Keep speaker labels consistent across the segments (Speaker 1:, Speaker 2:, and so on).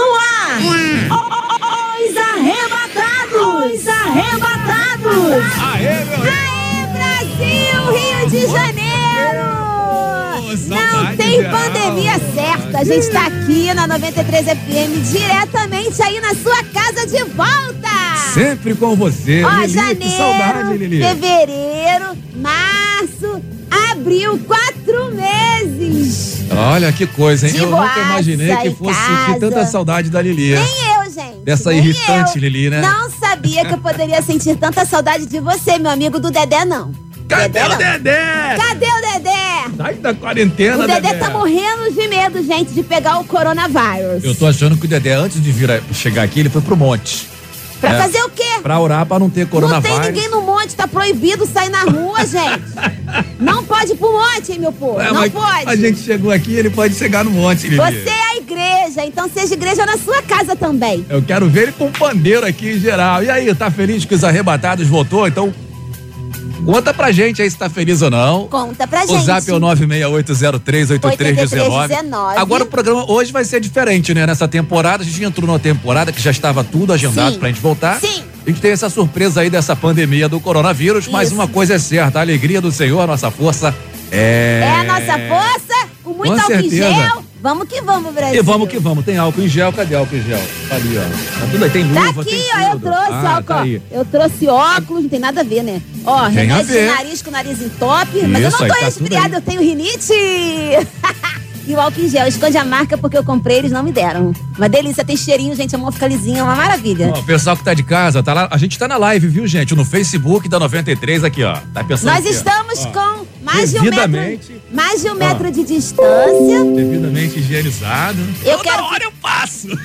Speaker 1: No ar! Os arrebatados! Os arrebatados!
Speaker 2: Aê, meu
Speaker 1: Aê, Brasil, Rio de Janeiro! Não tem pandemia certa. A gente tá aqui na 93 FM, diretamente aí na sua casa de volta!
Speaker 2: Sempre com você.
Speaker 1: Ó,
Speaker 2: Lili,
Speaker 1: janeiro,
Speaker 2: que saudade, Lili.
Speaker 1: fevereiro, março, abril, quatro meses.
Speaker 2: Olha que coisa, hein?
Speaker 1: De
Speaker 2: Eu nunca imaginei que fosse
Speaker 1: casa.
Speaker 2: sentir tanta saudade da Lili.
Speaker 1: Nem eu, gente.
Speaker 2: Dessa
Speaker 1: nem
Speaker 2: irritante
Speaker 1: eu.
Speaker 2: Lili, né?
Speaker 1: Não sabia que eu poderia sentir tanta saudade de você, meu amigo do Dedé, não.
Speaker 2: Cadê o
Speaker 1: não.
Speaker 2: Dedé?
Speaker 1: Cadê o Dedé?
Speaker 2: Sai da quarentena,
Speaker 1: O Dedé tá morrendo de medo, gente, de pegar o coronavírus.
Speaker 2: Eu tô achando que o Dedé, antes de vir a- chegar aqui, ele foi pro monte.
Speaker 1: Pra
Speaker 2: É.
Speaker 1: fazer o quê?
Speaker 2: Pra orar pra não ter
Speaker 1: Não
Speaker 2: coronavírus.
Speaker 1: tem ninguém no monte, tá proibido sair na rua, gente. Não pode ir pro monte, hein, meu povo?
Speaker 2: É,
Speaker 1: não pode.
Speaker 2: A gente chegou aqui, ele pode chegar no monte, Lili.
Speaker 1: Você é a igreja, então seja igreja na sua casa também.
Speaker 2: Eu quero ver ele com pandeiro aqui em geral. E aí, tá feliz que os arrebatados voltou? Então, conta pra gente aí se tá feliz ou não.
Speaker 1: Conta pra
Speaker 2: O
Speaker 1: gente.
Speaker 2: zap é o 968038319.
Speaker 1: 8319.
Speaker 2: Agora o programa hoje vai ser diferente, né? Nessa temporada, a gente entrou numa temporada que já estava tudo agendado
Speaker 1: Sim.
Speaker 2: pra gente voltar.
Speaker 1: Sim.
Speaker 2: A gente tem essa surpresa aí dessa pandemia do coronavírus, mas
Speaker 1: Isso.
Speaker 2: uma coisa é certa, a alegria do Senhor, a nossa força é...
Speaker 1: É a nossa força, com muito
Speaker 2: Com
Speaker 1: álcool em
Speaker 2: certeza.
Speaker 1: gel. Vamos que vamos, Brasil.
Speaker 2: E vamos que vamos, tem álcool em gel, cadê álcool em gel? Tá ali, ó. Tá tudo aí, tem
Speaker 1: Tá
Speaker 2: luva,
Speaker 1: aqui,
Speaker 2: tem
Speaker 1: ó, eu trouxe
Speaker 2: ah,
Speaker 1: álcool.
Speaker 2: Tá
Speaker 1: eu trouxe óculos, não tem nada a ver, né? Ó,
Speaker 2: Tem
Speaker 1: remédio de nariz com nariz entope, mas eu
Speaker 2: Isso
Speaker 1: não tô
Speaker 2: tá
Speaker 1: resfriada, eu tenho rinite. e o álcool em gel, esconde a marca porque eu comprei, eles não me deram. Uma delícia, tem cheirinho, gente, a mão fica lisinha, é uma maravilha.
Speaker 2: Ó, o pessoal que tá de casa, tá lá, a gente tá na live, viu, gente? No Facebook da 93 aqui, ó. Tá pensando
Speaker 1: Nós
Speaker 2: aqui,
Speaker 1: estamos
Speaker 2: Ó,
Speaker 1: com mais de um metro,
Speaker 2: devidamente-
Speaker 1: mais de um
Speaker 2: Ó.
Speaker 1: metro de distância.
Speaker 2: Devidamente higienizado.
Speaker 1: Eu
Speaker 2: Toda
Speaker 1: quero-
Speaker 2: hora eu passo.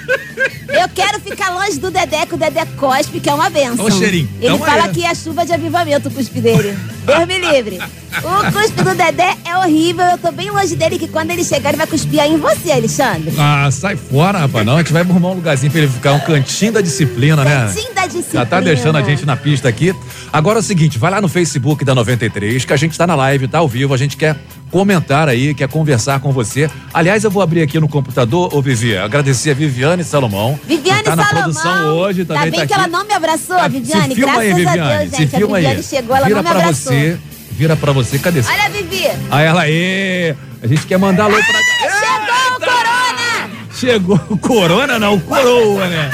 Speaker 1: Eu quero ficar longe do Dedé, que o Dedé cospe, que é uma benção.
Speaker 2: O cheirinho.
Speaker 1: Ele fala
Speaker 2: aí.
Speaker 1: que é chuva de avivamento o cuspe dele. Deus me livre. O cuspe do Dedé é horrível. Eu tô bem longe dele, que quando ele chegar, ele vai cuspir aí em você, Alexandre.
Speaker 2: Ah, sai fora, rapaz. Não, a gente vai arrumar um lugarzinho pra ele ficar, um cantinho da disciplina, né?
Speaker 1: Cantinho da disciplina.
Speaker 2: Já tá deixando a gente na pista aqui. Agora é o seguinte, vai lá no Facebook da 93, que a gente tá na live, tá ao vivo, a gente quer comentar aí, quer conversar com você. Aliás, eu vou abrir aqui no computador, ô Vivi, agradecer a Viviane Salomão.
Speaker 1: Viviane
Speaker 2: tá na
Speaker 1: Salomão.
Speaker 2: produção hoje, também
Speaker 1: Tá bem
Speaker 2: tá
Speaker 1: que ela não me abraçou,
Speaker 2: Tá,
Speaker 1: Viviane.
Speaker 2: se filma aí,
Speaker 1: a
Speaker 2: Viviane.
Speaker 1: Deus,
Speaker 2: se
Speaker 1: gente.
Speaker 2: filma
Speaker 1: a Viviane
Speaker 2: aí.
Speaker 1: chegou, ela
Speaker 2: vira
Speaker 1: não me
Speaker 2: pra
Speaker 1: abraçou.
Speaker 2: você, vira pra você, cadê você?
Speaker 1: Olha, Vivi.
Speaker 2: Aí ela, ê, a gente quer mandar alô pra...
Speaker 1: Chegou o Corona!
Speaker 2: Chegou o corona, não, o coroa, né?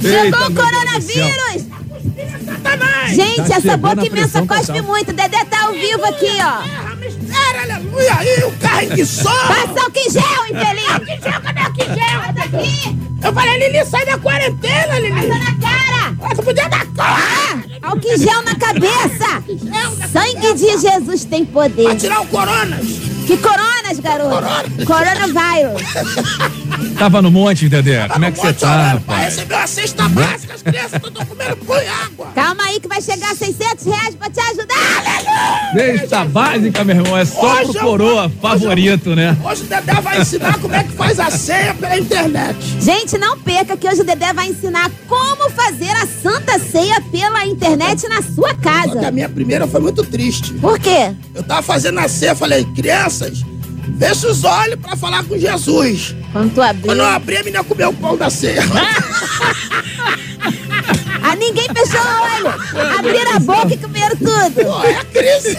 Speaker 1: Chegou
Speaker 2: Eita,
Speaker 1: o
Speaker 2: Deus
Speaker 1: coronavírus! Gente,
Speaker 2: Tá
Speaker 1: essa boca
Speaker 2: a
Speaker 1: imensa
Speaker 2: pressão
Speaker 1: cospe
Speaker 2: total.
Speaker 1: muito. Dedé tá ao vivo aqui, ó.
Speaker 3: Mistério, aleluia, aí o carro de som.
Speaker 1: Passa álcool em gel, infeliz!
Speaker 3: gel, cadê o que gel?
Speaker 1: Passa aqui!
Speaker 3: Eu falei, Lili, sai da quarentena, Lili.
Speaker 1: Passa na cara!
Speaker 3: Ah, Tu podia dar cara.
Speaker 1: Álcool em gel na cabeça! Sangue de Jesus tem
Speaker 3: Pra
Speaker 1: poder.
Speaker 3: tirar o coronas.
Speaker 1: Que coronas, garoto? Coronavírus.
Speaker 2: Tava no monte, Dedé. Como é que você tá, rapaz?
Speaker 3: receber uma cesta básica, as crianças estão comendo pão e água.
Speaker 1: Calma aí que vai chegar a 600 reais pra te ajudar.
Speaker 2: Cesta básica, meu irmão, é só
Speaker 3: Hoje
Speaker 2: pro coroa
Speaker 3: hoje eu-
Speaker 2: favorito, né?
Speaker 3: Hoje o Dedé vai ensinar como é que faz a ceia pela internet.
Speaker 1: Gente, não perca que hoje o Dedé vai ensinar como fazer a Santa Ceia pela internet na sua
Speaker 3: Só que
Speaker 1: casa.
Speaker 3: a minha primeira foi muito triste.
Speaker 1: Por quê?
Speaker 3: Eu tava fazendo a ceia, falei, crianças, fecha os olhos pra falar com Jesus.
Speaker 1: Quando tu abrir.
Speaker 3: Quando eu abri, a menina comeu o pão da ceia.
Speaker 1: Ninguém fechou o olho. Abriram a boca e comeram tudo.
Speaker 3: Pô, é a crise.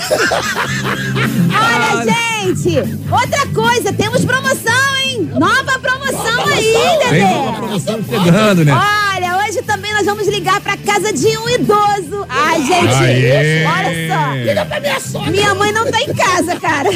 Speaker 1: Olha, gente, outra coisa, temos promoção, hein? Nova promoção aí,
Speaker 2: Tem uma promoção chegando, né?
Speaker 1: Olha, hoje também nós vamos ligar pra casa de um idoso. Ai, gente,
Speaker 2: Aê.
Speaker 1: olha só.
Speaker 3: Liga pra minha sogra.
Speaker 1: Minha mãe não tá em casa, cara.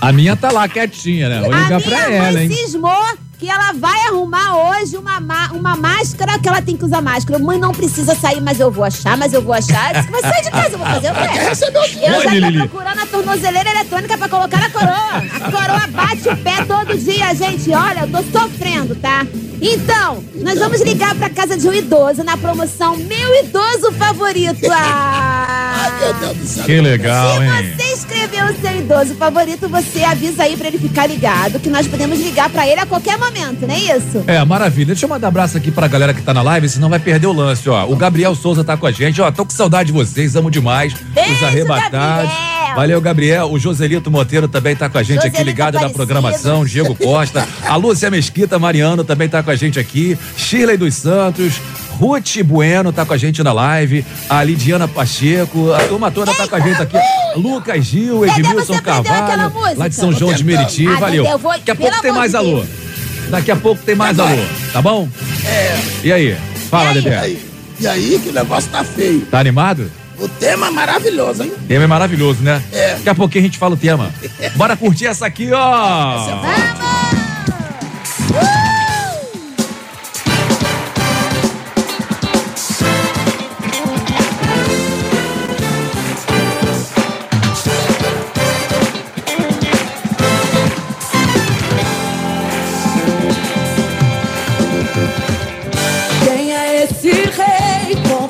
Speaker 2: A minha tá lá quietinha, né? Vou
Speaker 1: A
Speaker 2: ligar
Speaker 1: minha
Speaker 2: pra ela,
Speaker 1: mãe
Speaker 2: hein?
Speaker 1: cismou que ela vai arrumar hoje uma, uma máscara que ela tem que usar máscara. Mãe, não precisa sair, mas eu vou achar, mas eu vou achar. Disse que vai sair de casa, eu vou fazer o quê? Eu já tô procurando a tornozeleira eletrônica pra colocar na coroa. A coroa bate o pé todo dia, gente. Olha, eu tô sofrendo, tá? Então, nós vamos ligar pra casa de um idoso na promoção Meu Idoso Favorito.
Speaker 3: Ah! Ai, meu Deus do céu.
Speaker 2: Que legal, hein?
Speaker 1: Se você escreveu o seu idoso favorito, você avisa aí pra ele ficar ligado, que nós podemos ligar pra ele a qualquer momento, não é isso?
Speaker 2: É, maravilha. Deixa eu mandar um abraço aqui pra galera que tá na live, senão vai perder o lance, ó. O Gabriel Souza tá com a gente, ó. Tô com saudade de vocês, amo demais.
Speaker 1: Beijo,
Speaker 2: os arrebatados.
Speaker 1: Gabriel.
Speaker 2: Valeu, Gabriel. O Joselito Monteiro também tá com a gente
Speaker 1: Joselito
Speaker 2: aqui ligado na programação. Diego Costa. a Lúcia Mesquita Mariano também tá com a gente aqui. Shirley dos Santos. Ruth Bueno tá com a gente na live, a Lidiana Pacheco, a turma toda tá com a gente aqui. Lucas Gil, Edmilson Carvalho, lá de São João de Meriti,
Speaker 1: Ah,
Speaker 2: valeu.
Speaker 1: Dedé, eu vou-
Speaker 2: Daqui a
Speaker 1: pelo
Speaker 2: pouco tem mais
Speaker 1: de
Speaker 2: alô. Daqui a pouco tem mais alô, tá bom?
Speaker 3: É.
Speaker 2: E aí? Fala,
Speaker 1: aí?
Speaker 3: E
Speaker 2: Dedé.
Speaker 3: aí, e aí que o negócio tá feio.
Speaker 2: Tá animado?
Speaker 3: O tema é maravilhoso, hein?
Speaker 2: O tema é maravilhoso, né?
Speaker 3: É.
Speaker 2: Daqui a pouquinho a gente fala o tema. Bora curtir essa aqui, ó.
Speaker 4: Quem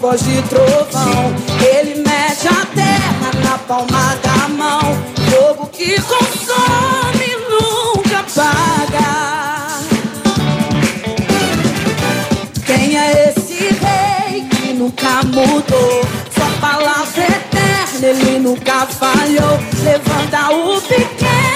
Speaker 4: voz de trovão? Ele mete a terra na palma da mão. Fogo que consome nunca apaga. Quem é esse rei que nunca mudou? Sua palavra eterna, ele nunca falhou. Levanta o pequeno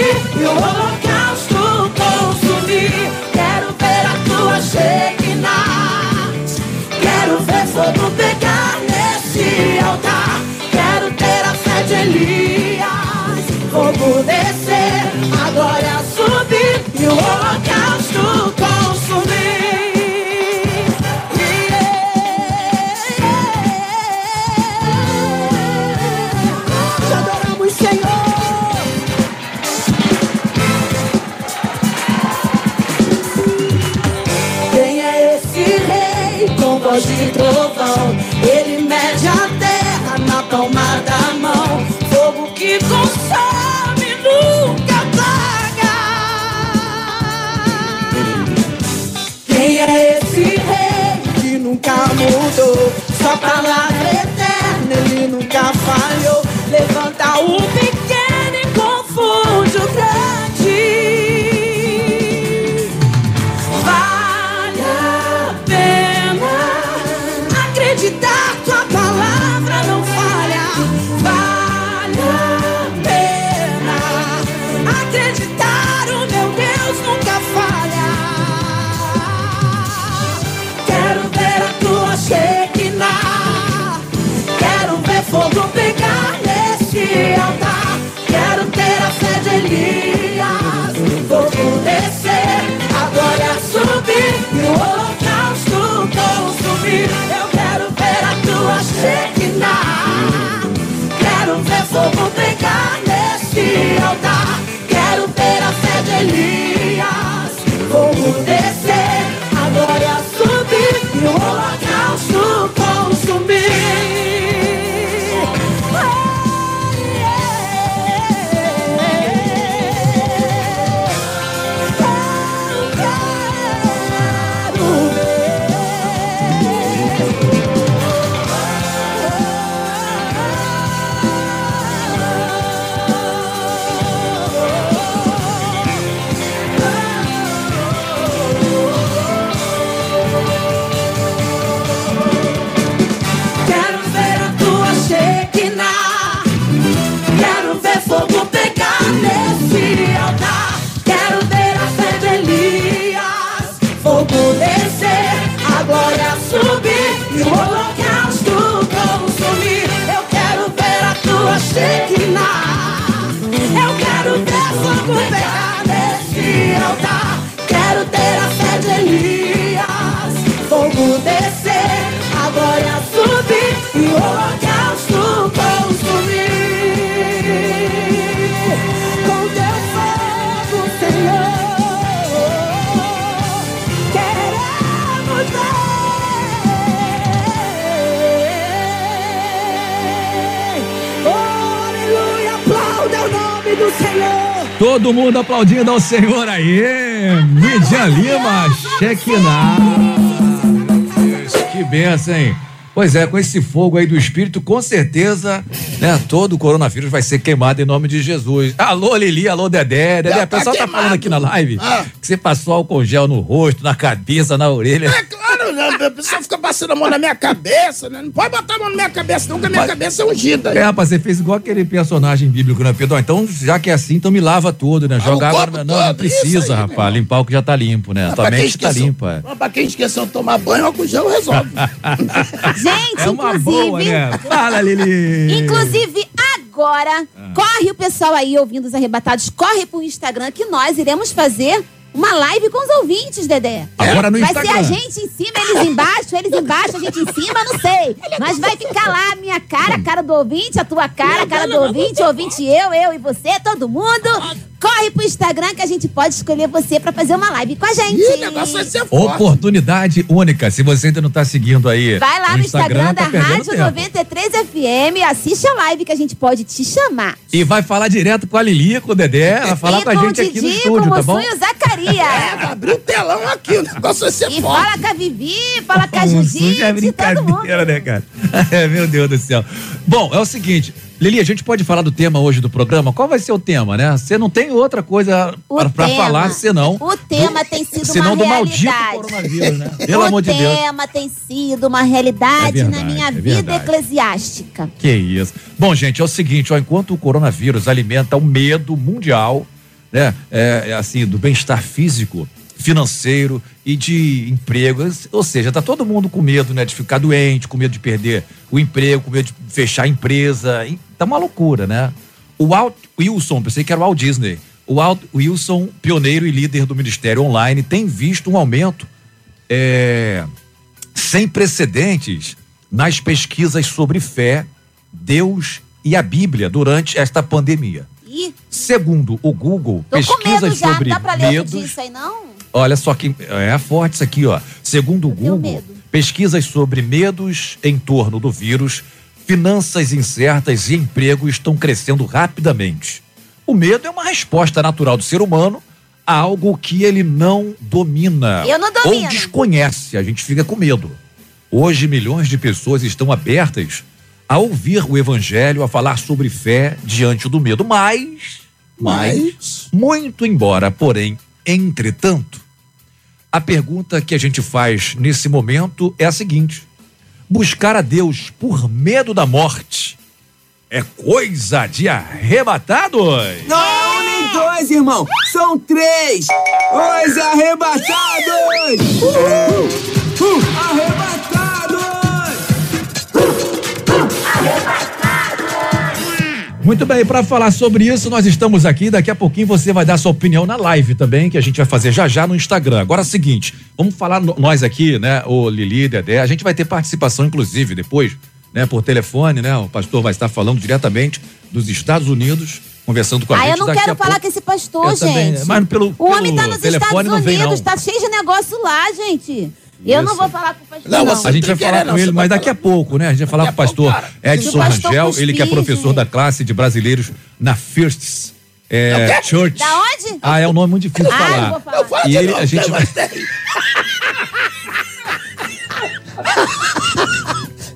Speaker 4: You're mudou? ouvir. Eu quero ver a tua Shekinah. Quero ver fogo pegar neste altar. Quero ver a fé de
Speaker 2: mundo aplaudindo ao Senhor aí. Mídia Lima. Meu Deus, Que benção, hein? Pois é, com esse fogo aí do Espírito, com certeza, né, todo o coronavírus vai ser queimado em nome de Jesus. Alô, Lili, alô, Dedé. Dedé,
Speaker 3: Já
Speaker 2: o pessoal
Speaker 3: tá
Speaker 2: tá falando aqui na live
Speaker 3: Ah.
Speaker 2: que você passou álcool gel no rosto, na cabeça, na orelha.
Speaker 3: É claro? A pessoa fica passando a mão na minha cabeça, né? Não pode botar a mão na minha cabeça, não, porque a minha cabeça é ungida.
Speaker 2: É, rapaz, você fez igual aquele personagem bíblico, né, Pedro? Então, já que é assim, então me lava tudo, né? Joga
Speaker 3: Ah, o
Speaker 2: água.
Speaker 3: corpo
Speaker 2: Não, não precisa,
Speaker 3: aí,
Speaker 2: rapaz. Limpar o que já tá limpo, né?
Speaker 3: Mas
Speaker 2: Tua
Speaker 3: pra quem
Speaker 2: mente tá
Speaker 3: esqueceu-
Speaker 2: limpa. é.
Speaker 3: Mas Pra quem esqueceu de tomar banho, álcool gel resolve.
Speaker 1: Gente,
Speaker 2: É uma
Speaker 1: inclusive.
Speaker 2: boa, né? Fala, Lili.
Speaker 1: Inclusive, agora,
Speaker 2: Ah.
Speaker 1: corre o pessoal aí ouvindo os arrebatados, corre pro Instagram que nós iremos fazer uma live com os ouvintes, Dedé.
Speaker 2: Agora no
Speaker 1: vai
Speaker 2: Instagram.
Speaker 1: ser a gente em cima, eles embaixo, eles embaixo, a gente em cima, não sei. Mas vai ficar lá a minha cara, a cara do ouvinte, a tua cara, a cara do ouvinte, o ouvinte eu, eu e você, todo mundo. Corre pro Instagram que a gente pode escolher você pra fazer uma live com a gente.
Speaker 3: Ih, o negócio vai ser forte.
Speaker 2: Oportunidade única. Se você ainda não tá seguindo aí.
Speaker 1: Vai lá no Instagram,
Speaker 2: tá
Speaker 1: da
Speaker 2: perdendo
Speaker 1: Rádio
Speaker 2: tempo.
Speaker 1: 93 FM, assiste a live que a gente pode te chamar.
Speaker 2: E vai falar direto com a Lili, com o Dedé, ela falar com a gente
Speaker 1: o
Speaker 2: aqui no
Speaker 1: Didi,
Speaker 2: estúdio,
Speaker 1: com
Speaker 2: tá
Speaker 1: o
Speaker 2: bom?
Speaker 1: E o Zacarias.
Speaker 3: É, vai abrir o telão aqui, o negócio vai ser
Speaker 1: E
Speaker 3: forte.
Speaker 1: fala com a Vivi, fala com a
Speaker 2: sujo é
Speaker 1: todo mundo.
Speaker 2: brincadeira, né, cara? É, meu Deus do céu. Bom, é o seguinte. Lili, a gente pode falar do tema hoje do programa? Qual vai ser o tema, né? Você não tem outra coisa
Speaker 1: O tema-
Speaker 2: falar, senão.
Speaker 1: O tema tem sido
Speaker 2: senão
Speaker 1: uma
Speaker 2: do maldito
Speaker 1: realidade.
Speaker 2: coronavírus, né? Pelo
Speaker 1: o
Speaker 2: amor de Deus.
Speaker 1: tema tem sido uma realidade
Speaker 2: É
Speaker 1: na
Speaker 2: verdade,
Speaker 1: minha
Speaker 2: é
Speaker 1: vida eclesiástica.
Speaker 2: Que isso. Bom, gente, é o seguinte, ó, enquanto o coronavírus alimenta o medo mundial, né, é, é assim, do bem-estar físico, financeiro e de emprego, ou seja, tá todo mundo com medo, né, de ficar doente, com medo de perder o emprego, com medo de fechar a empresa, e tá uma loucura, né? O Walt Wilson, pensei que era o Walt Disney, o Walt Wilson, pioneiro e líder do Ministério Online, tem visto um aumento é, sem precedentes nas pesquisas sobre fé, Deus e a Bíblia durante esta pandemia.
Speaker 1: Ih,
Speaker 2: Segundo o Google,
Speaker 1: tô
Speaker 2: pesquisas
Speaker 1: já.
Speaker 2: sobre
Speaker 1: Dá pra ler
Speaker 2: medos.
Speaker 1: aí, não?
Speaker 2: Olha só que é forte isso aqui, ó. Segundo o Google, pesquisas sobre medos em torno do vírus, finanças incertas e emprego estão crescendo rapidamente. O medo é uma resposta natural do ser humano a algo que ele não domina
Speaker 1: Eu não
Speaker 2: ou
Speaker 1: domino.
Speaker 2: desconhece. A gente fica com medo. Hoje, milhões de pessoas estão abertas a ouvir o evangelho, a falar sobre fé diante do medo. Mas, mas,
Speaker 3: Mas-
Speaker 2: muito embora, porém, entretanto, a pergunta que a gente faz nesse momento é a seguinte: buscar a Deus por medo da morte é coisa de arrebatados?
Speaker 5: Não, nem dois, irmão. São três. Os arrebatados. Uh, uh, arrebatados.
Speaker 2: Muito bem, para falar sobre isso, nós estamos aqui. Daqui a pouquinho você vai dar sua opinião na live também, que a gente vai fazer já já no Instagram. Agora é o seguinte, vamos falar no- nós aqui, né? O Lili, Dedé, a gente vai ter participação, inclusive, depois, né? Por telefone, né? O pastor vai estar falando diretamente dos Estados Unidos, conversando com a
Speaker 1: Ah,
Speaker 2: gente.
Speaker 1: eu não quero falar
Speaker 2: pouco-
Speaker 1: com esse pastor,
Speaker 2: Eu também,
Speaker 1: gente.
Speaker 2: mas pelo-
Speaker 1: o homem tá nos
Speaker 2: telefone
Speaker 1: Estados
Speaker 2: não vem, não.
Speaker 1: Unidos, tá cheio de negócio lá, gente. Eu não
Speaker 2: Isso.
Speaker 1: vou falar com o pastor,
Speaker 3: Não,
Speaker 1: não.
Speaker 3: você-
Speaker 2: A gente vai falar
Speaker 3: querer,
Speaker 2: com
Speaker 3: não,
Speaker 2: ele, mas daqui a pouco, né? A gente vai falar com o
Speaker 3: pouco,
Speaker 2: pastor. Edson
Speaker 1: pastor
Speaker 2: Rangel, ele que é professor da classe de brasileiros na First é, Church.
Speaker 1: Da onde?
Speaker 2: Ah, é um nome muito difícil de
Speaker 1: Ah, eu
Speaker 2: falar.
Speaker 1: vou falar.
Speaker 3: Eu falo
Speaker 2: E ele- a gente vai-.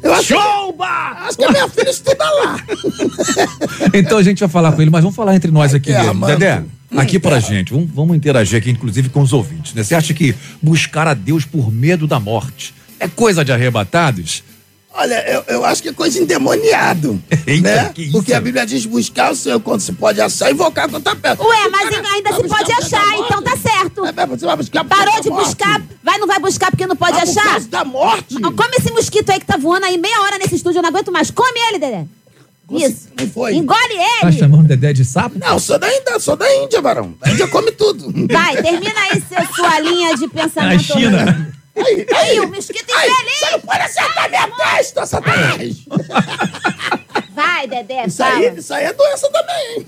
Speaker 3: Eu acho,
Speaker 2: Chouba!
Speaker 3: acho que a minha filha estuda lá.
Speaker 2: Então a gente vai falar com ele, mas vamos falar entre nós aqui
Speaker 3: É,
Speaker 2: mesmo.
Speaker 3: mano.
Speaker 2: Dedé,
Speaker 3: Hum,
Speaker 2: aqui pra
Speaker 3: é.
Speaker 2: gente, vamos, vamos interagir aqui, inclusive com os ouvintes. Né? Você acha que buscar a Deus por medo da morte é coisa de arrebatados?
Speaker 3: Olha, eu, eu acho que é coisa endemoniado.
Speaker 2: Eita,
Speaker 3: né?
Speaker 2: que isso?
Speaker 3: Porque a Bíblia diz buscar o Senhor quando se pode achar e invocar quando tá perto.
Speaker 1: Ué, mas
Speaker 3: Cara,
Speaker 1: ainda se pode
Speaker 3: por causa
Speaker 1: achar, então tá certo.
Speaker 3: É, mas você vai buscar por
Speaker 1: Parou
Speaker 3: causa
Speaker 1: de buscar, vai, não vai buscar porque não pode
Speaker 3: Ah, por
Speaker 1: achar?
Speaker 3: causa da morte.
Speaker 1: Ah, Come esse mosquito aí que tá voando aí meia hora nesse estúdio, eu não aguento mais. Come ele, Dedé.
Speaker 3: Você-
Speaker 1: Isso.
Speaker 3: não foi?
Speaker 1: Engole
Speaker 2: Tá
Speaker 1: ele.
Speaker 2: chamando o Dedé de sapo?
Speaker 3: Não, sou da Índia, sou da Índia, varão. A Índia come tudo.
Speaker 1: Vai, termina aí seu- sua linha de
Speaker 2: Na
Speaker 1: pensamento.
Speaker 2: China.
Speaker 3: Aí,
Speaker 1: Aí, o mosquito
Speaker 3: Ai,
Speaker 1: infeliz.
Speaker 3: você não pode acertar minha testa, Satanás.
Speaker 1: Vai, Dedé,
Speaker 3: Isso
Speaker 1: fala.
Speaker 3: aí, isso aí é doença também.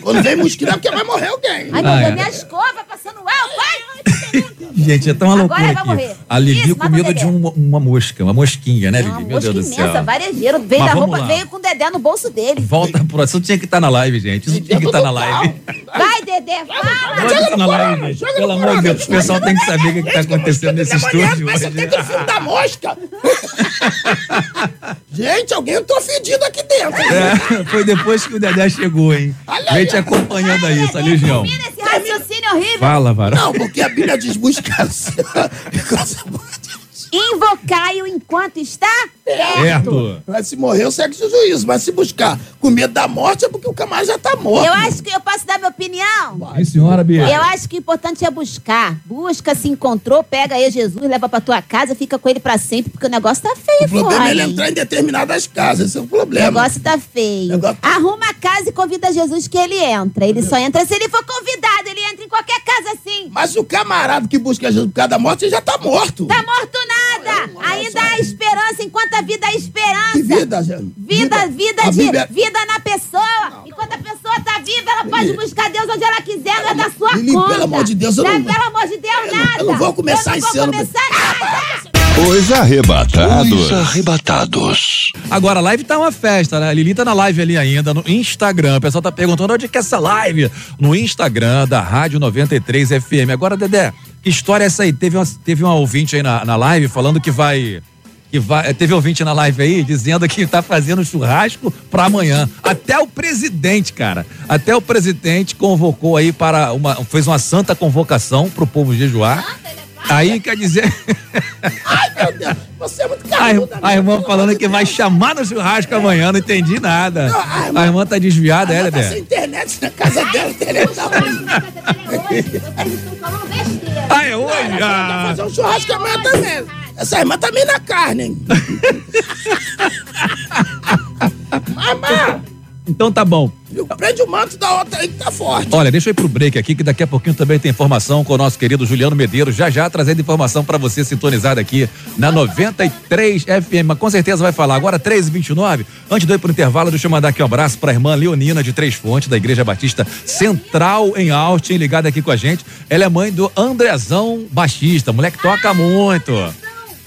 Speaker 3: Quando vem mosquito é porque vai morrer alguém.
Speaker 1: Ai, meu Deus,
Speaker 2: é.
Speaker 1: minha escova passando álcool, vai.
Speaker 2: Gente, é tão uma
Speaker 1: Agora
Speaker 2: loucura
Speaker 1: vai
Speaker 2: aqui.
Speaker 1: morrer.
Speaker 2: A Lili
Speaker 1: Isso,
Speaker 2: com
Speaker 1: mata o
Speaker 2: medo de uma, uma mosca, uma mosquinha, né, Lili?
Speaker 1: Uma
Speaker 2: Meu Deus do céu.
Speaker 1: imensa, varejeiro. Veio
Speaker 2: Mas
Speaker 1: da
Speaker 2: vamos
Speaker 1: roupa,
Speaker 2: lá.
Speaker 1: veio com o Dedé no bolso dele.
Speaker 2: Volta pro Isso tinha que estar na live, gente. Isso tinha que estar na live.
Speaker 1: Vai, Dedé, fala!
Speaker 2: Bota isso na live, gente. Pelo amor de Deus, o pessoal tem que saber o que, que tá acontecendo nesse estúdio
Speaker 3: Mas você
Speaker 2: hoje.
Speaker 3: tem que fio da mosca. Gente, alguém entrou fedido aqui dentro.
Speaker 2: É, foi depois que o Dedé chegou, hein?
Speaker 3: Olha
Speaker 2: Vem
Speaker 3: aí,
Speaker 2: te acompanhando aí, essa legião.
Speaker 1: Termina esse raciocínio horrível.
Speaker 2: Fala, Varão.
Speaker 3: Não, porque a Bíblia diz buscar.
Speaker 1: Invocai-o enquanto está perto.
Speaker 2: Certo.
Speaker 3: Mas se morrer, segue o juízo. Mas se buscar com medo da morte, é porque o camarada já tá morto.
Speaker 1: Eu acho que eu posso dar minha opinião.
Speaker 2: Sim, senhora, Bia.
Speaker 1: Eu acho que o importante é buscar. Busca, se encontrou, pega aí Jesus, leva pra tua casa, fica com ele pra sempre, porque o negócio tá feio,
Speaker 3: O problema
Speaker 1: fora,
Speaker 3: é ele
Speaker 1: hein?
Speaker 3: entrar em determinadas casas. Esse é o
Speaker 1: O
Speaker 3: problema.
Speaker 1: negócio tá feio.
Speaker 3: Negócio-
Speaker 1: Arruma a casa e convida Jesus que ele entra. Ele só entra se ele for convidado. Ele entra em qualquer casa assim.
Speaker 3: Mas o camarada que busca Jesus por causa da morte, já tá morto.
Speaker 1: Tá morto nada. Ainda há esperança enquanto a vida há esperança.
Speaker 3: Que vida, gente.
Speaker 1: Vida, vida,
Speaker 3: A
Speaker 1: de
Speaker 3: Bíblia-
Speaker 1: vida na pessoa. Enquanto a pessoa tá viva, ela pode
Speaker 3: Lili.
Speaker 1: buscar Deus onde ela quiser, não é da sua
Speaker 3: Lili,
Speaker 1: conta.
Speaker 3: pelo amor de Deus, eu
Speaker 1: não é
Speaker 3: não-
Speaker 1: Pelo amor de Deus,
Speaker 3: eu não-
Speaker 1: nada.
Speaker 3: eu não vou começar
Speaker 1: eu não
Speaker 3: esse
Speaker 1: vou
Speaker 3: ano.
Speaker 1: começar nada.
Speaker 6: Os arrebatados. Os arrebatados.
Speaker 2: Agora, a live tá uma festa, né? A Lili tá na live ali ainda, no Instagram. O pessoal tá perguntando onde que é essa live? No Instagram da Rádio 93 FM. Agora, Dedé, que história é essa aí? Teve uma, teve uma ouvinte aí na, na live falando que vai. Que vai, teve ouvinte na live aí dizendo que tá fazendo churrasco pra amanhã. Até o presidente, cara. Até o presidente convocou aí para uma. fez uma santa convocação pro povo jejuar. Aí quer dizer.
Speaker 3: Ai, meu Deus. Você é muito
Speaker 2: A,
Speaker 3: caruda.
Speaker 2: a irmã falando que vai chamar no churrasco amanhã, não entendi nada. A irmã tá desviada, é,
Speaker 3: Ela tá sem internet na casa dela. ruim.
Speaker 2: Ah, é hoje?
Speaker 3: Vai
Speaker 2: Ah,
Speaker 3: fazer um churrasco amanhã também. Essa irmã tá meio na carne, hein? Mamá,
Speaker 2: então tá bom.
Speaker 3: prende o manto da outra aí que tá forte.
Speaker 2: Olha, deixa eu ir pro break aqui, que daqui a pouquinho também tem informação com o nosso querido Juliano Medeiros, já já trazendo informação pra você sintonizado aqui na 93 FM. Mas com certeza vai falar. Agora, 3h29. Antes de eu ir pro intervalo, deixa eu mandar aqui um abraço pra irmã Leonina de Três Fontes, da Igreja Batista Central em Austin, ligada aqui com a gente. Ela é mãe do Andrezão Baixista, moleque toca muito.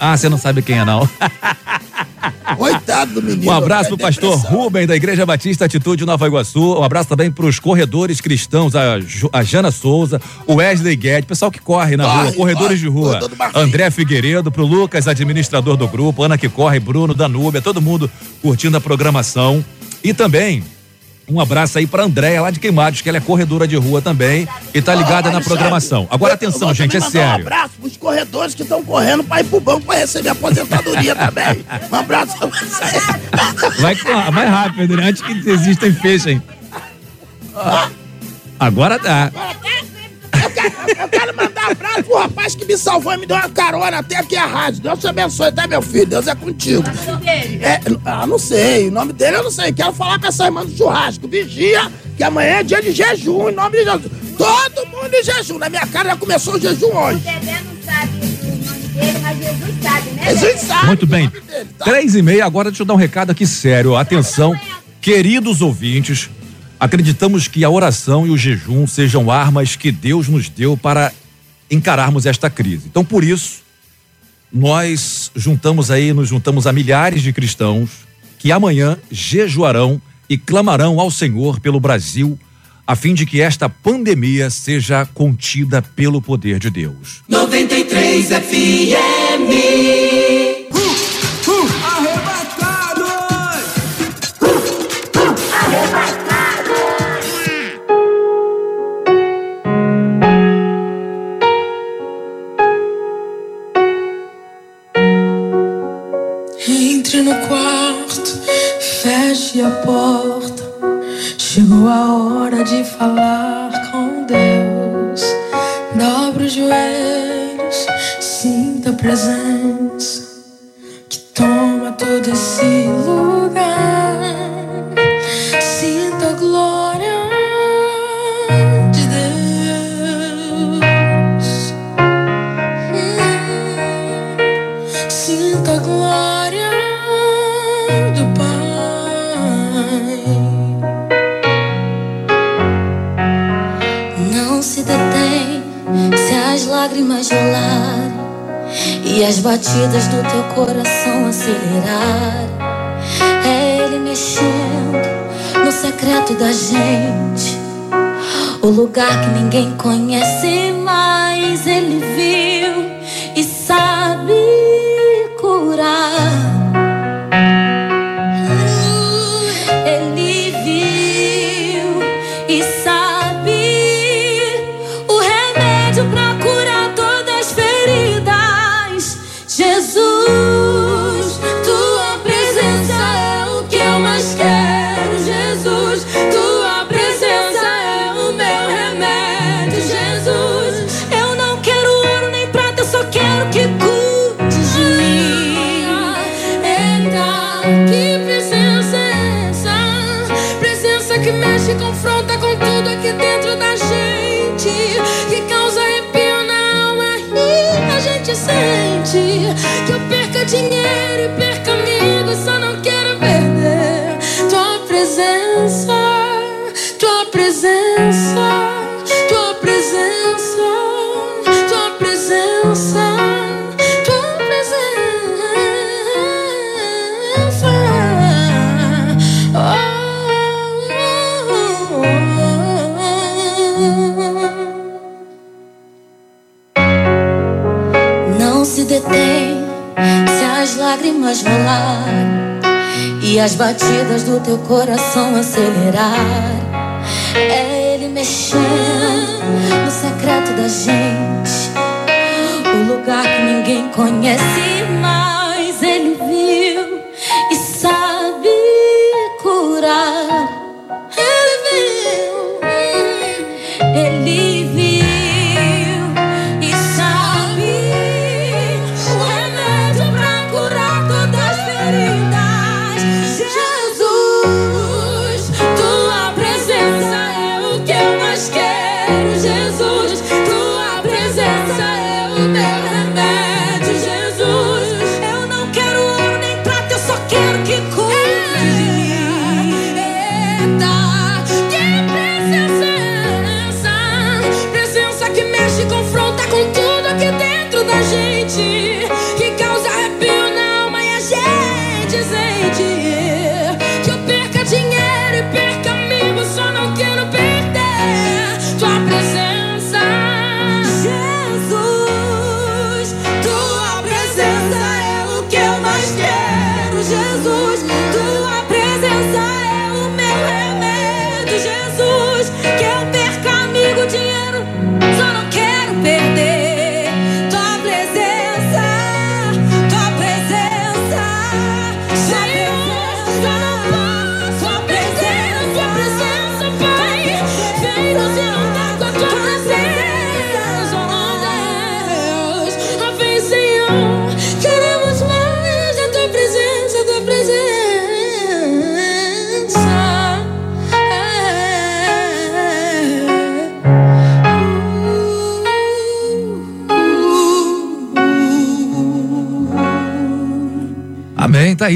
Speaker 2: Ah, você não sabe quem é, não.
Speaker 3: Coitado do menino.
Speaker 2: Um abraço pro
Speaker 3: Tem
Speaker 2: pastor. Rubem, da Igreja Batista Atitude Nova Iguaçu. Um abraço também pros corredores cristãos, a, a Jana Souza, o Wesley Guedes, pessoal que corre na
Speaker 3: Corre,
Speaker 2: rua, corredores
Speaker 3: corre,
Speaker 2: de rua. André Figueiredo, pro Lucas, administrador do grupo, Ana que corre, Bruno, Danúbia, todo mundo curtindo a programação. E também. Um abraço aí pra Andréia lá de Queimados, que ela é corredora de rua também e tá ligada na programação. Agora atenção, gente, é
Speaker 3: mandar Um
Speaker 2: sério.
Speaker 3: abraço pros corredores que estão correndo pra ir pro banco pra receber aposentadoria também. Um abraço pra você.
Speaker 2: Vai mais rápido, né? Antes que desistam e fechem. Agora dá.
Speaker 3: Eu quero, eu quero mandar um abraço pro rapaz que me salvou e me deu uma carona até aqui a rádio. Deus te abençoe, tá, meu filho? Deus é contigo. É, ah, não sei. O nome dele eu não sei. Quero falar com essa irmã do churrasco. Vigia, que amanhã é dia de jejum, em nome de Jesus. Todo mundo em jejum. Na minha cara já começou o jejum hoje.
Speaker 1: Dedé não sabe o nome dele, mas Jesus sabe, né?
Speaker 3: Jesus sabe.
Speaker 2: Muito
Speaker 3: o
Speaker 2: bem.
Speaker 3: nome dele, tá?
Speaker 2: Três e meia, agora deixa eu dar um recado aqui sério. Atenção, queridos ouvintes, acreditamos que a oração e o jejum sejam armas que Deus nos deu para encararmos esta crise. Então, por isso, nós juntamos aí, nos juntamos a milhares de cristãos que amanhã jejuarão e clamarão ao Senhor pelo Brasil, a fim de que esta pandemia seja contida pelo poder de Deus.
Speaker 4: 93 FM.
Speaker 7: Porta. Chegou a hora de falar com Deus. Dobre os joelhos, sinta a presença e as batidas do teu coração acelerar. É Ele mexendo no secreto da gente, o lugar que ninguém conhece, mas Ele viu lágrimas rolar e as batidas do teu coração acelerar. É Ele mexendo no secreto da gente, o lugar que ninguém conhece,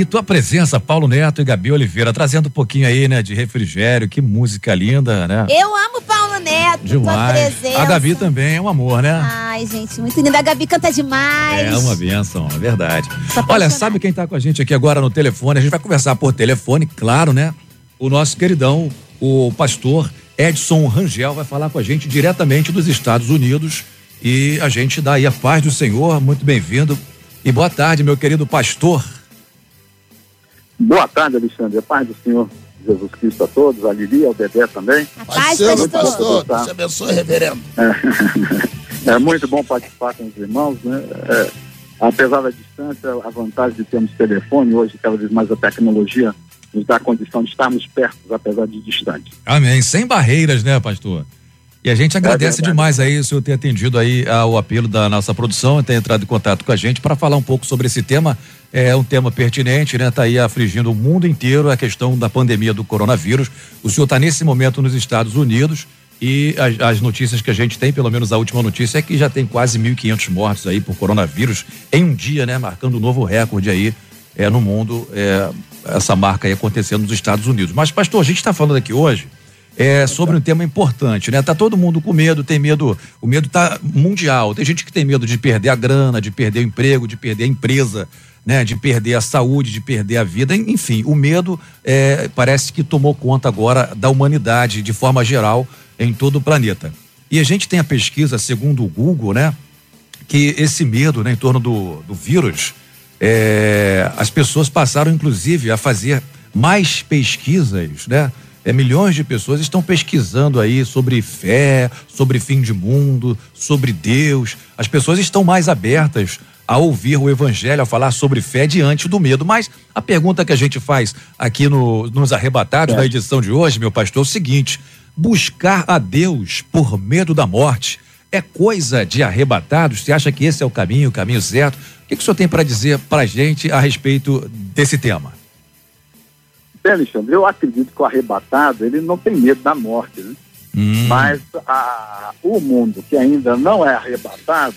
Speaker 7: tua presença,
Speaker 2: Paulo Neto e Gabi Oliveira, trazendo um pouquinho aí, né, de refrigério. Que música linda, né?
Speaker 1: Eu amo Paulo Neto, tua
Speaker 2: Demais.
Speaker 1: presença.
Speaker 2: A Gabi também é um amor, né?
Speaker 1: Ai, gente, muito linda. A Gabi canta demais.
Speaker 2: É uma benção, é verdade. Olha, sabe quem tá com a gente aqui agora no telefone? A gente vai conversar por telefone, claro, né? O nosso queridão, o pastor Edson Rangel, vai falar com a gente diretamente dos Estados Unidos. E a gente dá aí a paz do Senhor. Muito bem-vindo. E boa tarde, meu querido pastor.
Speaker 8: Boa tarde, Alexandre. Paz do Senhor Jesus Cristo a todos, a Lili, ao Dedé também.
Speaker 1: A
Speaker 3: Paz
Speaker 1: pastor.
Speaker 3: pastor. Deus te abençoe, reverendo.
Speaker 8: É muito bom participar com os irmãos, né? É, apesar da distância, a vantagem de termos telefone hoje, cada vez mais a tecnologia nos dá a condição de estarmos perto, apesar de distante.
Speaker 2: Amém. Sem barreiras, né, pastor? E a gente agradece
Speaker 8: verdade.
Speaker 2: demais aí o senhor ter atendido aí ao apelo da nossa produção, ter entrado em contato com a gente para falar um pouco sobre esse tema. É um tema pertinente, né? Tá aí afligindo o mundo inteiro a questão da pandemia do coronavírus. O senhor está nesse momento nos Estados Unidos e as, as notícias que a gente tem, pelo menos a última notícia, é que já tem quase 1.500 mortos aí por coronavírus em um dia, né? Marcando um novo recorde aí é, no mundo, é, essa marca aí acontecendo nos Estados Unidos. Mas, pastor, a gente está falando aqui hoje é sobre um tema importante, né? Tá todo mundo com medo, tem medo, o medo tá mundial. Tem gente que tem medo de perder a grana, de perder o emprego, de perder a empresa, né? De perder a saúde, de perder a vida, enfim, o medo é, parece que tomou conta agora da humanidade de forma geral em todo o planeta. E a gente tem a pesquisa, segundo o Google, né? Que esse medo, né, em torno do, do vírus, é, as pessoas passaram, inclusive, a fazer mais pesquisas, né? É, milhões de pessoas estão pesquisando aí sobre fé, sobre fim de mundo, sobre Deus. As pessoas estão mais abertas a ouvir o evangelho, a falar sobre fé diante do medo. Mas a pergunta que a gente faz aqui no, nos arrebatados
Speaker 3: É.
Speaker 2: da edição de hoje, meu pastor, é o seguinte: buscar a Deus por medo da morte é coisa de arrebatados? Você acha que esse é o caminho, o caminho certo? O que, que o senhor tem para dizer para a gente a respeito desse tema?
Speaker 8: Bem, Alexandre, eu acredito que o arrebatado ele não tem medo da morte, né?
Speaker 2: Hum.
Speaker 8: Mas a- o mundo que ainda não é arrebatado,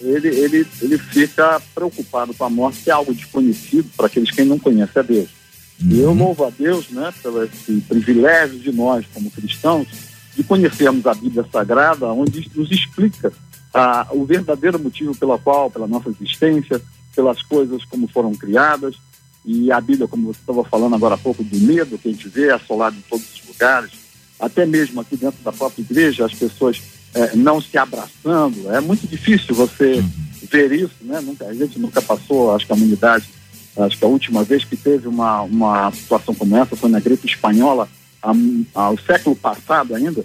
Speaker 8: ele, ele, ele fica preocupado com a morte, que é algo desconhecido para aqueles que não conhecem a Deus. E eu louvo a Deus né, pelo esse privilégio de nós, como cristãos, de conhecermos a Bíblia Sagrada, onde nos explica ah, o verdadeiro motivo pelo qual, pela nossa existência, pelas coisas como foram criadas. E a Bíblia, como você estava falando agora há pouco, do medo que a gente vê assolado em todos os lugares, até mesmo aqui dentro da própria igreja, as pessoas eh, não se abraçando. É muito difícil você ver isso, né? Nunca, a gente nunca passou, acho que a humanidade, acho que a última vez que teve uma, uma situação como essa foi na gripe espanhola, ao século passado ainda,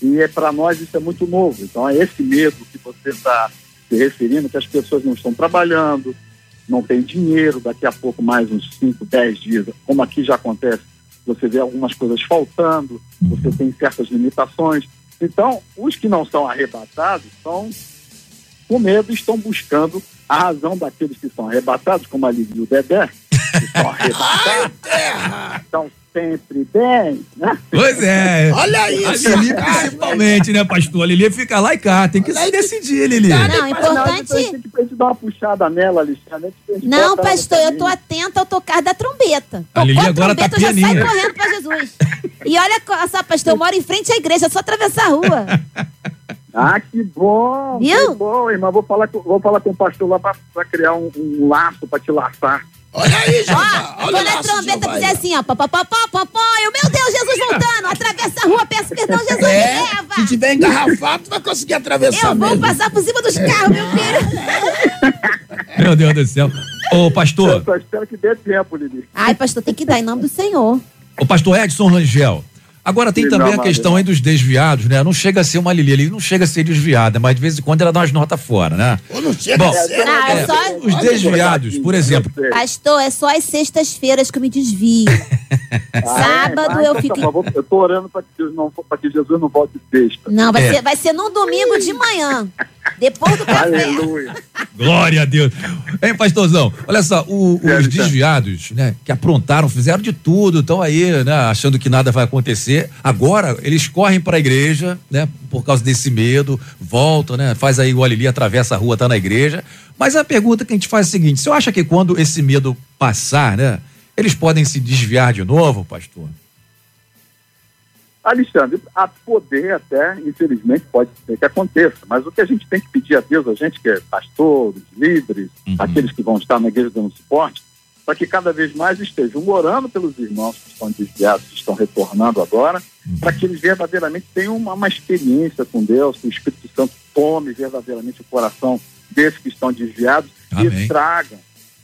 Speaker 8: e é para nós isso é muito novo. Então é esse medo que você está se referindo, que as pessoas não estão trabalhando, não tem dinheiro, daqui a pouco mais uns 5, 10 dias, como aqui já acontece, você vê algumas coisas faltando, você tem certas limitações. Então, os que não são arrebatados estão com medo estão buscando a razão daqueles que são arrebatados, como a e o Dedé, que são arrebatados, estão sempre bem, né?
Speaker 2: Pois é.
Speaker 3: Olha isso,
Speaker 2: A Lili principalmente, né, pastor? A Lili fica lá e cá. Tem que se decidir, Lili.
Speaker 1: Não,
Speaker 8: não, a
Speaker 1: importante.
Speaker 8: que- a gente dar uma puxada nela, Alexandre. a a
Speaker 1: Não, pastor, eu tô atenta ao tocar da trombeta.
Speaker 2: A Lili
Speaker 1: Tocou
Speaker 2: agora tá
Speaker 1: trombeta, eu já saio
Speaker 2: pianinha.
Speaker 1: correndo pra Jesus. E olha só, pastor, eu moro em frente à igreja, é só atravessar a rua.
Speaker 8: Ah, que bom!
Speaker 1: Viu?
Speaker 8: Que bom, irmã. Vou falar, com- vou falar com o pastor lá pra, pra criar um, um laço pra te laçar.
Speaker 3: Olha aí, Jeová.
Speaker 1: Ó,
Speaker 3: Olha
Speaker 1: quando a trombeta
Speaker 3: Jeová
Speaker 1: fizer assim, ó, papapá, papá, eu, meu Deus, Jesus voltando, atravessa a rua, peço perdão, Jesus me
Speaker 3: É,
Speaker 1: leva.
Speaker 3: se tiver engarrafado, tu vai conseguir atravessar
Speaker 1: Eu vou
Speaker 3: mesmo.
Speaker 1: passar por cima dos carros, meu filho.
Speaker 2: Meu Deus do céu. Ô,
Speaker 8: Eu
Speaker 2: pastor,
Speaker 8: só espero que dê tempo, Lili.
Speaker 1: Ai, pastor, tem que dar em nome do Senhor.
Speaker 2: ô, pastor Edson Rangel. Agora tem também a questão aí dos desviados, né? Não chega a ser uma Lili, ele não chega a ser desviada, mas de vez em quando ela dá umas notas fora, né?
Speaker 3: Não chega
Speaker 2: Bom,
Speaker 3: a ser.
Speaker 1: Não, é
Speaker 2: É,
Speaker 1: só-
Speaker 2: os desviados, por exemplo.
Speaker 8: Eu.
Speaker 1: Pastor, é só às sextas-feiras que eu me desvio.
Speaker 8: Ah,
Speaker 1: Sábado
Speaker 8: é?
Speaker 1: eu
Speaker 8: Mas,
Speaker 1: fico.
Speaker 8: Eu tô orando pra que, Deus não, pra que Jesus não volte sexta.
Speaker 1: Não, vai,
Speaker 2: É.
Speaker 1: ser, vai ser num domingo de manhã. Depois do café.
Speaker 8: Aleluia.
Speaker 2: Glória a Deus. Hein, pastorzão? Olha só, o- os desviados, né, que aprontaram, fizeram de tudo, estão aí, né, achando que nada vai acontecer. Agora, eles correm para a igreja, né, por causa desse medo, voltam, né, faz aí o Alili, atravessa a rua, tá na igreja. Mas a pergunta que a gente faz é a seguinte: você acha que quando esse medo passar, né, eles podem se desviar de novo, pastor?
Speaker 8: Alexandre, a poder até, infelizmente, pode ser que aconteça, mas o que a gente tem que pedir a Deus, a gente que é pastores, líderes,
Speaker 2: Uhum.
Speaker 8: aqueles que vão estar na igreja dando suporte, para que cada vez mais estejam orando pelos irmãos que estão desviados, que estão retornando agora, para que eles verdadeiramente tenham uma, uma experiência com Deus, que o Espírito Santo tome verdadeiramente o coração desses que estão desviados
Speaker 2: Amém.
Speaker 8: e tragam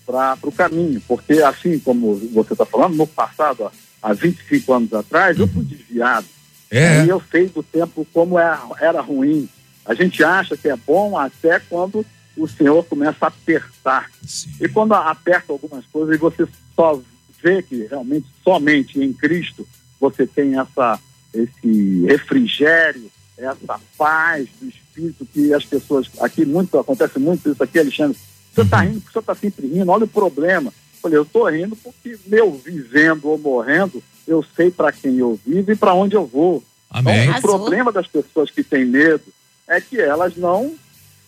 Speaker 8: para o caminho. Porque, assim como você está falando, no passado, há- há 25 anos atrás, eu fui desviado.
Speaker 2: É.
Speaker 8: E eu sei do tempo como era, era ruim. A gente acha que é bom até quando o Senhor começa a apertar.
Speaker 2: Sim.
Speaker 8: E quando aperta algumas coisas e você só vê que realmente somente em Cristo você tem essa, esse refrigério, essa paz do Espírito que as pessoas. Aqui muito, acontece muito isso aqui, Alexandre. Você está rindo porque você está sempre rindo, olha o problema. Eu Falei, eu estou rindo porque, meu, vivendo ou morrendo, eu sei para quem eu vivo e para onde eu vou.
Speaker 2: Amém.
Speaker 8: Então, o problema das pessoas que têm medo é que elas não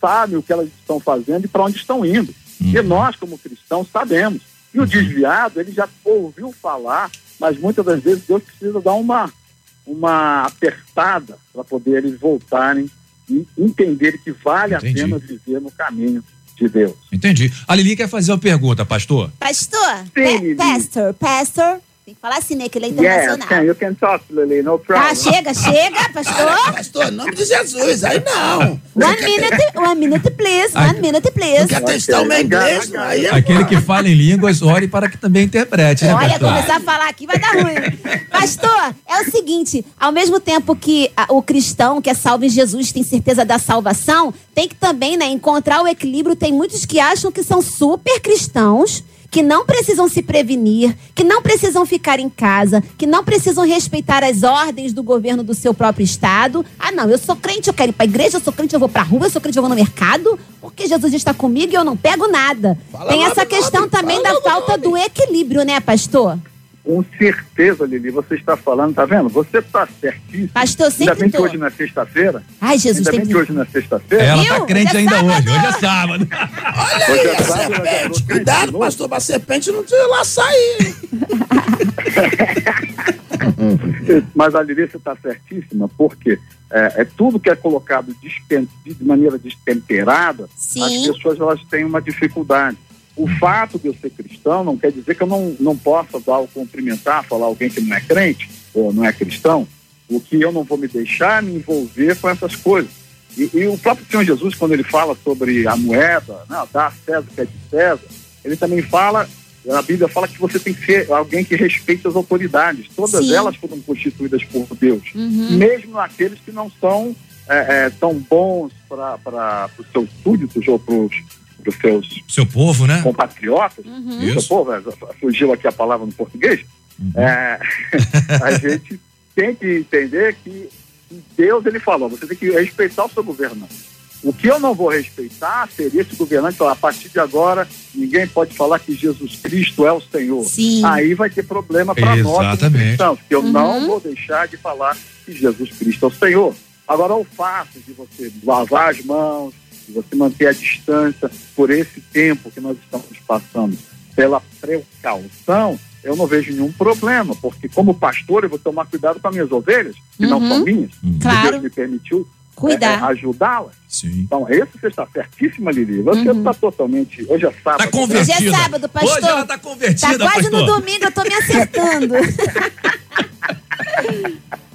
Speaker 8: sabem o que elas estão fazendo e para onde estão indo.
Speaker 2: Uhum.
Speaker 8: E nós, como cristãos, sabemos. E o desviado, ele já ouviu falar, mas muitas das vezes Deus precisa dar uma, uma apertada para poder eles voltarem e entenderem que vale
Speaker 2: Entendi.
Speaker 8: a pena viver no caminho de Deus.
Speaker 2: Entendi. A Lili quer fazer uma pergunta, pastor.
Speaker 1: Pastor,
Speaker 8: Sim,
Speaker 1: pa-
Speaker 8: Lili.
Speaker 1: pastor, pastor. Tem que falar assim, né? Que ele é
Speaker 8: Yes,
Speaker 1: internacional.
Speaker 8: can, you can talk, Lily, no problem.
Speaker 1: Ah, chega, chega, pastor.
Speaker 3: Pastor, em nome de Jesus, aí não.
Speaker 1: One minute, one minute, please. One minute, please.
Speaker 3: quer testar o meu inglês? Aí é
Speaker 2: Aquele que fala em línguas, ore para que também interprete, né,
Speaker 1: Olha,
Speaker 2: pastor?
Speaker 1: começar a falar aqui vai dar ruim. Pastor, é o seguinte: ao mesmo tempo que a- o cristão que é salvo em Jesus tem certeza da salvação, tem que também né, encontrar o equilíbrio. Tem muitos que acham que são super cristãos. Que não precisam se prevenir, que não precisam ficar em casa, que não precisam respeitar as ordens do governo do seu próprio estado. Ah, não, eu sou crente, eu quero ir pra igreja, eu sou crente, eu vou pra rua, eu sou crente, eu vou no mercado, porque Jesus está comigo e eu não pego nada.
Speaker 3: Fala
Speaker 1: Tem essa questão
Speaker 3: nome,
Speaker 1: também da falta
Speaker 3: nome.
Speaker 1: do equilíbrio, né, pastor?
Speaker 8: Com certeza, Lili, você está falando, tá vendo? Você está certíssimo.
Speaker 1: Pastor,
Speaker 8: Ainda
Speaker 1: sempre
Speaker 8: bem que
Speaker 1: tô.
Speaker 8: hoje não é sexta-feira.
Speaker 1: Ai, Jesus,
Speaker 8: Ainda bem
Speaker 1: que...
Speaker 8: que hoje não é sexta-feira.
Speaker 2: Ela
Speaker 1: Viu?
Speaker 2: tá crente
Speaker 1: Hoje é
Speaker 2: ainda
Speaker 1: sábado.
Speaker 2: hoje. Hoje é sábado.
Speaker 3: Olha
Speaker 8: Hoje
Speaker 3: aí,
Speaker 8: é
Speaker 3: a
Speaker 8: sábado,
Speaker 3: serpente.
Speaker 8: é noite,
Speaker 3: Cuidado, pastor, pra serpente não te laçar aí.
Speaker 8: Mas a Lili, você está certíssima, porque é, é tudo que é colocado de maneira destemperada,
Speaker 1: Sim.
Speaker 8: as pessoas elas têm uma dificuldade. O fato de eu ser cristão não quer dizer que eu não, não possa dar o cumprimentar, falar alguém que não é crente ou não é cristão, o que eu não vou me deixar me envolver com essas coisas. E, e o próprio Senhor Jesus, quando ele fala sobre a moeda, né, dar a César o que é de César, ele também fala, a Bíblia fala que você tem que ser alguém que respeite as autoridades. Todas
Speaker 1: Sim.
Speaker 8: elas foram constituídas por Deus
Speaker 1: Uhum.
Speaker 8: mesmo aqueles que não são é, é, tão bons para os seus súditos ou para os seus
Speaker 2: Seu povo, né?
Speaker 8: compatriotas.
Speaker 1: Uhum.
Speaker 8: Seu
Speaker 2: Isso.
Speaker 8: povo, é, fugiu aqui a palavra no português. É, a gente tem que entender que Deus ele falou, você tem que respeitar o seu governante. O que eu não vou respeitar seria esse governante falar, a partir de agora, ninguém pode falar que Jesus Cristo é o Senhor.
Speaker 1: Sim.
Speaker 8: Aí vai ter problema para nós cristãos, porque eu
Speaker 1: Uhum.
Speaker 8: não vou deixar de falar que Jesus Cristo é o Senhor. Agora, o fato de você lavar as mãos, você manter a distância por esse tempo que nós estamos passando, pela precaução, eu não vejo nenhum problema, porque como pastor eu vou tomar cuidado com as minhas ovelhas, que não
Speaker 1: Uhum.
Speaker 8: são minhas,
Speaker 2: Uhum.
Speaker 8: que
Speaker 1: Claro.
Speaker 8: Deus me permitiu é, é,
Speaker 1: Cuidar.
Speaker 8: ajudá-las. Então, esse você está certíssima, Lili. Você
Speaker 1: Uhum.
Speaker 8: está totalmente. Hoje é sábado.
Speaker 2: Tá convertida.
Speaker 1: Hoje é sábado, pastor.
Speaker 2: Hoje ela tá convertida,
Speaker 1: Tá quase
Speaker 2: pastor.
Speaker 1: no domingo, eu tô me acertando.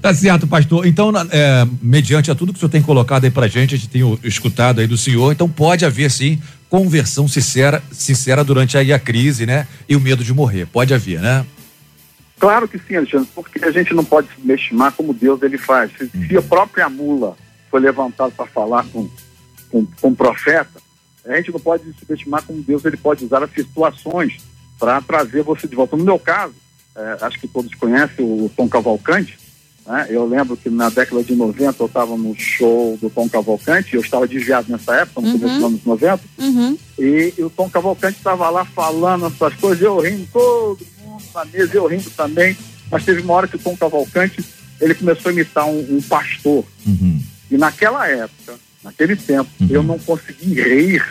Speaker 2: Tá certo, pastor. Então, é, mediante a tudo que o senhor tem colocado aí pra gente, a gente tem escutado aí do senhor, então pode haver sim conversão sincera, sincera durante aí a crise, né? E o medo de morrer. Pode haver, né?
Speaker 8: Claro que sim, Alexandre, porque a gente não pode subestimar como Deus ele faz. Se, se a própria mula foi levantada para falar com, com, com o profeta, a gente não pode subestimar como Deus ele pode usar as situações para trazer você de volta. No meu caso, eh, acho que todos conhecem o Tom Cavalcante. Né? Eu lembro que na década de 90 eu estava no show do Tom Cavalcante, eu estava desviado nessa época, no
Speaker 1: Uhum.
Speaker 8: começo dos anos 90,
Speaker 1: Uhum.
Speaker 8: e, e o Tom Cavalcante estava lá falando essas coisas, eu rindo, todo mundo na mesa, eu rindo também. Mas teve uma hora que o Tom Cavalcante ele começou a imitar um, um pastor.
Speaker 2: Uhum.
Speaker 8: E naquela época, naquele tempo,
Speaker 2: Uhum.
Speaker 8: eu não consegui rir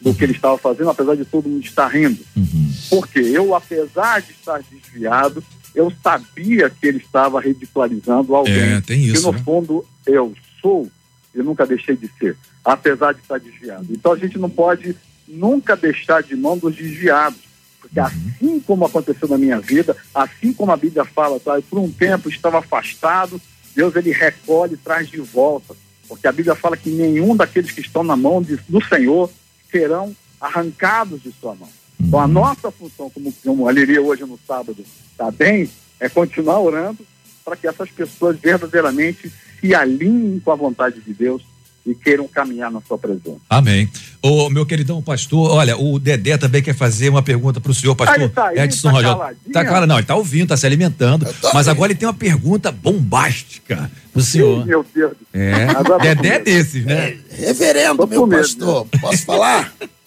Speaker 8: do que ele estava fazendo, apesar de todo mundo estar rindo.
Speaker 2: Uhum.
Speaker 8: Porque eu, apesar de estar desviado, eu sabia que ele estava ridicularizando alguém.
Speaker 2: É, tem
Speaker 8: que
Speaker 2: isso,
Speaker 8: no
Speaker 2: né?
Speaker 8: fundo eu sou e nunca deixei de ser, apesar de estar desviado. Então a gente não pode nunca deixar de mão dos desviados. Porque assim como aconteceu na minha vida, assim como a Bíblia fala, tá, por um tempo estava afastado, Deus ele recolhe e traz de volta. Porque a Bíblia fala que nenhum daqueles que estão na mão de- do Senhor serão arrancados de sua mão. Então a nossa função, como, como a Liria hoje no sábado está bem, é continuar orando para que essas pessoas verdadeiramente se alinhem com a vontade de Deus e queiram caminhar na sua presença.
Speaker 2: Amém. Ô, meu queridão pastor, olha, o Dedé também quer fazer uma pergunta pro senhor, pastor
Speaker 8: Ah, ele tá aí,
Speaker 2: Edson
Speaker 8: tá caladinho?
Speaker 2: Tá claro, não, ele tá ouvindo, tá se alimentando, mas
Speaker 3: ouvindo.
Speaker 2: agora ele tem uma pergunta bombástica pro senhor.
Speaker 8: Meu Deus.
Speaker 2: É,
Speaker 8: Agora
Speaker 2: Dedé é desses, né?
Speaker 3: Reverendo,
Speaker 8: Tô
Speaker 3: meu pastor, posso falar?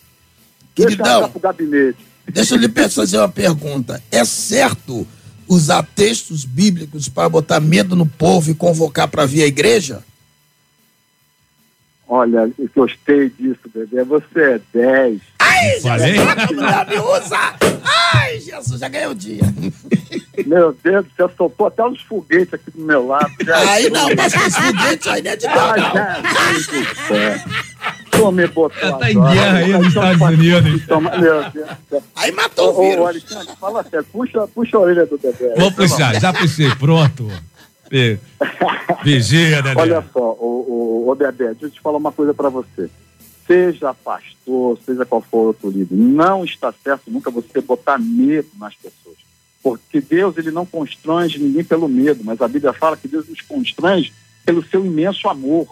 Speaker 8: Deixa eu
Speaker 3: Queridão,
Speaker 8: gabinete.
Speaker 3: deixa eu lhe fazer uma pergunta. É certo usar textos bíblicos para botar medo no povo e convocar para vir à igreja?
Speaker 8: Olha, eu gostei disso, bebê. Você é 10.
Speaker 3: Ai? Jesus, me usa! Ai, Jesus, já ganhei o dia.
Speaker 8: Meu Deus, você soltou até uns foguetes aqui do meu lado.
Speaker 3: Aí não, mas os foguetes aí não é de Deus,
Speaker 8: Ah,
Speaker 3: não.
Speaker 8: Jesus do céu. Pô, me botou
Speaker 2: Ela tá em guerra aí nos Estados Unidos.
Speaker 3: Aí matou o
Speaker 8: Ô, ô,
Speaker 3: vírus.
Speaker 8: Alexandre, fala sério. Puxa, puxa a orelha do bebê.
Speaker 2: Vou puxar, já puxei, pronto. Vi- Vigia, Dedé.
Speaker 8: Olha só, o, o, o Bebê, deixa eu te falar uma coisa pra você. Seja pastor, seja qual for outro líder, não está certo nunca você botar medo nas pessoas. Porque Deus ele não constrange ninguém pelo medo, mas a Bíblia fala que Deus nos constrange pelo seu imenso amor.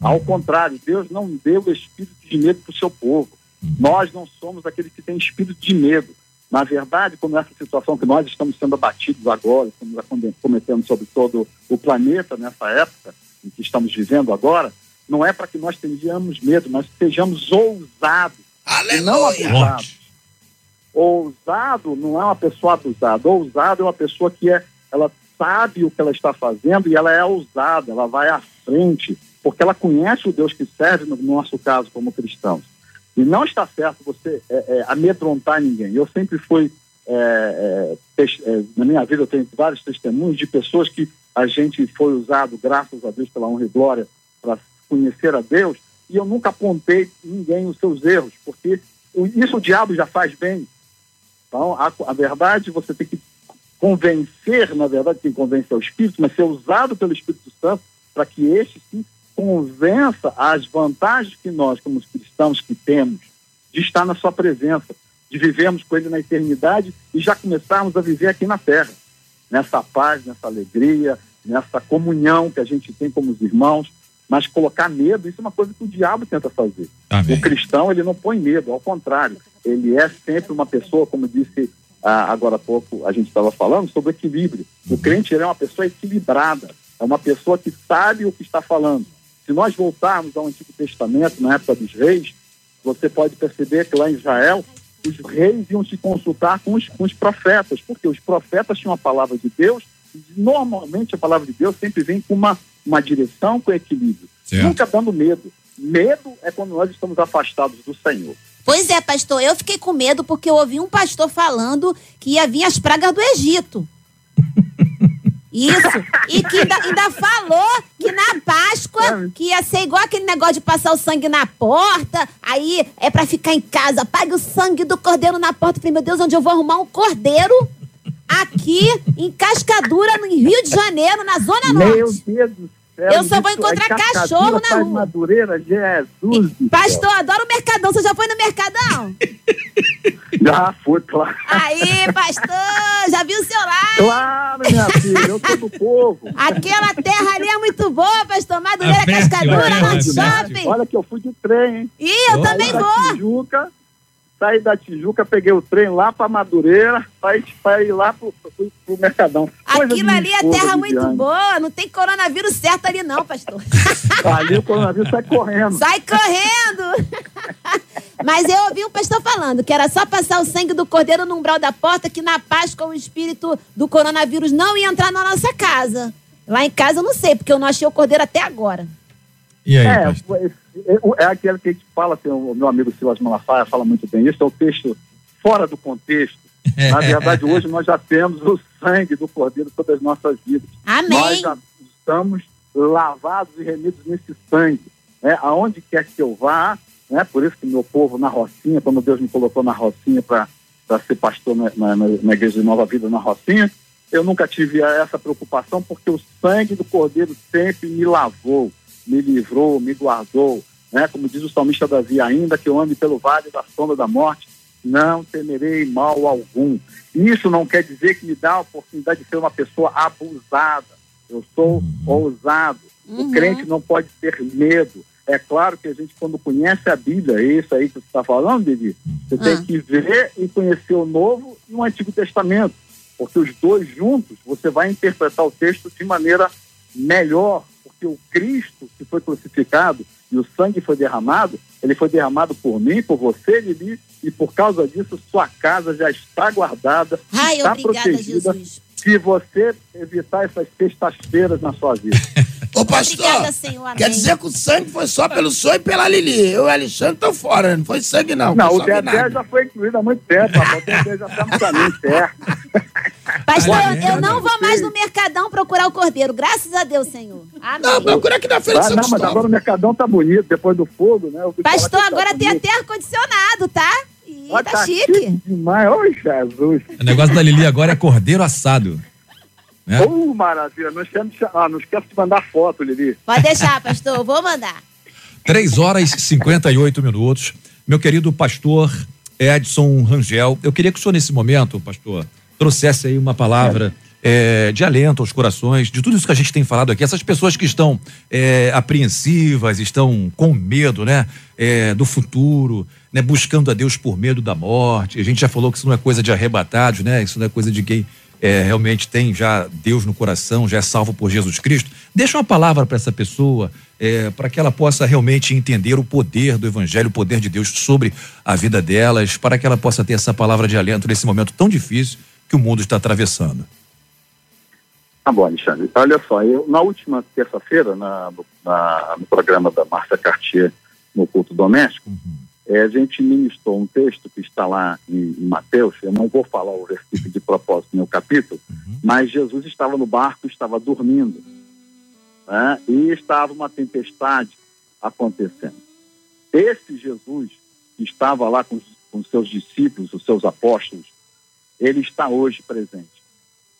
Speaker 8: Ao contrário, Deus não deu espírito de medo para o seu povo. Nós não somos aqueles que têm espírito de medo. Na verdade, como essa situação que nós estamos sendo abatidos agora, estamos cometendo sobre todo o planeta nessa época em que estamos vivendo agora, não é para que nós tenhamos medo, mas que sejamos ousados e não abusados. Ousado não é uma pessoa abusada. Ousado é uma pessoa que é, ela sabe o que ela está fazendo e ela é ousada, ela vai à frente, porque ela conhece o Deus que serve, no nosso caso, como cristãos. E não está certo você é, é, amedrontar ninguém. Eu sempre fui, é, é, é, na minha vida, eu tenho vários testemunhos de pessoas que a gente foi usado, graças a Deus, pela honra e glória, para conhecer a Deus, e eu nunca apontei ninguém os seus erros, porque isso o diabo já faz bem. Então, a, a verdade, você tem que convencer, na verdade, quem convence é o Espírito, mas ser usado pelo Espírito Santo para que este sim convença as vantagens que nós, como os cristãos que temos, de estar na sua presença, de vivermos com ele na eternidade e já começarmos a viver aqui na terra, nessa paz, nessa alegria, nessa comunhão que a gente tem como os irmãos, mas colocar medo, isso é uma coisa que o diabo tenta fazer.
Speaker 2: Amém.
Speaker 8: O cristão, ele não põe medo, ao contrário, ele é sempre uma pessoa, como disse ah, agora há pouco, a gente estava falando, sobre equilíbrio. O crente, ele é uma pessoa equilibrada, é uma pessoa que sabe o que está falando. Se nós voltarmos ao Antigo Testamento, na época dos reis, você pode perceber que lá em Israel, os reis iam se consultar com os, com os profetas, porque os profetas tinham a palavra de Deus, e normalmente a palavra de Deus sempre vem com uma, uma direção, com equilíbrio.
Speaker 2: Certo.
Speaker 8: Nunca dando medo. Medo é quando nós estamos afastados do Senhor.
Speaker 1: Pois é, pastor, eu fiquei com medo porque eu ouvi um pastor falando que ia vir as pragas do Egito. Isso. E que ainda, ainda falou que na Páscoa que ia ser igual aquele negócio de passar o sangue na porta. Aí é pra ficar em casa. Pague o sangue do cordeiro na porta. Falei, meu Deus, onde eu vou arrumar um cordeiro? Aqui em Cascadura, no Rio de Janeiro, na Zona
Speaker 8: Meu
Speaker 1: Norte.
Speaker 8: Deus do céu.
Speaker 1: Eu só vou encontrar
Speaker 8: é
Speaker 1: cachorro na rua.
Speaker 8: Madureira, Jesus.
Speaker 1: Pastor, adoro o Mercadão. Você já foi no Mercadão?
Speaker 8: Já foi, claro.
Speaker 1: Aí, pastor, já viu o seu lado?
Speaker 8: Claro, minha filha, eu sou do povo.
Speaker 1: Aquela terra ali é muito boa, pastor. Madureira,
Speaker 2: É
Speaker 1: Cascadura,
Speaker 2: é
Speaker 1: Norte. Shopping.
Speaker 8: Olha que eu fui de trem, hein?
Speaker 1: Ih, eu também vou.
Speaker 8: Tijuca, saí da Tijuca, peguei o trem lá pra Madureira, pra ir, lá pro, pro, pro Mercadão. Coisa
Speaker 1: Aquilo ali é terra muito
Speaker 8: Viviane.
Speaker 1: boa. Não tem coronavírus certo ali, não, pastor.
Speaker 8: Ali o coronavírus sai correndo.
Speaker 1: Sai correndo! Mas eu ouvi um pastor falando que era só passar o sangue do cordeiro no umbral da porta, que na Páscoa o espírito do coronavírus não ia entrar na nossa casa. Lá em casa eu não sei, porque eu não achei o cordeiro até agora.
Speaker 2: E aí,
Speaker 8: É,
Speaker 2: pastor?
Speaker 8: É, é aquele que a gente fala, assim, o meu amigo Silas Malafaia fala muito bem isso, é o texto fora do contexto. Na verdade, hoje nós já temos o sangue do Cordeiro sobre as nossas vidas.
Speaker 1: Amém.
Speaker 8: Nós já estamos lavados e remidos nesse sangue. Né? Aonde quer que eu vá, né? por isso que meu povo na Rocinha, quando Deus me colocou na Rocinha para ser pastor na, na, na Igreja de Nova Vida na Rocinha, eu nunca tive essa preocupação, porque o sangue do Cordeiro sempre me lavou, me livrou, me guardou. Né? Como diz o salmista Davi, ainda que eu ande pelo vale da sombra da morte, não temerei mal algum. Isso não quer dizer que me dá a oportunidade de ser uma pessoa abusada. Eu sou ousado.
Speaker 1: Uhum.
Speaker 8: O crente não pode ter medo. É claro que a gente, quando conhece a Bíblia, é isso aí que você está falando, Bibi, você
Speaker 1: Ah.
Speaker 8: tem que ver e conhecer o Novo e o Antigo Testamento. Porque os dois juntos, você vai interpretar o texto de maneira melhor. Porque o Cristo que foi crucificado e o sangue foi derramado, ele foi derramado por mim, por você, Bibi, e por causa disso, sua casa já está guardada,
Speaker 1: Ai,
Speaker 8: está
Speaker 1: obrigada,
Speaker 8: protegida
Speaker 1: Jesus.
Speaker 8: Se você evitar essas sextas-feiras na sua vida.
Speaker 3: Ô, pastor,
Speaker 1: Obrigada, Senhor.
Speaker 3: Quer dizer que o sangue foi só pelo senhor e pela Lili. Eu e o Alexandre estão fora, né? não foi sangue não.
Speaker 8: Não, o Dedé já foi incluído há muito tempo, rapaz. O Dedé já tá no caminho certo.
Speaker 1: Pastor, eu não vou mais no Mercadão procurar o cordeiro. Graças a Deus, Senhor. Amém.
Speaker 3: Não, procura aqui na frente
Speaker 8: Ah, não, mas agora o Mercadão tá bonito, depois do fogo, né?
Speaker 1: Pastor,
Speaker 8: que tá
Speaker 1: agora tem
Speaker 8: bonito.
Speaker 1: até ar-condicionado, tá? Ih,
Speaker 8: Ó,
Speaker 1: tá chique.
Speaker 8: demais. Ô, Jesus.
Speaker 2: O negócio da Lili agora é cordeiro assado. Né?
Speaker 8: Ô, maravilha. Não esquece, de, ah, não esquece de mandar foto, Lili.
Speaker 1: Pode deixar, pastor. Vou mandar.
Speaker 2: 3 horas e 58 minutos. Meu querido pastor Edson Rangel, eu queria que o senhor, nesse momento, pastor, trouxesse aí uma palavra eh, de alento aos corações, de tudo isso que a gente tem falado aqui. Essas pessoas que estão eh, apreensivas, estão com medo, né? eh, do futuro, né? Buscando a Deus por medo da morte. A gente já falou que isso não é coisa de arrebatados, né? Isso não é coisa de quem é, realmente tem já Deus no coração, já é salvo por Jesus Cristo, deixa uma palavra para essa pessoa, é, para que ela possa realmente entender o poder do Evangelho, o poder de Deus sobre a vida delas, para que ela possa ter essa palavra de alento nesse momento tão difícil que o mundo está atravessando.
Speaker 8: Tá bom, Alexandre. Olha só, eu, na última terça-feira, na, no- no programa da Márcia Cartier, no culto doméstico, eh, a gente ministrou um texto que está lá em, em Mateus, eu não vou falar o versículo de propósito no capítulo, mas Jesus estava no barco, estava dormindo, né? e estava uma tempestade acontecendo. Esse Jesus que estava lá com, com os seus discípulos, os seus apóstolos, ele está hoje presente.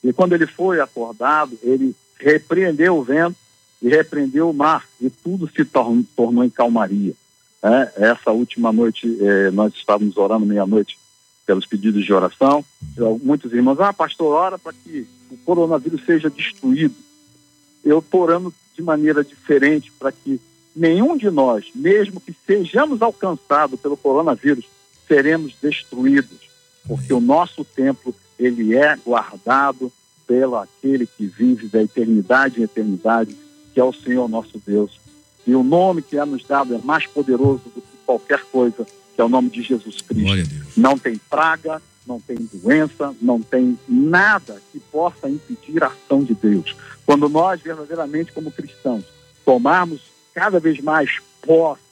Speaker 8: E quando ele foi acordado, ele repreendeu o vento e repreendeu o mar, e tudo se tornou, em calmaria. É, essa última noite, eh, nós estávamos orando meia-noite pelos pedidos de oração. Muitos irmãos, ah, pastor, ora para que o coronavírus seja destruído. Eu estou orando de maneira diferente para que nenhum de nós, mesmo que sejamos alcançados pelo coronavírus, seremos destruídos, porque o nosso templo ele é guardado pelo aquele que vive da eternidade em eternidade, que é o Senhor nosso Deus. E o nome que é nos dado é mais poderoso do que qualquer coisa, que é o nome de Jesus Cristo. Não tem praga, não tem doença, não tem nada que possa impedir a ação de Deus. Quando nós, verdadeiramente, como cristãos, tomarmos cada vez mais posse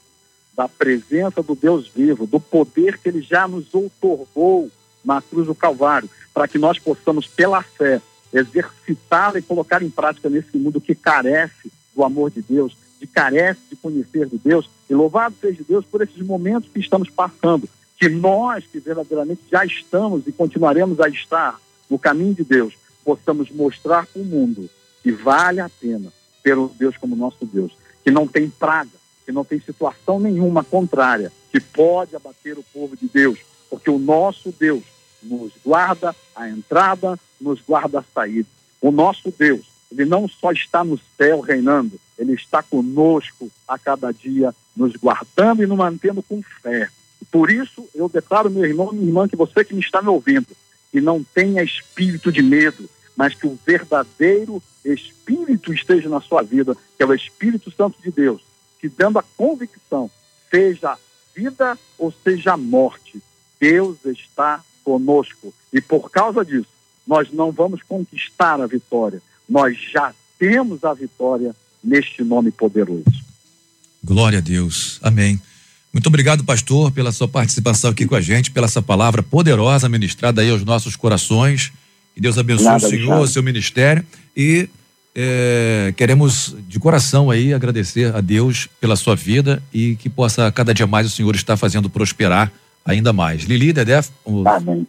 Speaker 8: da presença do Deus vivo, do poder que Ele já nos outorgou na cruz do Calvário, para que nós possamos, pela fé, exercitar e colocar em prática nesse mundo que carece do amor de Deus, que carece de conhecer de Deus. E louvado seja Deus por esses momentos que estamos passando, que nós, que verdadeiramente já estamos e continuaremos a estar no caminho de Deus, possamos mostrar para o mundo que vale a pena ter um Deus como nosso Deus, que não tem praga, que não tem situação nenhuma contrária, que pode abater o povo de Deus, porque o nosso Deus nos guarda a entrada, nos guarda a saída. O nosso Deus, ele não só está no céu reinando, ele está conosco a cada dia, nos guardando e nos mantendo com fé. Por isso, eu declaro, meu irmão, minha irmã, que você que me está me ouvindo, que não tenha espírito de medo, mas que o verdadeiro espírito esteja na sua vida, que é o Espírito Santo de Deus, que dando a convicção, seja vida ou seja morte, Deus está conosco. E por causa disso, nós não vamos conquistar a vitória, nós já temos a vitória neste nome poderoso.
Speaker 2: Glória a Deus. Amém. Muito obrigado, pastor, pela sua participação aqui com a gente, pela essa palavra poderosa ministrada aí aos nossos corações. Que Deus abençoe
Speaker 8: Nada,
Speaker 2: o senhor, o seu ministério e eh, queremos de coração aí agradecer a Deus pela sua vida e que possa cada dia mais o senhor estar fazendo prosperar ainda mais. Lili, Dedé, o-
Speaker 8: Amém.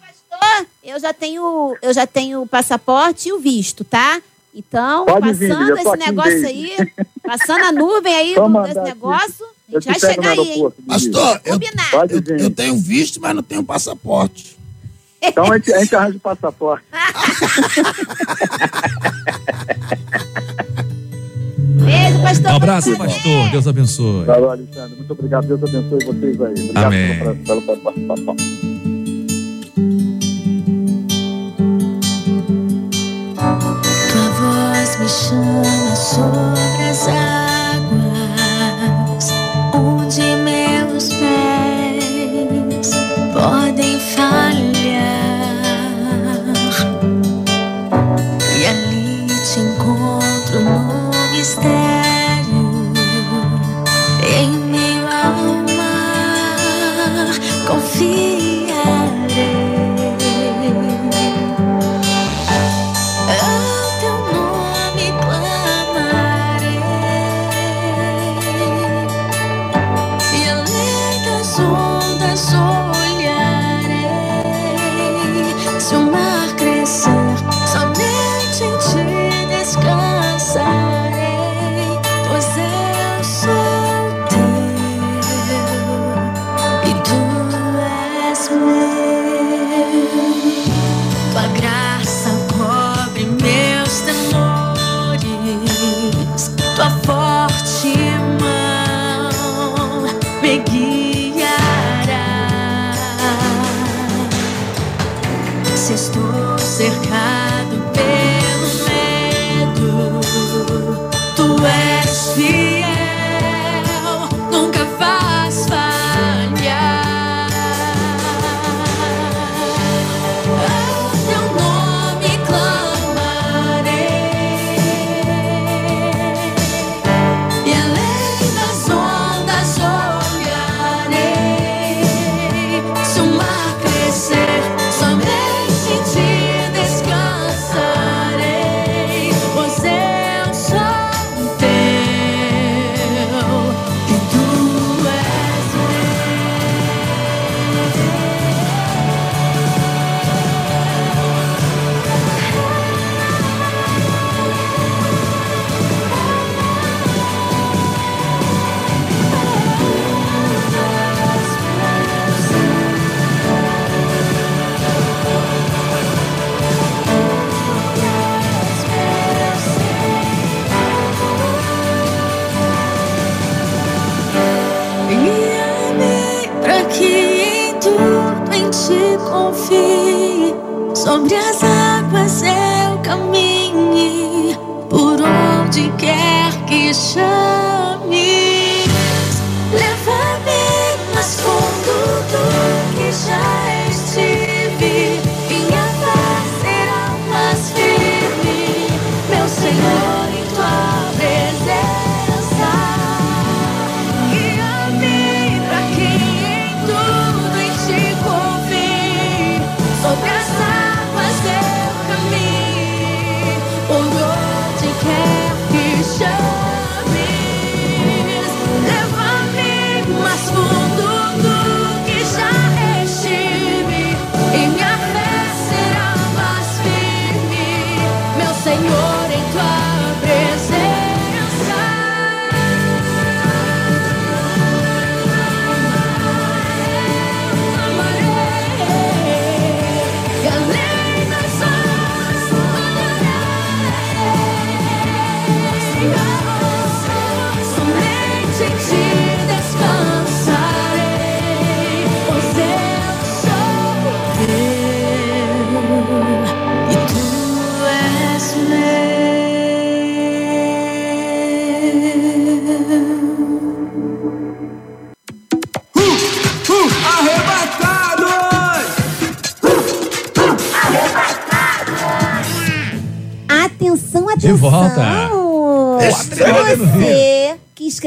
Speaker 1: Pastor, eu já tenho, eu já tenho o passaporte e o visto, tá? Então,
Speaker 8: Pode vir,
Speaker 1: passando
Speaker 8: tô
Speaker 1: esse negócio aí, passando a nuvem aí desse
Speaker 8: aqui.
Speaker 1: negócio, a gente
Speaker 8: te
Speaker 1: vai chegar aí.
Speaker 3: Pastor, eu, eu,
Speaker 8: vir.
Speaker 3: eu tenho visto, mas não tenho passaporte.
Speaker 8: Então a gente, a gente arranja o passaporte.
Speaker 1: Beijo, pastor.
Speaker 2: um abraço, pastor. Deus abençoe.
Speaker 8: Valeu, Alexandre. Muito obrigado. Deus abençoe vocês aí. Obrigado
Speaker 2: Amém.
Speaker 8: pela participação.
Speaker 7: Tua voz me chama sobre as águas,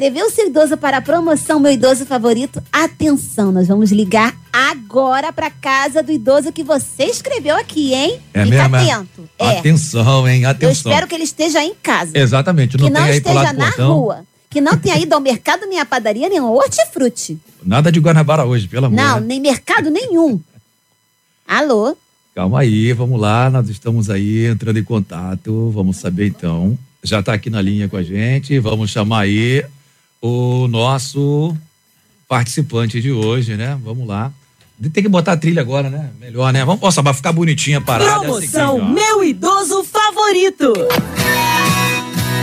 Speaker 7: que
Speaker 1: escreveu seu idoso para a promoção Meu Idoso Favorito, atenção, nós vamos ligar agora para casa do idoso que você escreveu aqui, hein?
Speaker 2: É
Speaker 1: Fica
Speaker 2: mesmo? é?
Speaker 1: atento. É.
Speaker 2: Atenção, hein?
Speaker 1: Eu
Speaker 2: Atenção.
Speaker 1: espero que ele esteja em casa.
Speaker 2: Exatamente, não
Speaker 1: que não esteja na
Speaker 2: portão.
Speaker 1: rua. Que não tenha ido ao mercado, nem à padaria, nem ao hortifruti.
Speaker 2: Nada de Guanabara hoje, pelo amor.
Speaker 1: Não,
Speaker 2: né?
Speaker 1: nem mercado nenhum. Alô?
Speaker 2: Calma aí, vamos lá, nós estamos aí entrando em contato, vamos saber então. Já está aqui na linha com a gente, vamos chamar aí o nosso participante de hoje, né? Vamos lá. Tem que botar a trilha agora, né? Melhor, né? Vamos, nossa, vai ficar bonitinha a parada. é a
Speaker 9: Promoção
Speaker 2: seguinte, ó.
Speaker 9: Meu Idoso Favorito.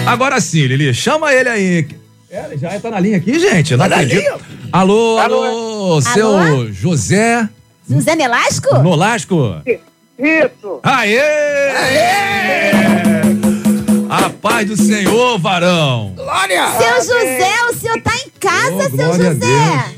Speaker 2: Agora sim, Lili, chama ele aí. É, ele já tá na linha aqui, gente. Não
Speaker 3: Tá na
Speaker 2: acredito.
Speaker 3: linha?
Speaker 2: Alô, alô, seu
Speaker 1: Alô?
Speaker 2: José
Speaker 1: José Nelasco?
Speaker 2: Nolasco.
Speaker 8: Isso!
Speaker 2: Aê! A paz do Senhor, varão.
Speaker 3: Glória!
Speaker 1: Seu José, o senhor tá em casa,
Speaker 2: Oh,
Speaker 1: seu José.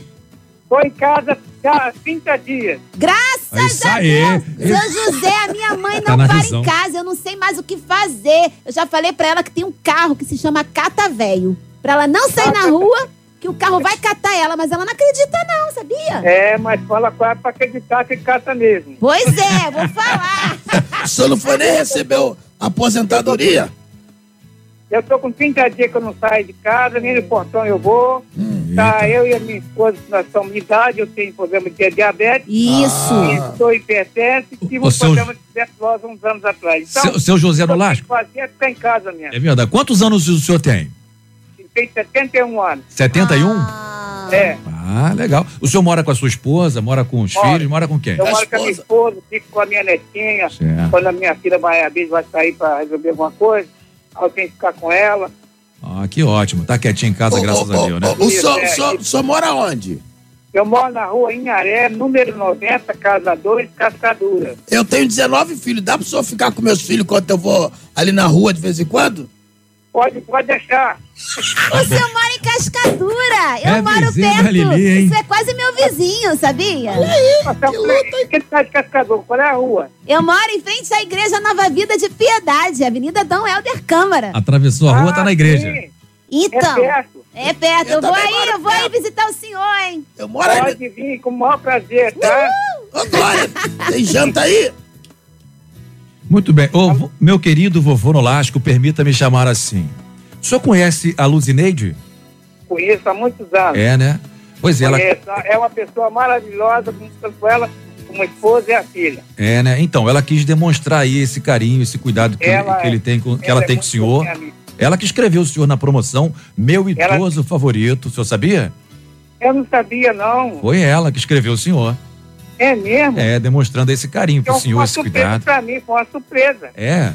Speaker 8: Tô em casa há 30 dias.
Speaker 1: Graças
Speaker 2: É isso
Speaker 1: a
Speaker 2: aí.
Speaker 1: Deus. Seu José, a minha mãe
Speaker 2: Tá
Speaker 1: não
Speaker 2: na
Speaker 1: para
Speaker 2: visão.
Speaker 1: em casa, eu não sei mais o que fazer. Eu já falei pra ela que tem um carro que se chama Cata Velho. Pra ela não sair na rua que o carro vai catar ela, mas ela não acredita não, sabia?
Speaker 10: É, mas fala com ela pra acreditar que cata mesmo.
Speaker 1: Pois é, vou falar.
Speaker 3: O senhor não foi nem receber a aposentadoria?
Speaker 10: Eu tô com 30 dias que eu não saio de casa, nem no portão eu vou.
Speaker 3: Hum,
Speaker 10: tá, eu e a minha esposa, nós somos de idade, eu tenho problema de diabetes.
Speaker 1: Isso.
Speaker 3: Ah.
Speaker 10: Estou hipertenso e tive
Speaker 2: O
Speaker 10: um
Speaker 2: seu-
Speaker 10: problema de tuberculose uns anos atrás. Então,
Speaker 2: Seu, seu José Nolasco?
Speaker 10: fazer é ficar em casa mesmo.
Speaker 2: É verdade. Quantos anos o senhor tem?
Speaker 10: Tem 71 anos.
Speaker 2: 71?
Speaker 1: Ah.
Speaker 10: É.
Speaker 2: Ah, legal. O senhor mora com a sua esposa, mora com os
Speaker 10: Moro.
Speaker 2: filhos, mora com quem?
Speaker 10: Eu
Speaker 3: A
Speaker 10: moro com a minha
Speaker 3: esposa.
Speaker 10: esposa, fico com a minha netinha.
Speaker 2: Certo.
Speaker 10: Quando a minha filha vai, às vezes vai sair para resolver alguma coisa, que ficar com ela.
Speaker 2: Ah, que ótimo. Tá quietinho em casa,
Speaker 3: Ô,
Speaker 2: graças
Speaker 3: ô,
Speaker 2: a Deus, né?
Speaker 3: ô, O senhor,
Speaker 10: é,
Speaker 3: mora onde?
Speaker 10: Eu moro na rua Inharé, número 90, casa 2, Cascadura.
Speaker 3: Eu tenho 19 filhos. Dá pro senhor ficar com meus filhos enquanto eu vou ali na rua de vez em quando?
Speaker 10: Pode, pode deixar.
Speaker 1: O senhor mora em Cascadura. Eu
Speaker 2: É
Speaker 1: moro perto.
Speaker 2: Lili?
Speaker 1: Isso é quase meu vizinho, sabia?
Speaker 10: Nossa, que que tá de Cascadura? Qual é a rua?
Speaker 1: Eu moro em frente à Igreja Nova Vida de Piedade, Avenida Dom Helder Câmara.
Speaker 2: Atravessou a rua, tá na igreja.
Speaker 10: Ah, sim.
Speaker 1: Então,
Speaker 10: É perto.
Speaker 1: é perto.
Speaker 3: Eu
Speaker 1: Eu vou aí, eu vou aí visitar o senhor, hein?
Speaker 3: Eu moro aí.
Speaker 10: Pode vir com o maior prazer, tá?
Speaker 3: Ô, Glória, tem janta aí?
Speaker 2: Muito bem. Ô, vo- meu querido vovô Nolasco, permita-me chamar assim. O senhor conhece a Luzineide?
Speaker 10: Conheço há muitos anos.
Speaker 2: É, né? Pois é, ela.
Speaker 10: É uma pessoa maravilhosa, tanto ela como a esposa e a filha.
Speaker 2: É, né? Então, ela quis demonstrar aí esse carinho, esse cuidado que,
Speaker 10: Ela
Speaker 2: que ele tem com, que
Speaker 10: ela
Speaker 2: ela
Speaker 10: é
Speaker 2: tem com o senhor. Ela que escreveu o senhor na promoção, meu
Speaker 10: Ela-
Speaker 2: idoso favorito. O senhor sabia?
Speaker 10: Eu não sabia, não.
Speaker 2: Foi ela que escreveu o senhor.
Speaker 10: É mesmo?
Speaker 2: É, demonstrando esse carinho pro
Speaker 10: Então,
Speaker 2: senhor,
Speaker 10: foi uma
Speaker 2: esse
Speaker 10: surpresa
Speaker 2: cuidado.
Speaker 10: pra mim, foi uma surpresa.
Speaker 2: É.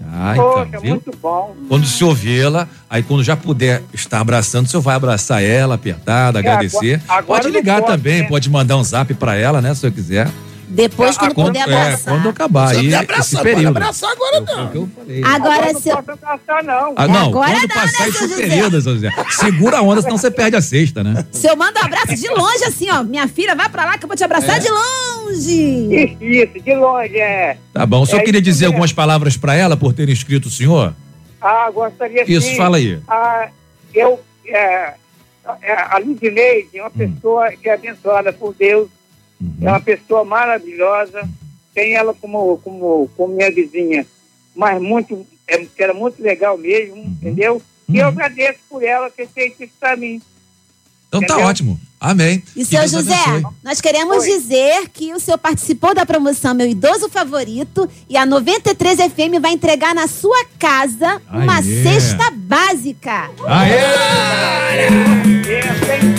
Speaker 2: Ah,
Speaker 10: Poxa,
Speaker 2: então, viu?
Speaker 10: muito bom.
Speaker 2: Quando o senhor vê-la, aí quando já puder estar abraçando, o senhor vai abraçar ela, apertada,
Speaker 10: É,
Speaker 2: agradecer.
Speaker 10: agora- agora
Speaker 2: pode ligar
Speaker 10: pode,
Speaker 2: também,
Speaker 10: né?
Speaker 2: pode mandar um zap pra ela, né, se o senhor quiser.
Speaker 1: Depois, quando
Speaker 2: Quando,
Speaker 1: puder
Speaker 2: é,
Speaker 1: abraçar.
Speaker 2: quando acabar aí
Speaker 3: não
Speaker 2: esse
Speaker 3: abraçar, pode
Speaker 2: período.
Speaker 3: abraçar agora
Speaker 2: o
Speaker 3: não.
Speaker 2: que eu falei.
Speaker 1: Agora,
Speaker 10: Agora não
Speaker 1: se eu...
Speaker 10: posso abraçar, não.
Speaker 2: Ah, não,
Speaker 1: Agora
Speaker 2: quando
Speaker 1: não,
Speaker 2: passar
Speaker 1: né,
Speaker 2: esse
Speaker 1: seu José?
Speaker 2: período, seu José. Segura a onda, senão você perde a sexta, né?
Speaker 1: Se eu mando um abraço de longe, assim, ó. Minha filha, vai pra lá que eu vou te abraçar
Speaker 2: É.
Speaker 1: de longe.
Speaker 10: Isso, de longe, é.
Speaker 2: Tá bom. O senhor
Speaker 10: É
Speaker 2: queria dizer
Speaker 10: mesmo.
Speaker 2: algumas palavras pra ela por ter inscrito o senhor?
Speaker 10: Ah, gostaria
Speaker 2: Isso,
Speaker 10: sim.
Speaker 2: fala aí.
Speaker 10: Ah, eu, é, é, a Lidineide é uma
Speaker 2: Hum.
Speaker 10: pessoa que é abençoada por Deus,
Speaker 2: Uhum.
Speaker 10: é uma pessoa maravilhosa, tem ela como, como, como minha vizinha, mas muito, é, que era muito legal mesmo, entendeu? E eu
Speaker 2: Uhum.
Speaker 10: agradeço por ela ter feito isso pra mim.
Speaker 2: Então tá
Speaker 10: Entendeu?
Speaker 2: ótimo. Amém.
Speaker 1: E
Speaker 2: Que
Speaker 1: seu
Speaker 2: Deus
Speaker 1: José,
Speaker 2: abençoe.
Speaker 1: nós queremos
Speaker 10: Oi.
Speaker 1: dizer que o senhor participou da promoção Meu Idoso Favorito e a 93 FM vai entregar na sua casa uma
Speaker 2: Aê.
Speaker 1: cesta básica.
Speaker 2: Aê!
Speaker 10: Hein?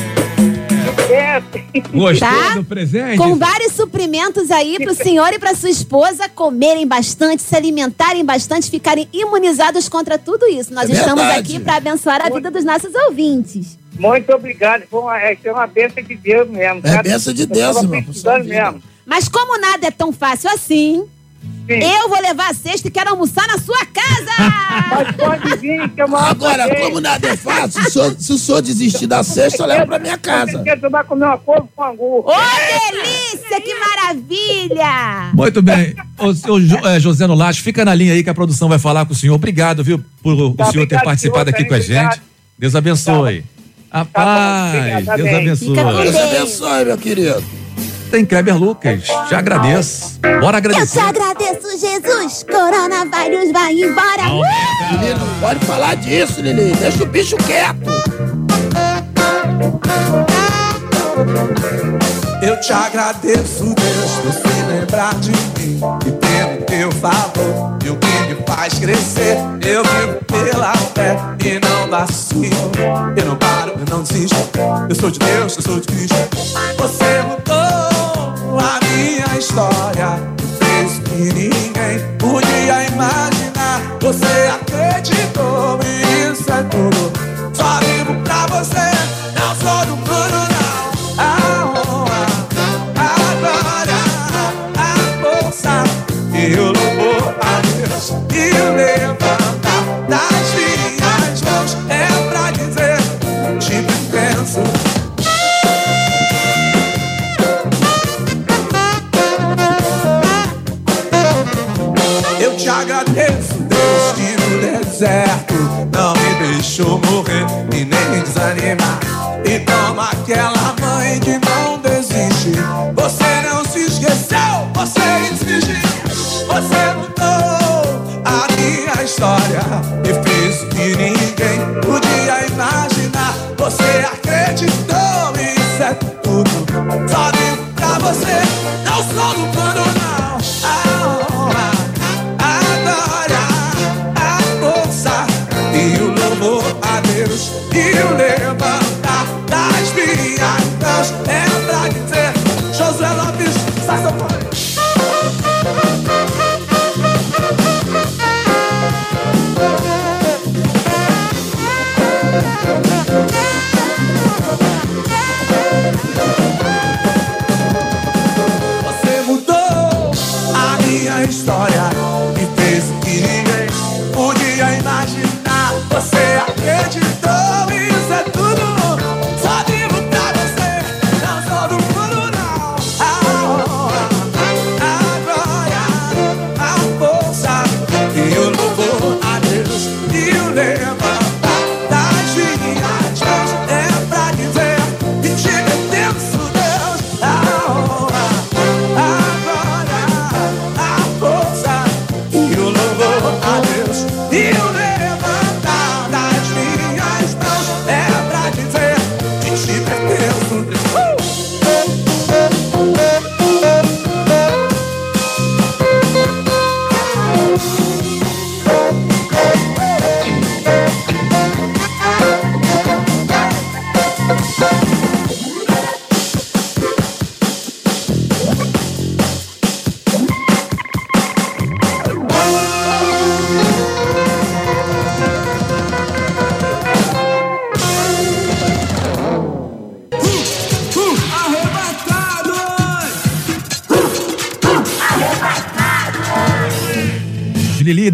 Speaker 2: Gostou
Speaker 1: Tá?
Speaker 2: do presente?
Speaker 1: Com vários suprimentos aí pro senhor e pra sua esposa comerem bastante, se alimentarem bastante, ficarem imunizados contra tudo isso. Nós
Speaker 3: É
Speaker 1: estamos
Speaker 3: verdade.
Speaker 1: aqui para abençoar a vida dos nossos ouvintes.
Speaker 10: Muito obrigado, foi uma, é uma bênção de Deus mesmo.
Speaker 3: É bênção de
Speaker 10: Eu
Speaker 3: Deus, irmão,
Speaker 10: mesmo.
Speaker 1: Mas como nada é tão fácil assim,
Speaker 10: Sim.
Speaker 1: eu vou levar a cesta e quero almoçar na sua casa!
Speaker 10: Mas pode vir, que é uma
Speaker 3: Agora, como nada é fácil, se o senhor, se o senhor desistir da sexta, eu levo pra minha casa.
Speaker 10: Você vai comer uma couve com angu.
Speaker 1: Ô, delícia! Que maravilha!
Speaker 2: Muito bem. O senhor eh, José Nolasco, fica na linha aí que a produção vai falar com o senhor. Obrigado, viu, por o
Speaker 10: Tá,
Speaker 2: senhor ter participado
Speaker 10: senhor,
Speaker 2: aqui com a
Speaker 10: obrigado.
Speaker 2: gente. Deus abençoe. A
Speaker 10: bom,
Speaker 2: paz,
Speaker 10: obrigado,
Speaker 2: Deus abençoe.
Speaker 3: Deus. abençoe, meu querido.
Speaker 2: Tem Kleber Lucas, te agradeço. Bora
Speaker 1: Eu te
Speaker 2: agradecer.
Speaker 1: agradeço, Jesus! Coronavírus vai embora! Uh!
Speaker 3: Lili, não pode falar disso, Lili. Deixa o bicho quieto.
Speaker 5: Eu te agradeço, Deus, por se lembrar de mim e pelo teu favor e o que me faz crescer. Eu vivo pela fé e não vacilo. Eu não paro, eu não desisto. Eu sou de Deus, eu sou de Cristo. Você mudou a minha história, fez que ninguém podia imaginar. Você acreditou e toma aquela mãe que não desiste. Você não se esqueceu, você exige, você mudou a minha história e fez o que ninguém podia imaginar. Você acreditou, isso é tudo. Só digo pra você, não sou do plano.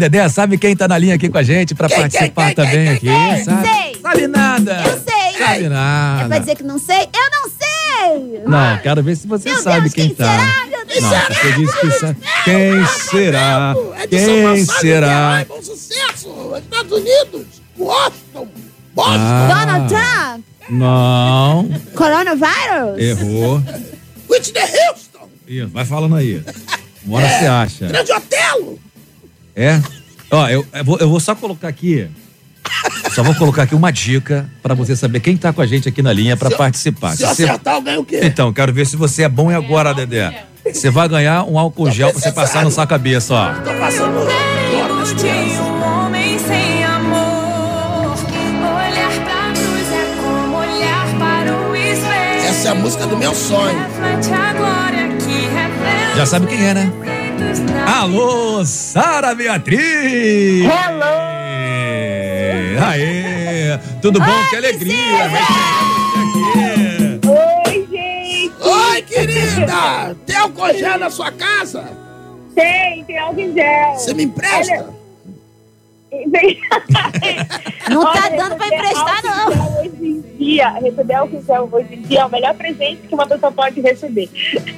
Speaker 2: Dedé, sabe quem tá na linha aqui com a gente pra
Speaker 3: Quem,
Speaker 2: participar
Speaker 3: quem,
Speaker 2: também
Speaker 3: quem,
Speaker 2: aqui?
Speaker 1: quem?
Speaker 2: Sabe?
Speaker 1: Sei.
Speaker 2: Sabe nada.
Speaker 1: Eu sei.
Speaker 2: Sabe
Speaker 1: É
Speaker 2: nada.
Speaker 1: pra dizer que não sei? Eu não sei!
Speaker 2: Não, quero ver se você
Speaker 1: Meu
Speaker 2: sabe
Speaker 1: Deus,
Speaker 2: quem,
Speaker 1: quem
Speaker 2: tá.
Speaker 1: será? Meu Deus,
Speaker 2: Não,
Speaker 1: será?
Speaker 2: você disse que sabe. Quem será?
Speaker 3: É
Speaker 2: Quem será?
Speaker 3: Niterói, bom sucesso! Estados Unidos, Washington, Boston.
Speaker 2: Ah.
Speaker 1: Donald Trump?
Speaker 2: Não,
Speaker 1: Coronavírus?
Speaker 2: errou.
Speaker 3: Whitney Houston,
Speaker 2: Ih, vai falando aí. Uma hora você acha.
Speaker 3: Grande Otelo.
Speaker 2: É? Ó, eu, eu vou, eu vou só colocar aqui. Só vou colocar aqui uma dica pra você saber quem tá com a gente aqui na linha pra participar.
Speaker 3: Se
Speaker 2: Se você-
Speaker 3: acertar, eu ganho o quê?
Speaker 2: Então, quero ver se você é bom e agora, Dedé. Você vai ganhar um álcool gel pra você passar na sua cabeça, ó.
Speaker 3: Tô passando agora nas
Speaker 7: De
Speaker 3: crianças.
Speaker 7: um homem sem amor. Olhar pra cruz é como olhar para o espelho.
Speaker 3: Essa é a música do meu sonho.
Speaker 2: Já sabe quem é, né? Alô, Sara Beatriz!
Speaker 1: Hello!
Speaker 2: Aê! Tudo bom? que alegria! Aqui.
Speaker 11: Oi, gente!
Speaker 3: Oi, querida! Tem álcool gel na sua casa?
Speaker 11: Tem, tem álcool gel.
Speaker 3: Você me empresta?
Speaker 11: Olha-
Speaker 1: Não tá
Speaker 11: Olha,
Speaker 1: dando pra
Speaker 11: receber
Speaker 1: emprestar, não.
Speaker 11: Hoje em dia, receber álcool gel hoje em dia é o melhor presente que uma pessoa pode receber.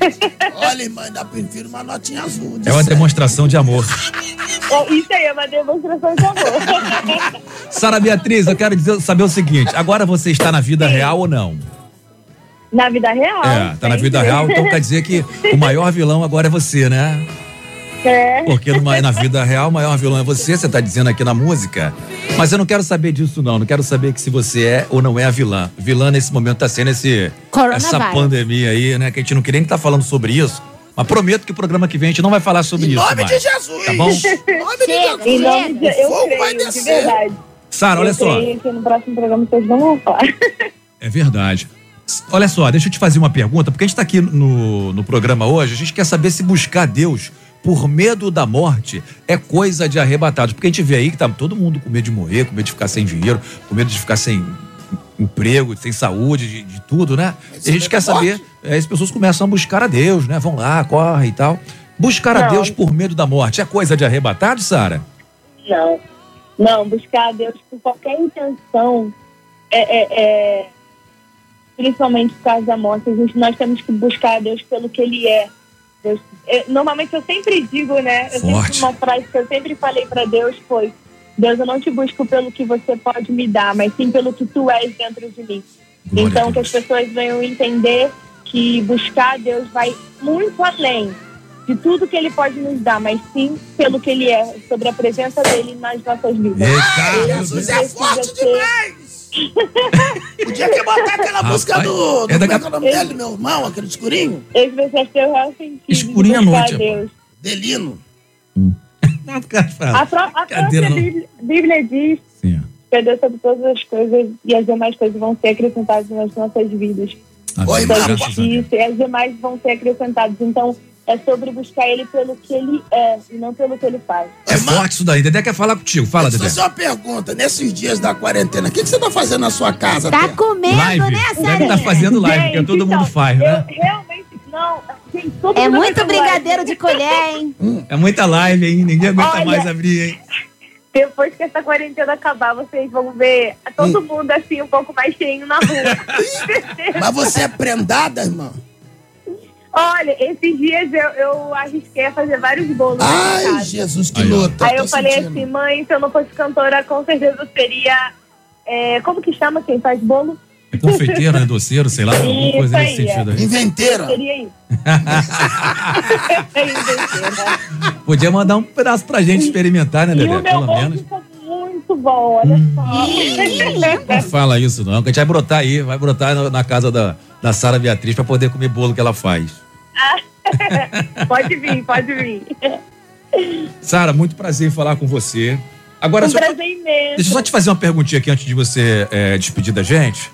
Speaker 3: Olha, irmã, ainda prefiro uma notinha azul.
Speaker 2: É uma demonstração de amor.
Speaker 11: É, Isso aí é uma demonstração de amor.
Speaker 2: Sara Beatriz, eu quero dizer, saber o seguinte: agora você está na vida real ou não?
Speaker 11: Na vida real.
Speaker 2: É, tá na vida real, então quer dizer que o maior vilão agora é você, né?
Speaker 11: É.
Speaker 2: Porque numa- na vida real, o maior vilão é você, você tá dizendo aqui na música. Mas eu não quero saber disso, não. Não quero saber que se você é ou não é a vilã. Vilã nesse momento tá sendo esse, essa pandemia aí, né? Que a gente não queria nem estar falando sobre isso. Mas prometo que o programa que vem a gente não vai falar sobre
Speaker 3: Em
Speaker 2: isso.
Speaker 3: nome
Speaker 2: mais.
Speaker 3: de Jesus!
Speaker 2: Tá bom?
Speaker 3: Em nome de
Speaker 1: Chega,
Speaker 11: Em
Speaker 3: Jesus!
Speaker 11: nome de, eu
Speaker 3: O fogo vai
Speaker 11: creio, de
Speaker 3: descer.
Speaker 11: verdade.
Speaker 2: Sara, olha
Speaker 11: eu
Speaker 2: só.
Speaker 11: creio que no próximo programa vocês não vão falar.
Speaker 2: É verdade. Olha só, deixa eu te fazer uma pergunta, porque a gente tá aqui no, no programa hoje, a gente quer saber se buscar Deus por medo da morte é coisa de arrebatados. Porque a gente vê aí que tá todo mundo com medo de morrer, com medo de ficar sem dinheiro, com medo de ficar sem emprego, sem saúde, de, de tudo, né? E a gente
Speaker 3: medo
Speaker 2: quer saber, é, as pessoas começam a buscar a Deus, né? Vão lá, corre e tal. Buscar a
Speaker 11: Não.
Speaker 2: Deus por medo da morte é coisa de arrebatado, Sara?
Speaker 11: Não. Não, buscar a Deus por qualquer intenção, é, é- é, principalmente por causa da morte, a gente, nós temos que buscar a Deus pelo que Ele é. Deus- é, normalmente eu sempre digo, né? Eu
Speaker 2: Forte.
Speaker 11: sempre, uma frase que eu sempre falei para Deus foi: Deus, eu não te busco pelo que você pode me dar, mas sim pelo que tu és dentro de mim.
Speaker 2: Glória
Speaker 11: então, que as pessoas venham entender que buscar Deus vai muito além de tudo que Ele pode nos dar, mas sim pelo que Ele é, sobre a presença dele nas nossas vidas.
Speaker 3: Jesus é forte demais! Podia que botar aquela
Speaker 2: Rapaz,
Speaker 3: música do. do
Speaker 2: é
Speaker 3: como
Speaker 2: daqui
Speaker 3: é
Speaker 2: a-
Speaker 3: é o nome dele, meu irmão, aquele escurinho?
Speaker 11: Esse vai ser seu real sentido.
Speaker 2: Escurinho à noite,
Speaker 11: a Deus.
Speaker 3: Delino.
Speaker 11: A, pró- a
Speaker 2: Brincadeira,
Speaker 11: própria
Speaker 2: não.
Speaker 11: Bíblia, Bíblia diz
Speaker 2: Sim.
Speaker 11: que a Deus sobre todas as coisas e as demais coisas vão ser acrescentadas nas nossas vidas.
Speaker 2: Oi,
Speaker 11: Então,
Speaker 2: graças a Deus.
Speaker 11: isso, e as demais vão ser acrescentadas. Então, é sobre buscar Ele pelo que Ele é e não pelo que Ele faz.
Speaker 2: É forte isso daí. Dedé quer falar contigo. Fala, Dedé.
Speaker 3: fazer uma pergunta. Nesses dias da quarentena, o que, que você tá fazendo na sua casa?
Speaker 1: Tá
Speaker 3: Té?
Speaker 1: comendo,
Speaker 2: Live.
Speaker 1: né,
Speaker 2: Deve
Speaker 1: Sarinha?
Speaker 2: estar fazendo live, porque todo mundo
Speaker 11: então,
Speaker 2: faz, né?
Speaker 11: Eu realmente não. Gente, todo
Speaker 1: É
Speaker 11: mundo
Speaker 1: muito brigadeiro
Speaker 11: live.
Speaker 1: de colher, hein?
Speaker 2: É muita live, hein? Ninguém aguenta
Speaker 11: Olha.
Speaker 2: mais abrir, hein?
Speaker 11: Depois que essa quarentena acabar, vocês vão ver todo mundo assim, um pouco mais cheinho na rua.
Speaker 3: Mas você é prendada, irmã?
Speaker 11: Olha, esses dias eu, eu arrisquei a fazer vários bolos.
Speaker 3: Ai. Jesus, que
Speaker 2: Aí,
Speaker 3: luta.
Speaker 11: Aí
Speaker 3: tô
Speaker 11: eu falei
Speaker 3: sentindo.
Speaker 11: assim, mãe, se eu não fosse cantora, com certeza eu seria. é, como que chama quem faz bolo?
Speaker 2: É confeiteiro, né? Doceiro, sei lá, alguma
Speaker 11: Isso
Speaker 2: coisa nesse
Speaker 11: aí,
Speaker 2: sentido aí.
Speaker 3: Inventeira.
Speaker 11: Seria isso.
Speaker 2: Podia mandar um pedaço pra gente experimentar, né, Dedé? Pelo
Speaker 11: bolo
Speaker 2: menos.
Speaker 11: ficou muito bom, olha só.
Speaker 2: Não fala isso, não. Que a gente vai brotar aí, vai brotar na, na casa da, da Sara Beatriz pra poder comer bolo que ela faz.
Speaker 11: pode vir, pode vir.
Speaker 2: Sara, muito prazer em falar com você. Agora,
Speaker 11: um prazer imenso.
Speaker 2: deixa eu só te fazer uma perguntinha aqui antes de você é, despedir da gente.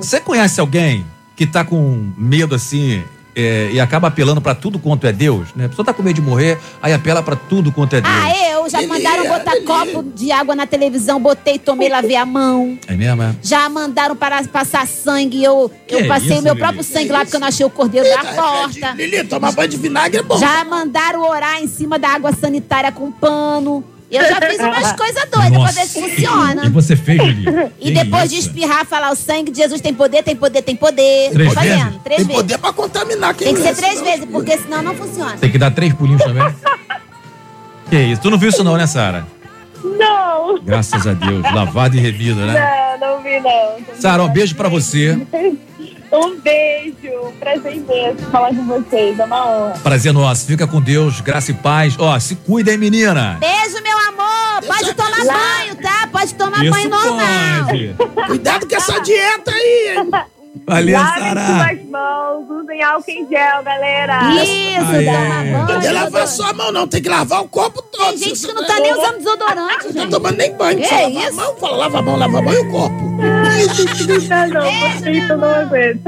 Speaker 2: Você conhece alguém que tá com medo assim é, e acaba apelando pra tudo quanto é Deus? Né? A pessoa tá com medo de morrer, aí apela pra tudo quanto é Deus.
Speaker 1: Ah, eu já mandaram botar copo de água na televisão, botei, tomei, lavei a mão.
Speaker 2: É mesmo, é?
Speaker 1: Já mandaram para passar sangue, eu,
Speaker 2: Que
Speaker 1: eu passei
Speaker 2: isso,
Speaker 1: o meu
Speaker 2: Lili?
Speaker 1: próprio sangue lá porque eu não achei o cordeiro da porta.
Speaker 3: Lili, tomar banho de vinagre é bom.
Speaker 1: Já mandaram orar em cima da água sanitária com pano. Eu já fiz umas coisas doidas pra ver se
Speaker 2: E
Speaker 1: funciona.
Speaker 2: você fez, Lili?
Speaker 1: E
Speaker 2: Que
Speaker 1: depois de espirrar, falar o sangue de Jesus tem poder, tem poder, tem poder.
Speaker 2: Três
Speaker 1: Tô
Speaker 2: vezes?
Speaker 1: três
Speaker 3: Tem
Speaker 1: vezes.
Speaker 3: poder pra contaminar quem
Speaker 1: Tem que ser três vezes, porque senão não funciona.
Speaker 2: Tem que dar três pulinhos também? que isso? Tu não viu isso não, né, Sara?
Speaker 11: Não,
Speaker 2: Graças a Deus. Lavado e revida, né?
Speaker 11: não, não vi não.
Speaker 2: Sara, um beijo pra você.
Speaker 11: Um beijo, prazer imenso falar com vocês, é uma honra.
Speaker 2: Prazer nosso. Fica com Deus, graça e paz. Ó, se cuida, hein, menina?
Speaker 1: Beijo, meu amor. Pode tomar banho, tá? Pode tomar banho normal.
Speaker 2: pode.
Speaker 3: Cuidado com essa dieta aí, hein?
Speaker 2: Valeu,
Speaker 11: Lavem
Speaker 2: Sara.
Speaker 11: suas mãos, usem álcool em gel, galera.
Speaker 1: Isso,
Speaker 2: Aê.
Speaker 1: toma
Speaker 3: Não
Speaker 1: banho.
Speaker 3: lavar só a mão, não. Tem que lavar o corpo todo.
Speaker 1: Tem gente que não tá nem usando desodorante,
Speaker 3: Não tá
Speaker 1: gente.
Speaker 3: tomando nem banho.
Speaker 1: Que
Speaker 3: Só lava a
Speaker 1: isso?
Speaker 3: mão, fala lava a mão, lava a mão e o corpo.
Speaker 11: Não, não, vocês não aguento.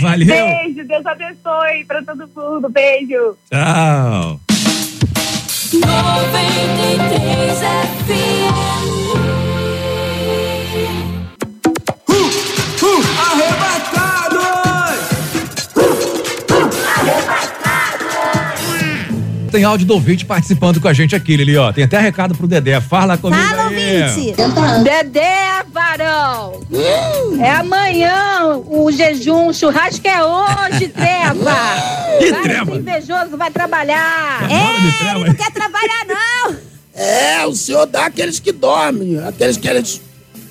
Speaker 2: Valeu.
Speaker 11: Beijo, Deus abençoe pra todo mundo. Beijo.
Speaker 2: Tchau.
Speaker 7: 93
Speaker 2: Tem áudio do ouvinte participando com a gente aqui, Lili, ó. Tem até recado pro Dedé. Fala comigo
Speaker 1: Fala,
Speaker 2: aí.
Speaker 1: ouvinte.
Speaker 12: Dedé, varão! É amanhã o jejum, o churrasco é hoje, treva!
Speaker 2: Que
Speaker 12: Vai,
Speaker 2: treva?
Speaker 12: esse invejoso vai trabalhar!
Speaker 2: De treva,
Speaker 1: Ele não quer trabalhar, não.
Speaker 3: É, o senhor dá aqueles que dormem, aqueles que eles.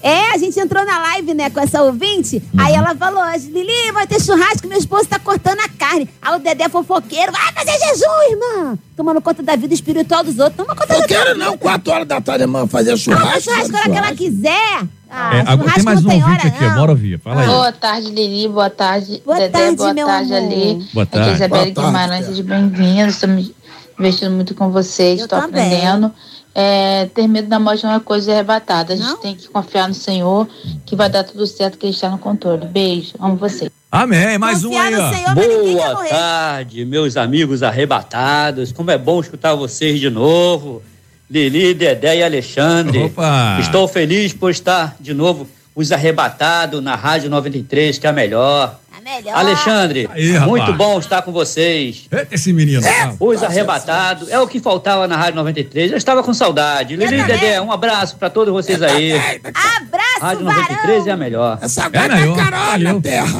Speaker 1: É, a gente entrou na live, né, com essa ouvinte. Aí ela falou: Lili, vai ter churrasco, meu esposo tá cortando a carne. Aí o Dedé fofoqueiro, vai fazer jejum, irmã. Tomando conta da vida espiritual dos outros. Toma conta
Speaker 3: Não
Speaker 1: da
Speaker 3: quero não, quatro horas da tarde, irmã, fazer
Speaker 1: Toma
Speaker 3: churrasco.
Speaker 1: churrasco a hora que ela quiser. Ah,
Speaker 2: É, agora tem
Speaker 1: churrasco
Speaker 2: mais
Speaker 1: não
Speaker 2: um
Speaker 1: tem
Speaker 2: ouvinte
Speaker 1: hora,
Speaker 2: aqui,
Speaker 1: não.
Speaker 2: bora ouvir. Fala aí.
Speaker 13: Boa tarde, Lili. Boa tarde,
Speaker 1: Boa
Speaker 13: Dedé.
Speaker 1: tarde,
Speaker 13: boa
Speaker 1: meu
Speaker 13: tarde,
Speaker 1: amor.
Speaker 13: Ali.
Speaker 2: Boa
Speaker 13: Aqui é
Speaker 2: tarde.
Speaker 13: Isabelle
Speaker 3: Boa tarde,
Speaker 13: Guimarães,
Speaker 3: Pedro.
Speaker 13: seja bem-vinda. Estamos investindo muito com vocês, estou
Speaker 1: também.
Speaker 13: É, ter medo da morte é uma coisa arrebatada. A gente
Speaker 1: Não?
Speaker 13: tem que confiar no Senhor, que vai dar tudo certo, que Ele está no controle. Beijo, amo vocês.
Speaker 2: Amém. Mais um aí, ó.
Speaker 1: Senhor,
Speaker 14: Boa tarde, meus amigos arrebatados. Como é bom escutar vocês de novo. Lili, Dedé e Alexandre.
Speaker 2: Opa.
Speaker 14: Estou feliz por estar de novo os arrebatados na Rádio 93, que é a melhor.
Speaker 1: Melhor.
Speaker 14: Alexandre,
Speaker 2: Aí,
Speaker 14: muito bom estar com vocês.
Speaker 2: Eita, esse menino. Ah,
Speaker 14: Os arrebatados é o que faltava na Rádio 93. Eu estava com saudade. Lili e. Dedé, um abraço para todos vocês aí.
Speaker 1: Abraço,
Speaker 14: Rádio 93 é a melhor.
Speaker 3: Essa
Speaker 2: É,
Speaker 3: gata
Speaker 2: né,
Speaker 3: é
Speaker 2: eu-
Speaker 3: caralho terra.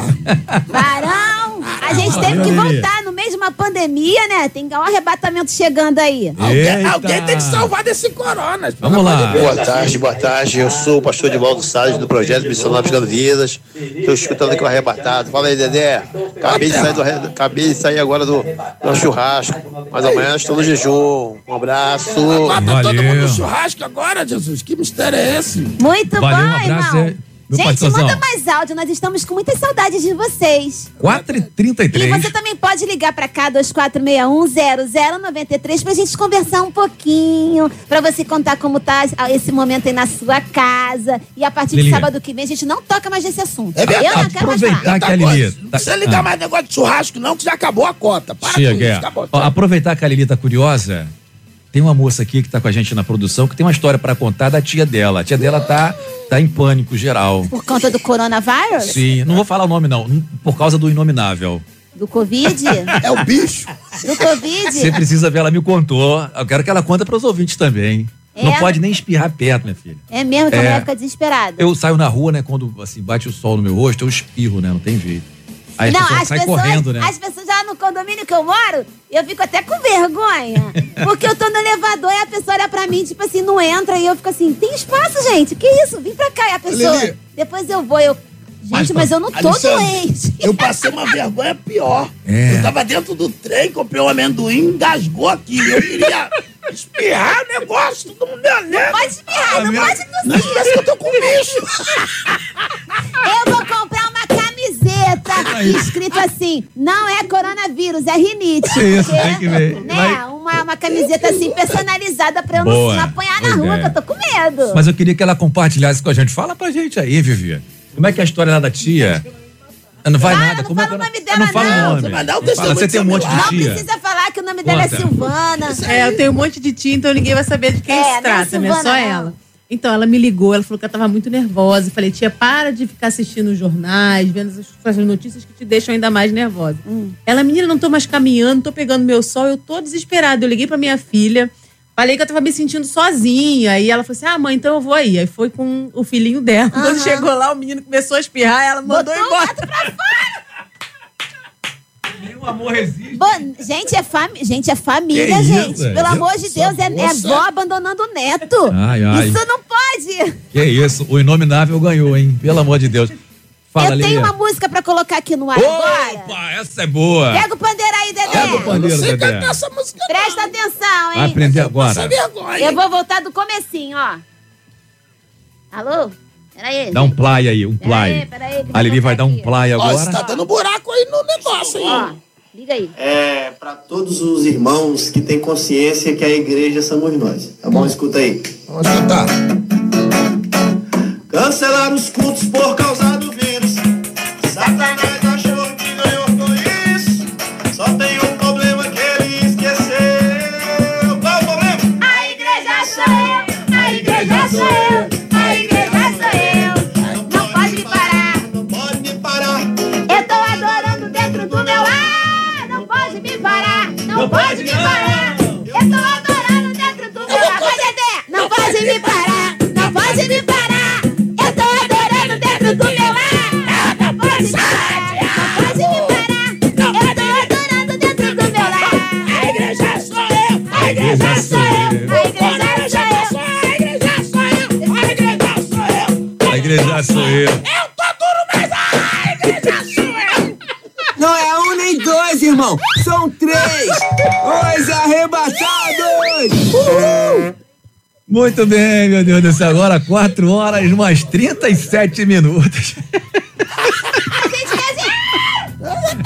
Speaker 1: Varão. A gente teve que voltar no uma pandemia, né? Tem um arrebatamento chegando aí.
Speaker 3: Alguém, alguém tem que salvar desse corona.
Speaker 2: Vamos lá.
Speaker 15: Boa tarde, boa tarde. Eu sou o pastor Divaldo Salles do projeto Missionário Buscando Vidas. Estou escutando aqui o arrebatado. Fala aí, Dedé. Acabei de sair, do, acabei de sair agora do, do churrasco. Mas amanhã estou no jejum. Um abraço.
Speaker 3: Mata todo mundo no churrasco agora, Jesus. Que mistério é esse?
Speaker 1: Muito
Speaker 2: Valeu, um
Speaker 1: bom,
Speaker 2: abraço,
Speaker 1: irmão.
Speaker 2: é, meu
Speaker 1: Gente,
Speaker 2: pastorzão.
Speaker 1: manda mais áudio. Nós estamos com muitas saudades de vocês.
Speaker 2: 4 e
Speaker 1: E
Speaker 2: 33
Speaker 1: você também pode ligar pra cá, 2461-0093, pra gente conversar um pouquinho, pra você contar como tá esse momento aí na sua casa. E a partir de
Speaker 2: Lilinha.
Speaker 1: sábado que vem, a gente não toca mais nesse assunto.
Speaker 3: É verdade.
Speaker 1: Eu não quero mais falar.
Speaker 2: Aproveitar que a Lili.
Speaker 3: coisa, Não precisa ligar
Speaker 2: Ah.
Speaker 3: mais negócio de churrasco, não, que já acabou a cota. Para com isso,
Speaker 2: Chega, é.
Speaker 3: acabou.
Speaker 2: Ó, aproveitar que a Lili tá curiosa, tem uma moça aqui que tá com a gente na produção que tem uma história pra contar da tia dela. A tia dela tá, tá em pânico geral.
Speaker 1: Por conta do coronavírus?
Speaker 2: Sim, não vou falar o nome não, por causa do inominável.
Speaker 1: Do Covid?
Speaker 3: É o bicho.
Speaker 1: Do Covid?
Speaker 2: Você precisa ver, ela me contou. Eu quero que ela conta pros ouvintes também.
Speaker 1: É?
Speaker 2: Não pode nem espirrar perto, minha filha.
Speaker 1: É mesmo que
Speaker 2: É.
Speaker 1: ela vai ficar desesperada.
Speaker 2: Eu saio na rua, né, quando assim, bate o sol no meu rosto, eu espirro, né, não tem jeito. Aí
Speaker 1: não, as pessoas,
Speaker 2: correndo, né?
Speaker 1: as pessoas já no condomínio que eu moro, eu fico até com vergonha. porque eu tô no elevador e a pessoa olha pra mim, tipo assim, não entra. E eu fico assim, tem espaço, gente. Que isso? Vim pra cá. E a pessoa.
Speaker 3: Lili.
Speaker 1: Depois eu vou, eu. Gente, mas, eu não tô
Speaker 3: Alexandre,
Speaker 1: doente.
Speaker 3: Eu passei uma vergonha pior.
Speaker 2: É.
Speaker 3: Eu tava dentro do trem, comprei um amendoim, engasgou aqui. Eu queria espirrar o negócio, todo mundo me olhando.
Speaker 1: Pode espirrar, não pode
Speaker 3: Não
Speaker 1: tossir.
Speaker 3: esquece que eu tô com bicho.
Speaker 1: Eu vou comprar camiseta escrito assim: não é coronavírus, é rinite.
Speaker 2: Isso,
Speaker 1: Porque,
Speaker 2: tem que ver.
Speaker 1: Né,
Speaker 2: Vai-
Speaker 1: uma, uma camiseta assim personalizada pra eu não,
Speaker 2: Boa,
Speaker 1: não apanhar na rua,
Speaker 2: ideia.
Speaker 1: que eu tô com medo.
Speaker 2: Mas eu queria que ela compartilhasse com a gente. Fala pra gente aí, Vivi. Como é que é a história lá da tia? Não vai
Speaker 1: Fala,
Speaker 2: nada.
Speaker 1: não
Speaker 2: Como é
Speaker 1: fala
Speaker 2: que
Speaker 1: o nome
Speaker 2: eu
Speaker 1: dela,
Speaker 2: não fala
Speaker 1: não.
Speaker 2: nome.
Speaker 3: Você vai dar o testemunho
Speaker 2: você tem um monte
Speaker 1: Não
Speaker 2: de tia.
Speaker 1: precisa falar que o nome dela é
Speaker 2: Conta.
Speaker 1: Silvana.
Speaker 16: É, eu tenho um monte de tia, então ninguém vai saber de quem
Speaker 1: É,
Speaker 16: se
Speaker 1: não é
Speaker 16: trata, né?
Speaker 1: Silvana,
Speaker 16: Só
Speaker 1: não.
Speaker 16: ela. Então, ela me ligou, ela falou que ela tava muito nervosa. Eu falei, tia, para de ficar assistindo os jornais, vendo essas, essas notícias que te deixam ainda mais nervosa.
Speaker 1: Hum.
Speaker 16: Ela, menina, não tô mais caminhando, tô pegando meu sol, eu tô desesperada. Eu liguei pra minha filha, falei que eu tava me sentindo sozinha. Aí ela falou assim: ah, mãe, então eu vou aí. Aí foi com o filhinho dela. Quando
Speaker 1: Aham.
Speaker 16: chegou lá, o menino começou a espirrar, ela mandou
Speaker 1: Botou o
Speaker 16: embora.
Speaker 1: gato pra fora.
Speaker 2: Nenhum amor resiste.
Speaker 1: Bom, gente, é, fami gente, é família,
Speaker 2: Que
Speaker 1: gente.
Speaker 2: isso,
Speaker 1: Pelo amor de Deus, é, é
Speaker 3: moça.
Speaker 1: vó abandonando o neto.
Speaker 2: Ai, ai.
Speaker 1: Isso não pode.
Speaker 2: Que isso, o inominável ganhou, hein? Pelo amor de Deus. Fala,
Speaker 1: eu
Speaker 2: Lili.
Speaker 1: tenho uma música pra colocar aqui no ar agora.
Speaker 2: Opa, essa é boa.
Speaker 1: Pega o pandeiro aí, Dedé.
Speaker 2: Pega o pandeiro,
Speaker 3: Não sei
Speaker 2: Dedé.
Speaker 3: cantar essa música.
Speaker 1: Presta atenção,
Speaker 2: Vai
Speaker 1: hein?
Speaker 2: aprender
Speaker 3: Essa
Speaker 2: agora.
Speaker 3: vergonha.
Speaker 1: Eu vou voltar do comecinho, ó. Alô? Peraí.
Speaker 2: Dá um play aí, um play.
Speaker 1: peraí.
Speaker 2: A Lili vai dar um play
Speaker 3: Ó, você tá
Speaker 2: agora.
Speaker 3: dando buraco aí no negócio aí.
Speaker 1: Ó, liga aí.
Speaker 15: É, para todos os irmãos que têm consciência que a igreja somos nós. Tá bom? Escuta aí.
Speaker 3: Vamos escutar.
Speaker 15: Cancelar os cultos por causa
Speaker 1: pode me parar. Eu tô adorando dentro do meu lar. Vai, Dedé! Não pode me parar, não pode me parar. Eu tô adorando dentro do meu lar. Pode me parar, não pode me parar. Eu tô adorando dentro do meu lar. A igreja sou eu, a igreja sou eu, a igreja sou eu, a igreja sou eu, a igreja sou eu.
Speaker 2: A igreja sou eu.
Speaker 5: Irmão. São três. Os arrebatados.
Speaker 2: Muito bem, meu Deus do céu. Agora 4 horas mais 37 minutos.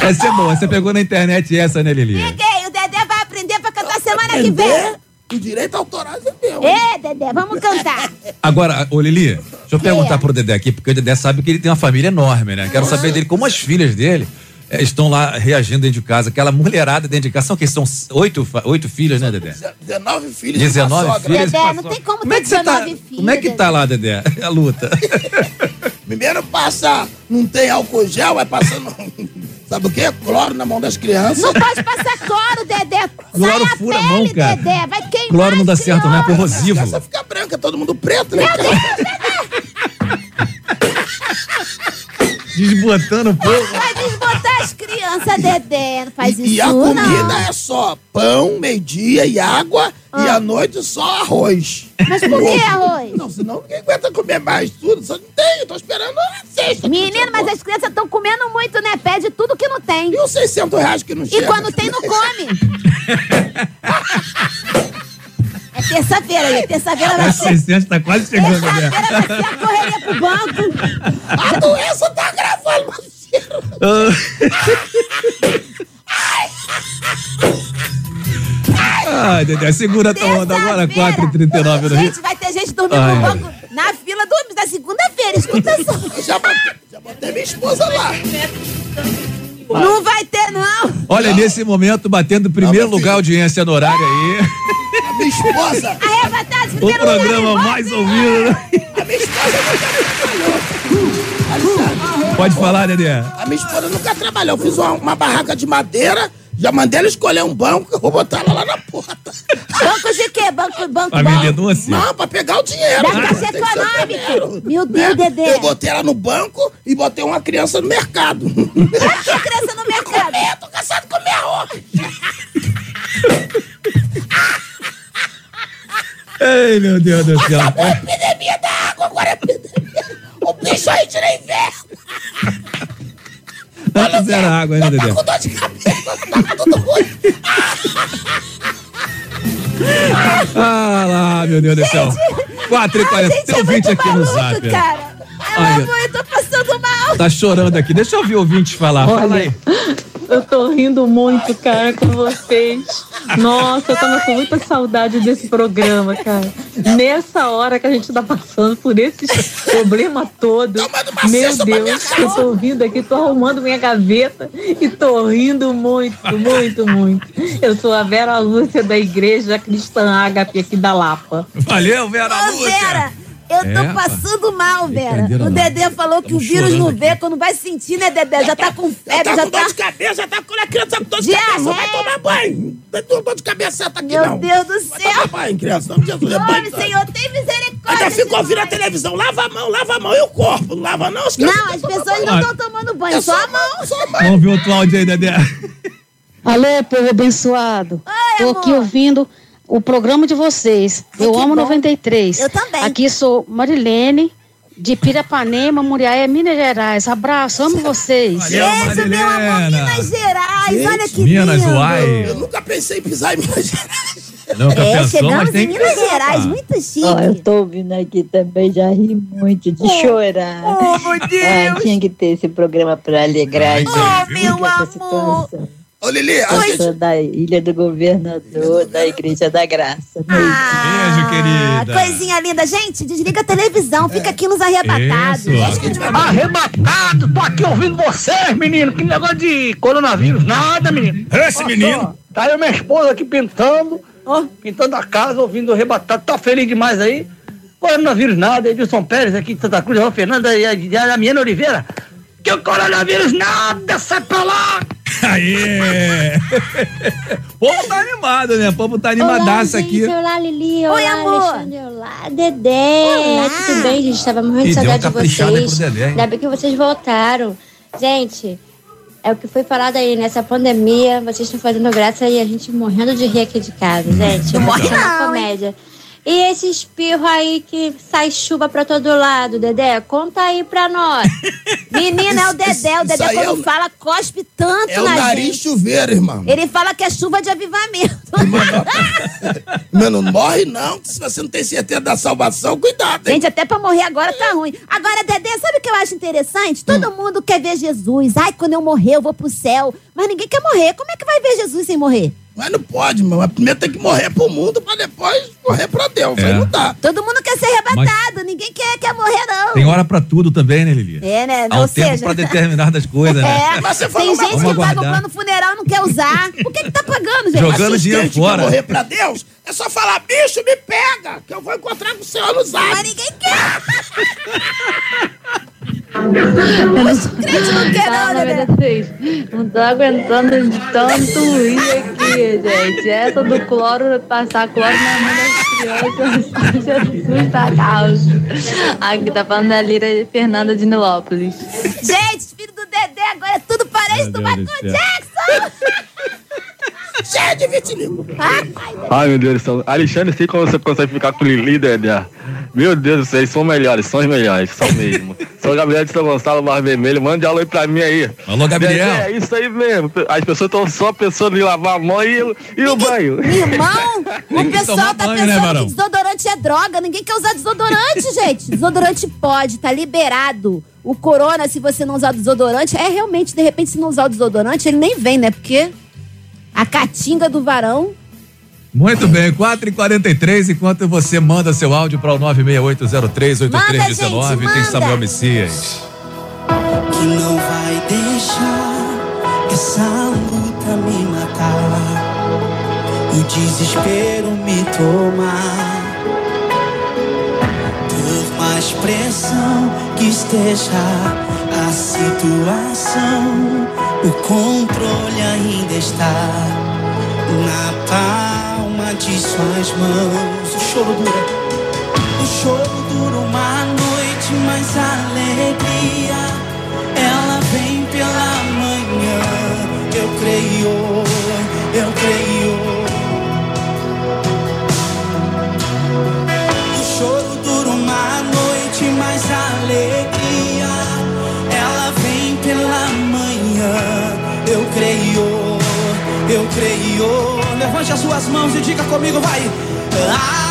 Speaker 2: Essa é boa. Você pegou na internet essa, né, Lili?
Speaker 1: Peguei, o Dedé vai aprender pra cantar semana que vem.
Speaker 3: O direito autoral é meu.
Speaker 1: Ê, Dedé, vamos cantar.
Speaker 2: Agora, ô Lili, deixa eu perguntar pro Dedé aqui, porque o Dedé sabe que ele tem uma família enorme, né? Quero saber dele como as filhas dele estão lá reagindo dentro de casa. Aquela mulherada dentro de casa. São que são oito, oito filhas, né, Dedé?
Speaker 3: 19 filhos.
Speaker 2: 19
Speaker 3: e uma sogra.
Speaker 2: filhos.
Speaker 1: Dedé, não tem como
Speaker 2: Como é
Speaker 1: ter
Speaker 2: que você tá?
Speaker 1: 19 filhos.
Speaker 2: Como é que tá lá, Dedé? A luta.
Speaker 3: Primeiro passa, não tem álcool gel, vai passando, sabe o quê? Cloro na mão das crianças.
Speaker 1: Não pode passar cloro, Dedé.
Speaker 2: Cloro
Speaker 1: Sai a
Speaker 2: fura a
Speaker 1: pele,
Speaker 2: mão, cara.
Speaker 1: Dedé. Vai queimar
Speaker 2: Cloro não dá certo, não é corrosivo.
Speaker 3: Essa fica branca, todo mundo preto, né? cara?
Speaker 2: Desbotando o povo.
Speaker 1: Criança, Dedé. Não faz isso,
Speaker 3: E a comida
Speaker 1: não.
Speaker 3: é só pão, meio-dia e água, e à noite só arroz.
Speaker 1: Ah. Mas por que arroz?
Speaker 3: Não, senão ninguém aguenta comer mais tudo. Só não tem, eu tô esperando a sexta.
Speaker 1: Menino, mas as crianças estão comendo muito, né? Pede tudo que não tem.
Speaker 3: E os 600 reais que não
Speaker 1: E
Speaker 3: chega?
Speaker 1: quando tem, não come. É terça-feira aí. Terça-feira vai
Speaker 2: A
Speaker 1: ser.
Speaker 2: 600 tá quase chegando, né?
Speaker 1: Terça-feira vai ser a correria pro banco.
Speaker 3: A doença tá gravando,
Speaker 2: Ai, Dedé, segura a tua onda agora, 4h39 no Rio.
Speaker 1: Gente, vai ter gente dormindo
Speaker 2: Ai,
Speaker 1: no banco na fila do, da segunda-feira. Escuta só.
Speaker 3: Já botei, já botei minha esposa lá.
Speaker 1: Não vai ter, não.
Speaker 2: Olha, nesse momento, batendo primeiro lugar a audiência no horário aí.
Speaker 3: A minha esposa.
Speaker 1: Arrebatados,
Speaker 2: O
Speaker 1: primeiro lugar.
Speaker 2: programa mais ouvido.
Speaker 3: A minha esposa nunca trabalhou.
Speaker 2: Pode falar, Dedé.
Speaker 3: A minha esposa nunca trabalhou. Eu fiz uma, uma barraca de madeira, já mandei ela escolher um banco que eu vou botar ela lá na porta.
Speaker 1: Banco de quê? Banco, banco,
Speaker 2: Pra
Speaker 1: banco.
Speaker 2: doce?
Speaker 3: Não, pra pegar o dinheiro.
Speaker 1: Da
Speaker 3: né?
Speaker 1: Caixa Econômica. Meu Deus,
Speaker 3: né?
Speaker 1: Dedé.
Speaker 3: Eu botei ela no banco e botei uma criança no mercado.
Speaker 1: Pra que criança no mercado?
Speaker 3: Comer, tô cansado de comer arroz.
Speaker 2: Ei, meu Deus do céu.
Speaker 3: Acabou a epidemia da água, agora é epidemia. O bicho aí tira inverno.
Speaker 2: Tá fizeram água ainda, Dedé.
Speaker 3: Com dor de cabeça, tá tudo ruim.
Speaker 2: Ah lá, meu Deus do céu. 4h40.
Speaker 1: Gente,
Speaker 2: Tem
Speaker 1: é
Speaker 2: ouvinte aqui no
Speaker 1: maluco,
Speaker 2: zap.
Speaker 1: cara.
Speaker 2: Ai,
Speaker 1: amo, eu tô passando mal.
Speaker 2: Tá chorando aqui. Deixa eu ouvir o ouvinte falar. Fala aí.
Speaker 17: Eu tô rindo muito, cara, com vocês. Nossa, eu tava com muita saudade desse programa, cara. Nessa hora que a gente tá passando por esses problemas todos. Meu Deus, eu tô ouvindo aqui, tô arrumando minha gaveta e tô rindo muito, muito, muito. Eu sou a Vera Lúcia da Igreja Cristã Ágape aqui da Lapa.
Speaker 2: Valeu, Vera
Speaker 1: Ô, Vera, eu tô
Speaker 17: É,
Speaker 1: passando mal, Vera. O
Speaker 17: não.
Speaker 1: Dedé falou que o vírus não vê, quando vai sentir, né, Dedé? Já tá com febre,
Speaker 3: tá
Speaker 1: já
Speaker 3: com
Speaker 1: tá...
Speaker 3: dor de cabeça, já tá com a criança com dor de cabeça. Vai tomar banho. Não tem dor de cabeça tá aqui,
Speaker 1: Meu
Speaker 3: não.
Speaker 1: Deus do
Speaker 3: Vai
Speaker 1: céu.
Speaker 3: tomar banho, criança. Não, Jesus, é banho.
Speaker 1: Senhor, tem misericórdia.
Speaker 3: Ainda fica
Speaker 1: de
Speaker 3: ouvindo a televisão. Lava a mão, lava a mão e o corpo. Não lava não. As crianças
Speaker 1: Não, as pessoas não estão tomando banho,
Speaker 3: É
Speaker 1: só a mão.
Speaker 3: Só a mão.
Speaker 2: Vamos ver outro áudio aí, Dedé.
Speaker 18: Alô, povo abençoado. Tô aqui ouvindo o programa de vocês. eu amo
Speaker 1: bom.
Speaker 18: 93.
Speaker 1: Eu também.
Speaker 18: Aqui sou Marilene, de Pirapanema, Muriaé, Minas Gerais. Abraço, amo vocês.
Speaker 2: Valeu,
Speaker 1: Beijo, meu amor. Minas Gerais. Olha que
Speaker 2: Minas,
Speaker 1: lindo.
Speaker 2: uai.
Speaker 3: Eu nunca pensei em pisar em Minas Gerais.
Speaker 2: Nunca
Speaker 1: É,
Speaker 2: pensou,
Speaker 1: chegamos
Speaker 2: mas tem
Speaker 1: em Minas
Speaker 2: pensar,
Speaker 1: Gerais, muito chique.
Speaker 19: Ó, eu tô ouvindo aqui também, já ri muito de chorar.
Speaker 1: Oh, meu
Speaker 19: Ah, tinha que ter esse programa pra alegrar a gente.
Speaker 1: Oh, meu amor.
Speaker 19: situação.
Speaker 3: Ô, Lili, a
Speaker 19: Eu
Speaker 3: gente...
Speaker 19: sou da Ilha do Governador, da Igreja da Graça.
Speaker 2: Beijo, querida.
Speaker 1: Coisinha linda. Gente, desliga a televisão, fica aqui nos arrebatados.
Speaker 2: Isso.
Speaker 20: Arrebatado, tô aqui ouvindo vocês, menino. Que negócio de coronavírus, nada, menino.
Speaker 2: Esse
Speaker 20: Olha
Speaker 2: menino.
Speaker 20: só, Tá e minha esposa aqui pintando, pintando a casa, ouvindo o arrebatado. Tá feliz demais aí. Coronavírus nada, Edilson Pérez aqui de Santa Cruz, a Fernanda e a, e a Damiana Oliveira. Que o coronavírus nada, sai pra lá.
Speaker 2: Aê! O povo tá animado, né? O povo tá animadaço
Speaker 21: Olá,
Speaker 2: aqui.
Speaker 21: olá, Lili.
Speaker 1: Oi,
Speaker 21: Olá,
Speaker 1: amor.
Speaker 21: Alexandre. Olá, Dedé.
Speaker 1: Olá.
Speaker 21: Tudo bem, gente? Tava morrendo de saudade de vocês.
Speaker 2: Dedé, hein?
Speaker 21: Ainda bem que vocês voltaram. Gente, é o que foi falado aí nessa pandemia. Vocês estão fazendo graça e a gente morrendo de rir aqui de casa, gente.
Speaker 1: morre
Speaker 21: É uma
Speaker 1: não,
Speaker 21: comédia. E esse espirro aí que sai chuva pra todo lado, Dedé? Conta aí pra nós.
Speaker 1: Menina, é o Dedé. O Dedé,
Speaker 3: aí é
Speaker 1: quando
Speaker 3: o-
Speaker 1: fala, cospe tanto
Speaker 3: É o
Speaker 1: na
Speaker 3: nariz
Speaker 1: gente.
Speaker 3: chuveiro, irmão.
Speaker 1: Ele fala que é chuva de avivamento.
Speaker 3: Mano, não morre não. Se você não tem certeza da salvação, cuidado, hein?
Speaker 1: Gente, até pra morrer agora tá ruim. Agora, Dedé, sabe o que eu acho interessante? Todo
Speaker 3: Hum.
Speaker 1: mundo quer ver Jesus. Ai, quando eu morrer, eu vou pro céu. Mas ninguém quer morrer. Como é que vai ver Jesus sem morrer?
Speaker 3: Mas não pode, mano. Mas Primeiro tem que morrer pro mundo pra depois morrer pra Deus.
Speaker 2: É.
Speaker 3: Aí não dá.
Speaker 1: Todo mundo quer ser arrebatado. Ninguém quer, quer morrer, não.
Speaker 2: Tem hora pra tudo também, né, Lili?
Speaker 1: É, né?
Speaker 2: Há um
Speaker 1: Ou
Speaker 2: tempo
Speaker 1: seja...
Speaker 2: pra determinadas coisas, né?
Speaker 1: É,
Speaker 3: Mas você
Speaker 1: tem gente que paga o plano funeral e não quer usar. Por que que tá pagando, gente?
Speaker 2: Jogando
Speaker 3: Mas
Speaker 2: dinheiro fora.
Speaker 3: quer morrer pra Deus, é só falar, bicho, me pega, que eu vou encontrar com o Senhor no zap.
Speaker 1: Mas ninguém quer. Os crentes não querem, não,
Speaker 17: Fala,
Speaker 1: Dedé.
Speaker 17: 96. Não tô aguentando de tanto rir aqui, gente. Essa do cloro, passar cloro na mão das crianças, Jesus tá causa. Aqui tá falando da Lira Fernanda de Nilópolis.
Speaker 1: Gente, filho do Dedé, agora é tudo Parece do Michael Jackson!
Speaker 3: Cheio de vitiligo.
Speaker 22: Ai, meu Deus do céu. Alexandre, sei como você consegue ficar com o Lili, Dedé. Meu Deus do céu, eles são melhores, são os melhores, são mesmo. Sou o Gabriel de São Gonçalo, Mar Vermelho. Mande alô aí pra mim aí.
Speaker 2: Alô, Gabriel.
Speaker 22: Dedé, é isso aí mesmo. As pessoas estão só pensando em lavar a mão e, e o banho.
Speaker 1: Irmão, o pessoal tá
Speaker 22: banho,
Speaker 1: pensando
Speaker 22: né,
Speaker 1: que desodorante é droga. Ninguém quer usar desodorante, gente. Desodorante pode, tá liberado. O corona, se você não usar desodorante, é realmente, de repente, se não usar o desodorante, ele nem vem, né? Porque a catinga do varão.
Speaker 2: Muito bem, 4h43, enquanto você manda seu áudio para o 968038319, tem Samuel Messias.
Speaker 4: que não vai deixar essa luta me matar, o desespero me tomar. Por mais pressão que esteja a situação, o controle ainda está na palma de suas mãos. O choro dura. O choro dura uma noite, mas a alegria ela vem pela manhã. Eu creio, creio. Levante as suas mãos e diga comigo, vai. Ainda.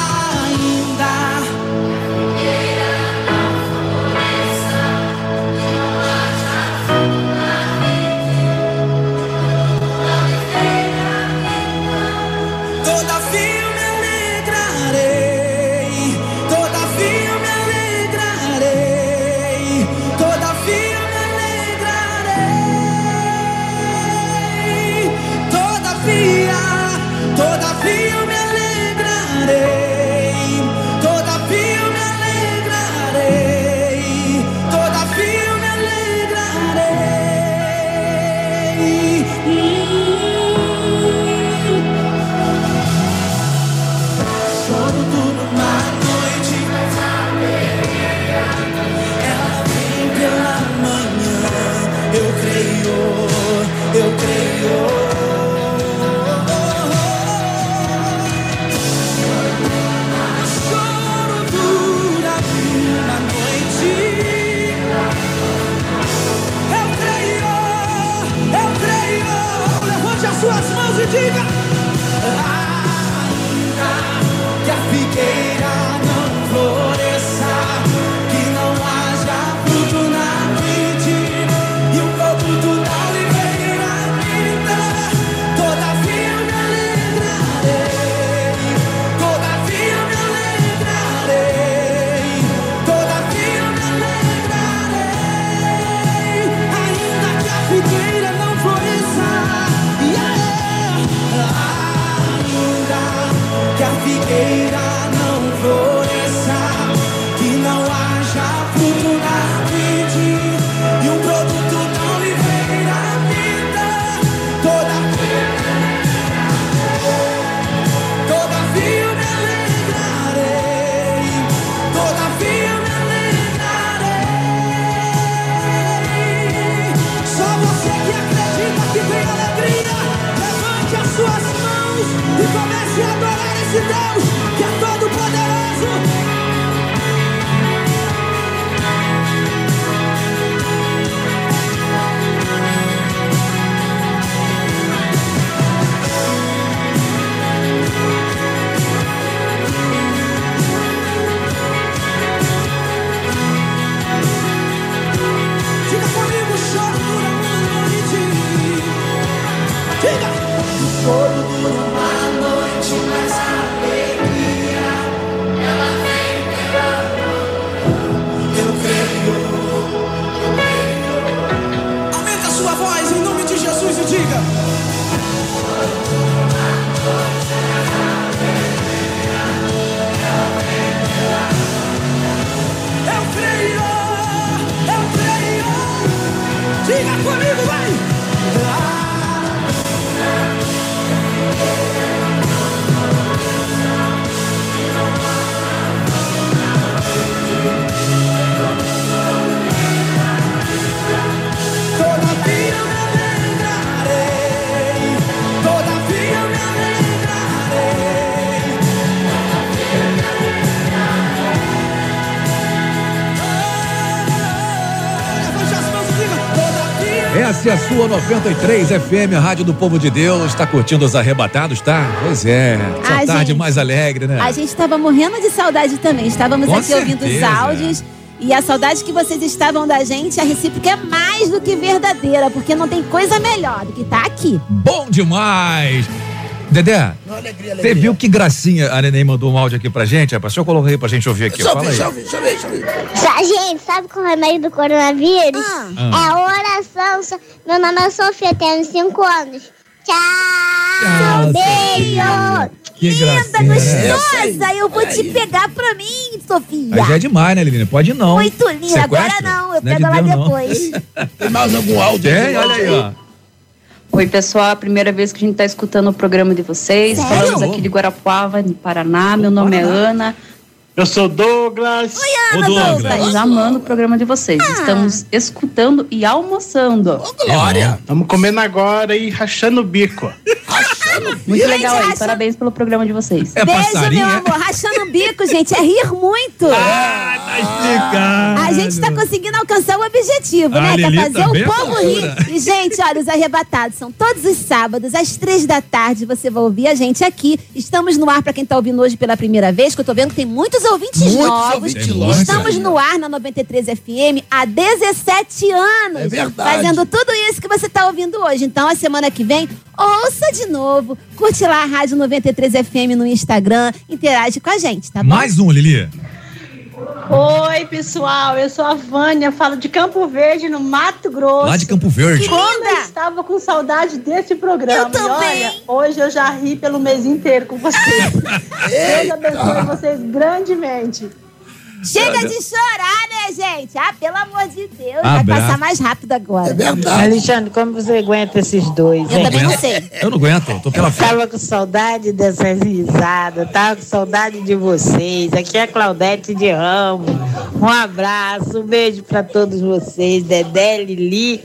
Speaker 2: Essa é a sua 93 FM, a Rádio do Povo de Deus. Tá curtindo os arrebatados, tá? Pois é. Essa
Speaker 1: Ah,
Speaker 2: tarde
Speaker 1: gente.
Speaker 2: mais alegre, né?
Speaker 1: A gente estava morrendo de saudade também. Estávamos
Speaker 2: Com
Speaker 1: aqui ouvindo os
Speaker 2: certeza.
Speaker 1: áudios. E a saudade que vocês estavam da gente, a recíproca é mais do que verdadeira, porque não tem coisa melhor do que estar aqui.
Speaker 2: Bom demais! Dedé, você viu que gracinha a neném mandou um áudio aqui pra gente? rapaz? Deixa eu colocar aí pra gente ouvir aqui.
Speaker 3: Eu
Speaker 2: Fala
Speaker 3: ver,
Speaker 2: aí.
Speaker 23: Sa- Gente, sabe qual é o remédio do coronavírus?
Speaker 2: Ah.
Speaker 23: É a oração. So- Meu nome é Sofia, tenho 5 anos. Tchau!
Speaker 2: Tchau,
Speaker 23: Beijo!
Speaker 2: Que
Speaker 1: Linda,
Speaker 2: gracinha, né?
Speaker 1: gostosa! Eu vou te pegar pra mim, Sofia.
Speaker 2: Aí já é demais, né, Liliane? Pode não.
Speaker 1: Muito linda. Agora não, eu
Speaker 2: Não é
Speaker 1: pego
Speaker 2: de
Speaker 1: lá
Speaker 2: Deus, não.
Speaker 1: depois.
Speaker 3: Tem mais algum áudio?
Speaker 2: Tem, olha aí, ó.
Speaker 24: Oi, pessoal. É a primeira vez que a gente está escutando o programa de vocês.
Speaker 1: Sério?
Speaker 24: Falamos aqui de Guarapuava, no Paraná. Meu nome é Ana.
Speaker 25: Eu sou Douglas.
Speaker 1: Oi,
Speaker 24: Ana,
Speaker 25: Douglas.
Speaker 24: Estamos amando o programa de vocês. Estamos escutando e almoçando.
Speaker 25: Glória. Estamos comendo agora e rachando o bico.
Speaker 24: Muito
Speaker 1: Gente,
Speaker 24: legal aí.
Speaker 1: acha-
Speaker 24: Parabéns pelo programa de vocês.
Speaker 2: É
Speaker 1: Beijo, meu amor. Rachando o bico, gente, é rir muito.
Speaker 2: Ah, tá explicado.
Speaker 1: A gente tá conseguindo alcançar o objetivo,
Speaker 2: A
Speaker 1: né? Que é fazer
Speaker 2: também
Speaker 1: o
Speaker 2: é
Speaker 1: povo rir. E, gente, olha, os arrebatados são todos os sábados, às três da tarde. Você vai ouvir a gente aqui. Estamos no ar pra quem tá ouvindo hoje pela primeira vez, que eu tô vendo que tem muitos ouvintes
Speaker 3: Muitos
Speaker 1: novos.
Speaker 3: ouvintes novos
Speaker 1: Estamos no ar na 93 FM há 17 anos.
Speaker 3: É verdade.
Speaker 1: Fazendo tudo isso que você tá ouvindo hoje. Então, a semana que vem, ouça de novo. Curte lá a Rádio 93 FM no Instagram. Interage com a gente, tá bom?
Speaker 2: Mais um, Lili.
Speaker 26: Oi, pessoal, eu sou a Vânia, falo de Campo Verde, no Mato Grosso.
Speaker 2: Lá de Campo Verde.
Speaker 26: Como eu estava com saudade desse programa.
Speaker 1: Eu também.
Speaker 26: E olha, hoje eu já ri pelo mês inteiro com vocês. Deus abençoe vocês grandemente.
Speaker 1: Chega de chorar, né, gente? Ah, pelo amor de Deus.
Speaker 2: Abraço.
Speaker 1: Vai passar mais rápido agora. É
Speaker 3: verdade.
Speaker 27: Alexandre, como você aguenta esses dois?
Speaker 1: Eu
Speaker 27: hein?
Speaker 1: também não sei.
Speaker 2: Eu não aguento, tô pela frente.
Speaker 27: Tava com saudade dessas risadas, tava com saudade de vocês. Aqui é a Claudete de Ramos. Um abraço, um beijo pra todos vocês. Dedé, Lili,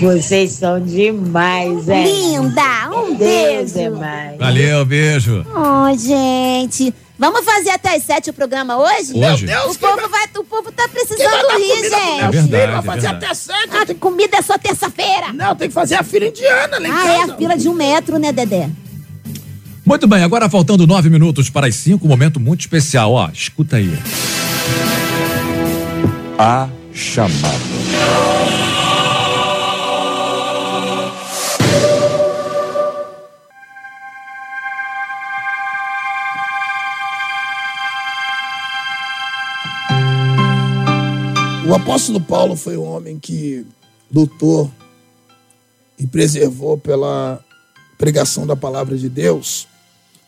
Speaker 27: vocês são demais, é.
Speaker 1: Linda, um
Speaker 27: Deus
Speaker 1: beijo.
Speaker 27: é mais.
Speaker 2: Valeu, beijo.
Speaker 1: Oh, gente. Vamos fazer até as sete o programa hoje?
Speaker 2: Hoje?
Speaker 1: o, povo vai, o povo tá
Speaker 3: vai
Speaker 1: precisando rir, gente.
Speaker 3: meu
Speaker 2: É
Speaker 3: filho?
Speaker 2: verdade,
Speaker 3: Vai
Speaker 2: é
Speaker 3: fazer
Speaker 2: verdade.
Speaker 3: até sete.
Speaker 1: A comida é só terça-feira.
Speaker 3: Não, tem que fazer a fila indiana em
Speaker 1: Ah, é a fila de um metro, né, Dedé?
Speaker 2: Muito bem, agora faltando nove minutos para as cinco, um momento muito especial, ó. Escuta aí.
Speaker 28: A chamada.
Speaker 3: O apóstolo Paulo foi um homem que lutou e preservou pela pregação da palavra de Deus.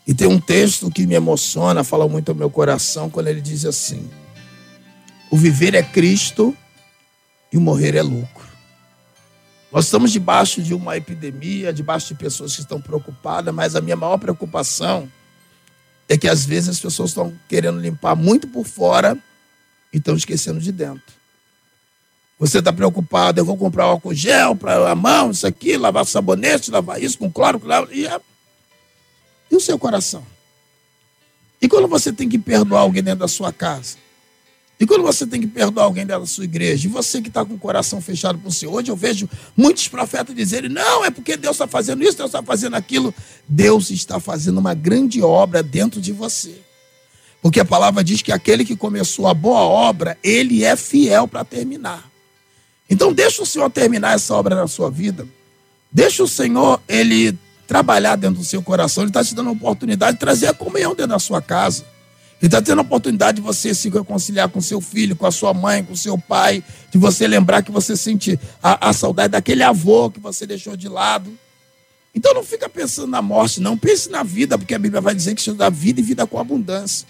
Speaker 3: E tem um texto que me emociona, fala muito ao meu coração, quando ele diz assim: O viver é Cristo e o morrer é lucro. Nós estamos debaixo de uma epidemia, debaixo de pessoas que estão preocupadas, mas a minha maior preocupação é que às vezes as pessoas estão querendo limpar muito por fora e estão esquecendo de dentro. Você está preocupado, eu vou comprar álcool gel para a mão, isso aqui, lavar sabonete, lavar isso com cloro, cloro e, é- e o seu coração? E quando você tem que perdoar alguém dentro da sua casa? E quando você tem que perdoar alguém dentro da sua igreja? E você que está com o coração fechado para o Senhor? Hoje eu vejo muitos profetas dizerem: não, é porque Deus está fazendo isso, Deus está fazendo aquilo. Deus está fazendo uma grande obra dentro de você. Porque a palavra diz que aquele que começou a boa obra, ele é fiel para terminar. Então deixa o Senhor terminar essa obra na sua vida. Deixa o Senhor ele trabalhar dentro do seu coração. Ele está te dando a oportunidade de trazer a comunhão dentro da sua casa. Ele está tendo a oportunidade de você se reconciliar com seu filho, com a sua mãe, com seu pai, de você lembrar que você sente a, a saudade daquele avô que você deixou de lado. Então não fica pensando na morte, não. Pense na vida, porque a Bíblia vai dizer que dá vida e vida com abundância.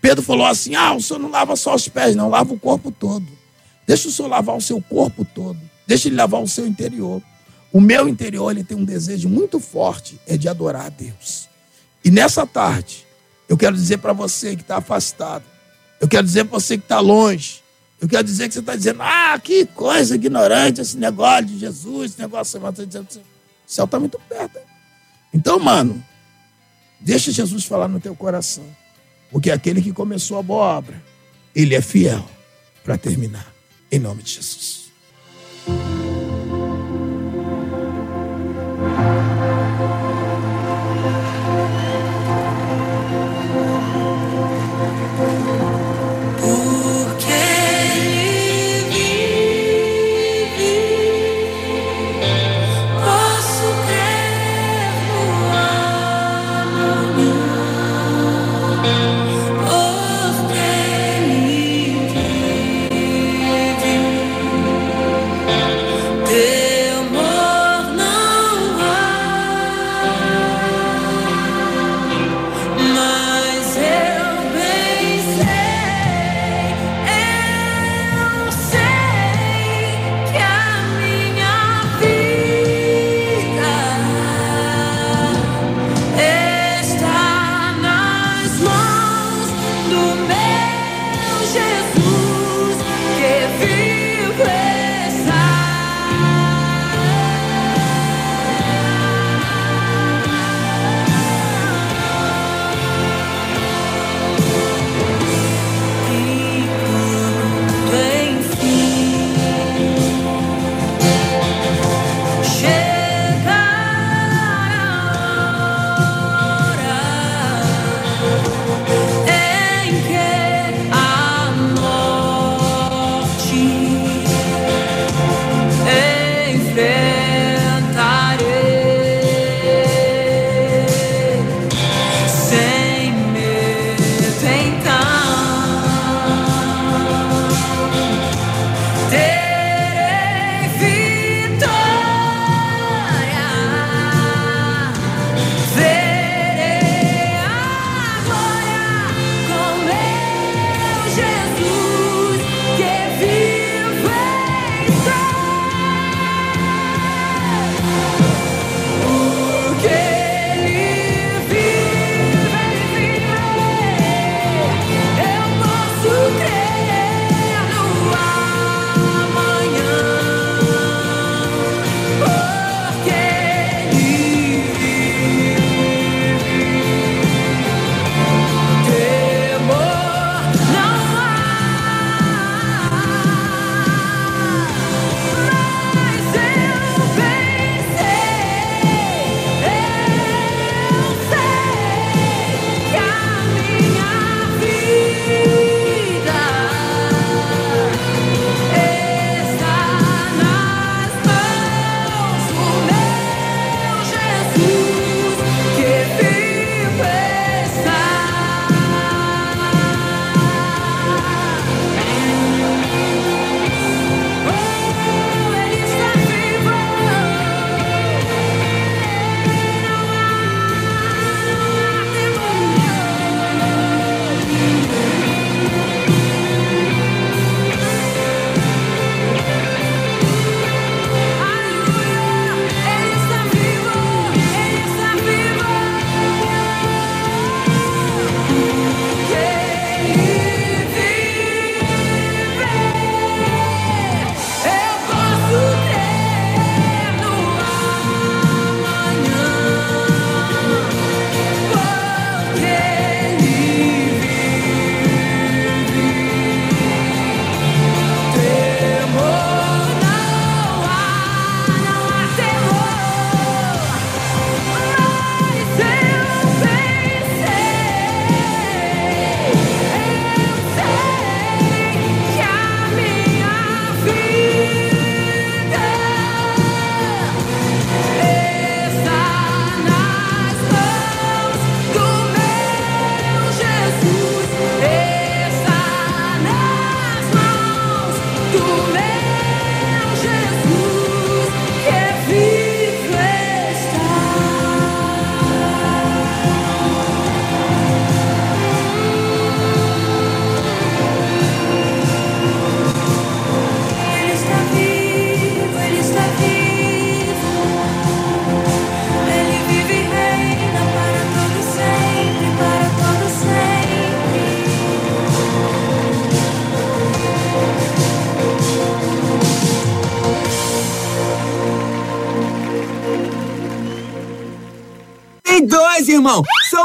Speaker 3: Pedro falou assim: ah, o senhor não lava só os pés, não, lava o corpo todo. Deixa o senhor lavar o seu corpo todo. Deixa ele lavar o seu interior. O meu interior ele tem um desejo muito forte, é de adorar a Deus. E nessa tarde, eu quero dizer para você que está afastado, eu quero dizer para você que está longe, eu quero dizer que você está dizendo, ah, que coisa ignorante esse negócio de Jesus, esse negócio, está dizendo, o céu está muito perto. hein? Então, mano, deixa Jesus falar no teu coração, porque aquele que começou a boa obra, ele é fiel para terminar, em nome de Jesus.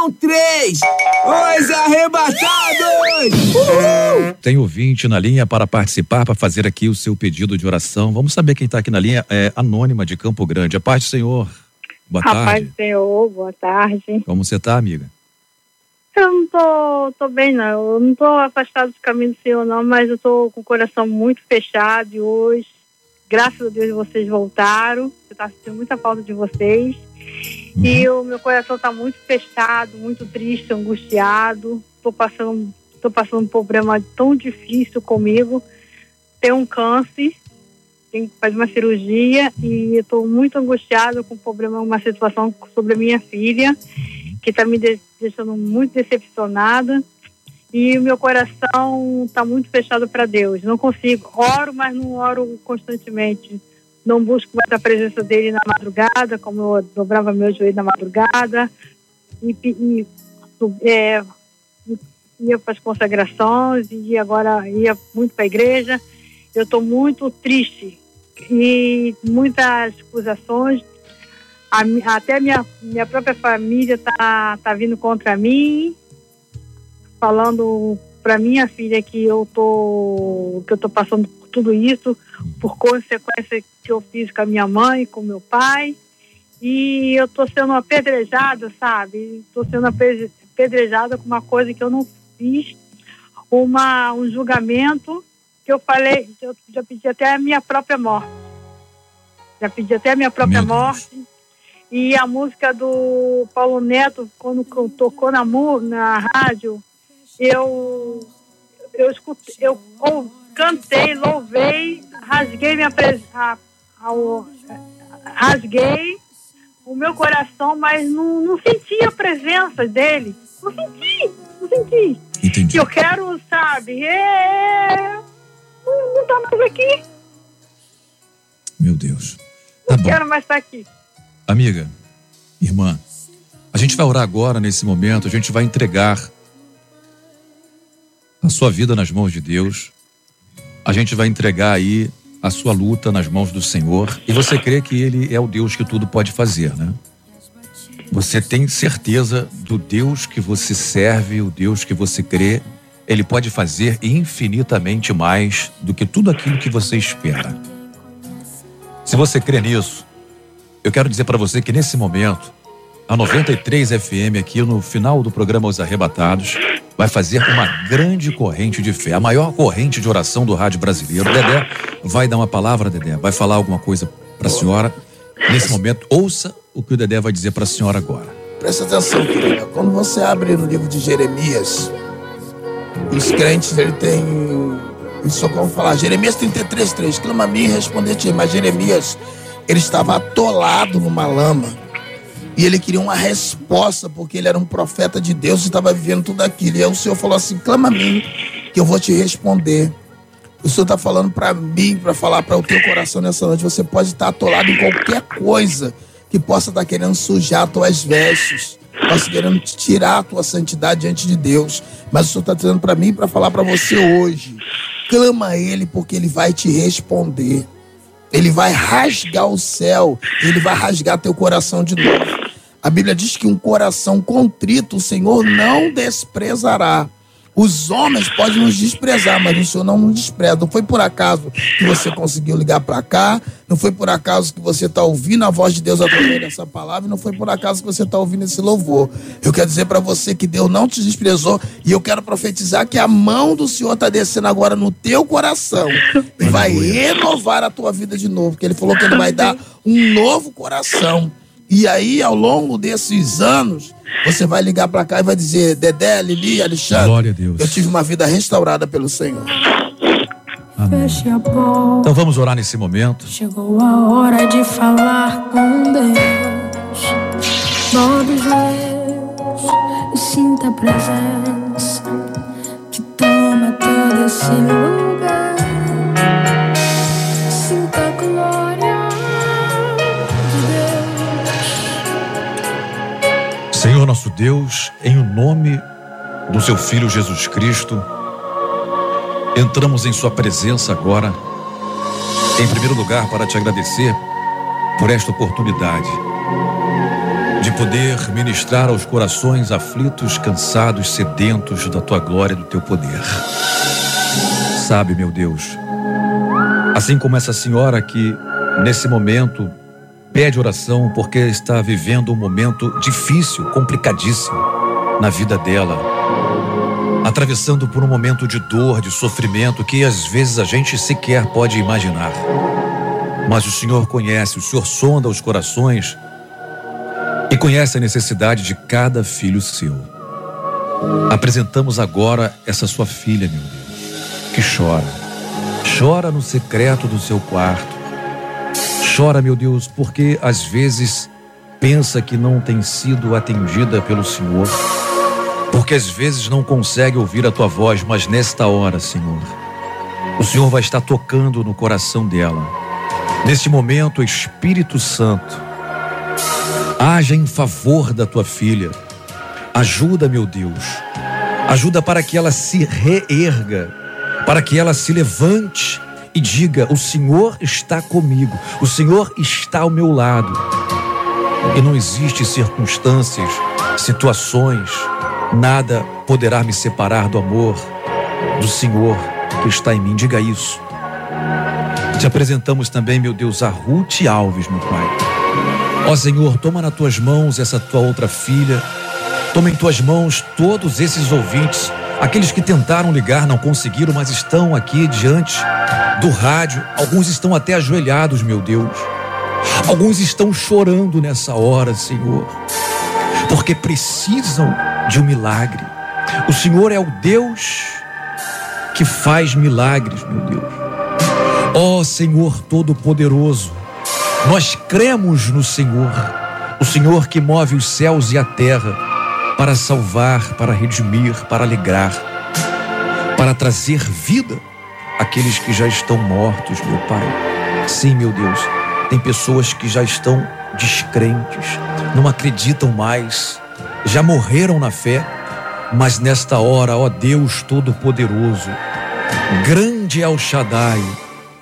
Speaker 29: São três. Os arrebatados! Uhul!
Speaker 2: Tem ouvinte na linha para participar, para fazer aqui o seu pedido de oração. Vamos saber quem está aqui na linha. É Anônima de Campo Grande. A paz do Senhor. Boa
Speaker 30: Rapaz
Speaker 2: tarde.
Speaker 30: do Senhor, boa tarde.
Speaker 2: Como você está, amiga?
Speaker 30: Eu não tô, tô bem, não. Eu não tô afastado do caminho do Senhor, não, mas eu tô com o coração muito fechado e hoje, graças a Deus, vocês voltaram. Eu tava sentindo muita falta de vocês. E o meu coração tá muito fechado, muito triste, angustiado. Tô passando, tô passando um problema tão difícil comigo. Tenho um câncer, tenho que fazer uma cirurgia e tô muito angustiada com o problema, uma situação sobre a minha filha que está me de- deixando muito decepcionada e o meu coração está muito fechado para Deus. Não consigo, oro, mas não oro constantemente. Não busco mais a presença dele na madrugada, como eu dobrava meu joelho na madrugada e, e é, ia para as consagrações e agora ia muito para a igreja. Eu estou muito triste e muitas acusações a até minha, minha própria família tá, tá vindo contra mim, falando para minha filha que eu tô que eu tô passando tudo isso por consequência que eu fiz com a minha mãe, com meu pai. E eu tô sendo apedrejada, sabe? Tô sendo apedre- apedrejada com uma coisa que eu não fiz, uma um julgamento que eu falei, eu já pedi até a minha própria morte. Já pedi até a minha própria morte. E a música do Paulo Neto, quando co- tocou na, na rádio, eu, eu, escutei, eu cantei, louvei, rasguei minha pres- a- ao- rasguei o meu coração, mas não, não senti a presença dele. Não senti, não senti.
Speaker 2: Entendi.
Speaker 30: Eu quero, sabe, é, não, não tá mais aqui.
Speaker 2: Meu Deus. Tá
Speaker 30: Não
Speaker 2: bom.
Speaker 30: quero mais estar aqui.
Speaker 2: Amiga, irmã, a gente vai orar agora nesse momento, a gente vai entregar a sua vida nas mãos de Deus. A gente vai entregar aí a sua luta nas mãos do Senhor. E você crê que Ele é o Deus que tudo pode fazer, né? Você tem certeza do Deus que você serve, o Deus que você crê, Ele pode fazer infinitamente mais do que tudo aquilo que você espera. Se você crê nisso, eu quero dizer para você que nesse momento, a 93 FM aqui no final do programa Os Arrebatados vai fazer uma grande corrente de fé, a maior corrente de oração do rádio brasileiro. Dedé vai dar uma palavra, Dedé, vai falar alguma coisa para a senhora. Nesse momento, ouça o que o Dedé vai dizer para a senhora agora.
Speaker 3: Presta atenção, querida. Quando você abre no livro de Jeremias, os crentes, ele tem. Só como falar. Jeremias 33, 3. Clama a mim e responder-te. Mas Jeremias, ele estava atolado numa lama. E ele queria uma resposta, porque ele era um profeta de Deus e estava vivendo tudo aquilo. E aí o Senhor falou assim: clama a mim, que eu vou te responder. O Senhor está falando para mim, para falar para o teu coração nessa noite. Você pode estar atolado em qualquer coisa que possa estar querendo sujar tuas vestes, possa querendo te tirar a tua santidade diante de Deus. Mas o Senhor está dizendo para mim para falar para você hoje. Clama a Ele, porque Ele vai te responder. Ele vai rasgar o céu, ele vai rasgar teu coração de novo. A Bíblia diz que um coração contrito o Senhor não desprezará. Os homens podem nos desprezar, mas o Senhor não nos despreza. Não foi por acaso que você conseguiu ligar para cá, não foi por acaso que você está ouvindo a voz de Deus através dessa palavra, não foi por acaso que você está ouvindo esse louvor. Eu quero dizer para você que Deus não te desprezou e eu quero profetizar que a mão do Senhor está descendo agora no teu coração e vai renovar a tua vida de novo, porque Ele falou que Ele vai dar um novo coração. E aí, ao longo desses anos, você vai ligar para cá e vai dizer: Dedé, Lili, Alexandre,
Speaker 2: Glória a Deus.
Speaker 3: eu tive uma vida restaurada pelo Senhor.
Speaker 4: Feche a porta.
Speaker 2: Então vamos orar nesse momento.
Speaker 4: Chegou a hora de falar com Deus. Dobre os joelhos e sinta a presença que toma todo esse lugar.
Speaker 2: Nosso Deus, em o nome do seu Filho Jesus Cristo, entramos em Sua presença agora, em primeiro lugar, para te agradecer por esta oportunidade de poder ministrar aos corações aflitos, cansados, sedentos da tua glória e do teu poder. Sabe, meu Deus, assim como essa senhora que nesse momento pede oração porque está vivendo um momento difícil, complicadíssimo na vida dela, atravessando por um momento de dor, de sofrimento que às vezes a gente sequer pode imaginar. Mas o Senhor conhece, o Senhor sonda os corações e conhece a necessidade de cada filho seu. Apresentamos agora essa sua filha, meu Deus, que chora. Chora no secreto do seu quarto. Chora, meu Deus, porque às vezes pensa que não tem sido atendida pelo Senhor. Porque às vezes não consegue ouvir a tua voz, mas nesta hora, Senhor, o Senhor vai estar tocando no coração dela. Neste momento, Espírito Santo, haja em favor da tua filha. Ajuda, meu Deus. Ajuda para que ela se reerga, para que ela se levante e diga: O Senhor está comigo, o Senhor está ao meu lado. E não existe circunstâncias, situações, nada poderá me separar do amor do Senhor que está em mim. Diga isso. Te apresentamos também, meu Deus, a Ruth Alves, meu Pai. Ó Senhor, toma nas tuas mãos essa tua outra filha. Toma em tuas mãos todos esses ouvintes, aqueles que tentaram ligar, não conseguiram, mas estão aqui diante do rádio. Alguns estão até ajoelhados, meu Deus. Alguns estão chorando nessa hora, Senhor, porque precisam de um milagre. O Senhor é o Deus que faz milagres, meu Deus. Ó Senhor Todo-Poderoso, nós cremos no Senhor, o Senhor que move os céus e a terra para salvar, para redimir, para alegrar, para trazer vida àqueles que já estão mortos, meu Pai. Sim, meu Deus, tem pessoas que já estão descrentes, não acreditam mais, já morreram na fé, mas nesta hora, ó Deus Todo-Poderoso, grande é o Shaddai,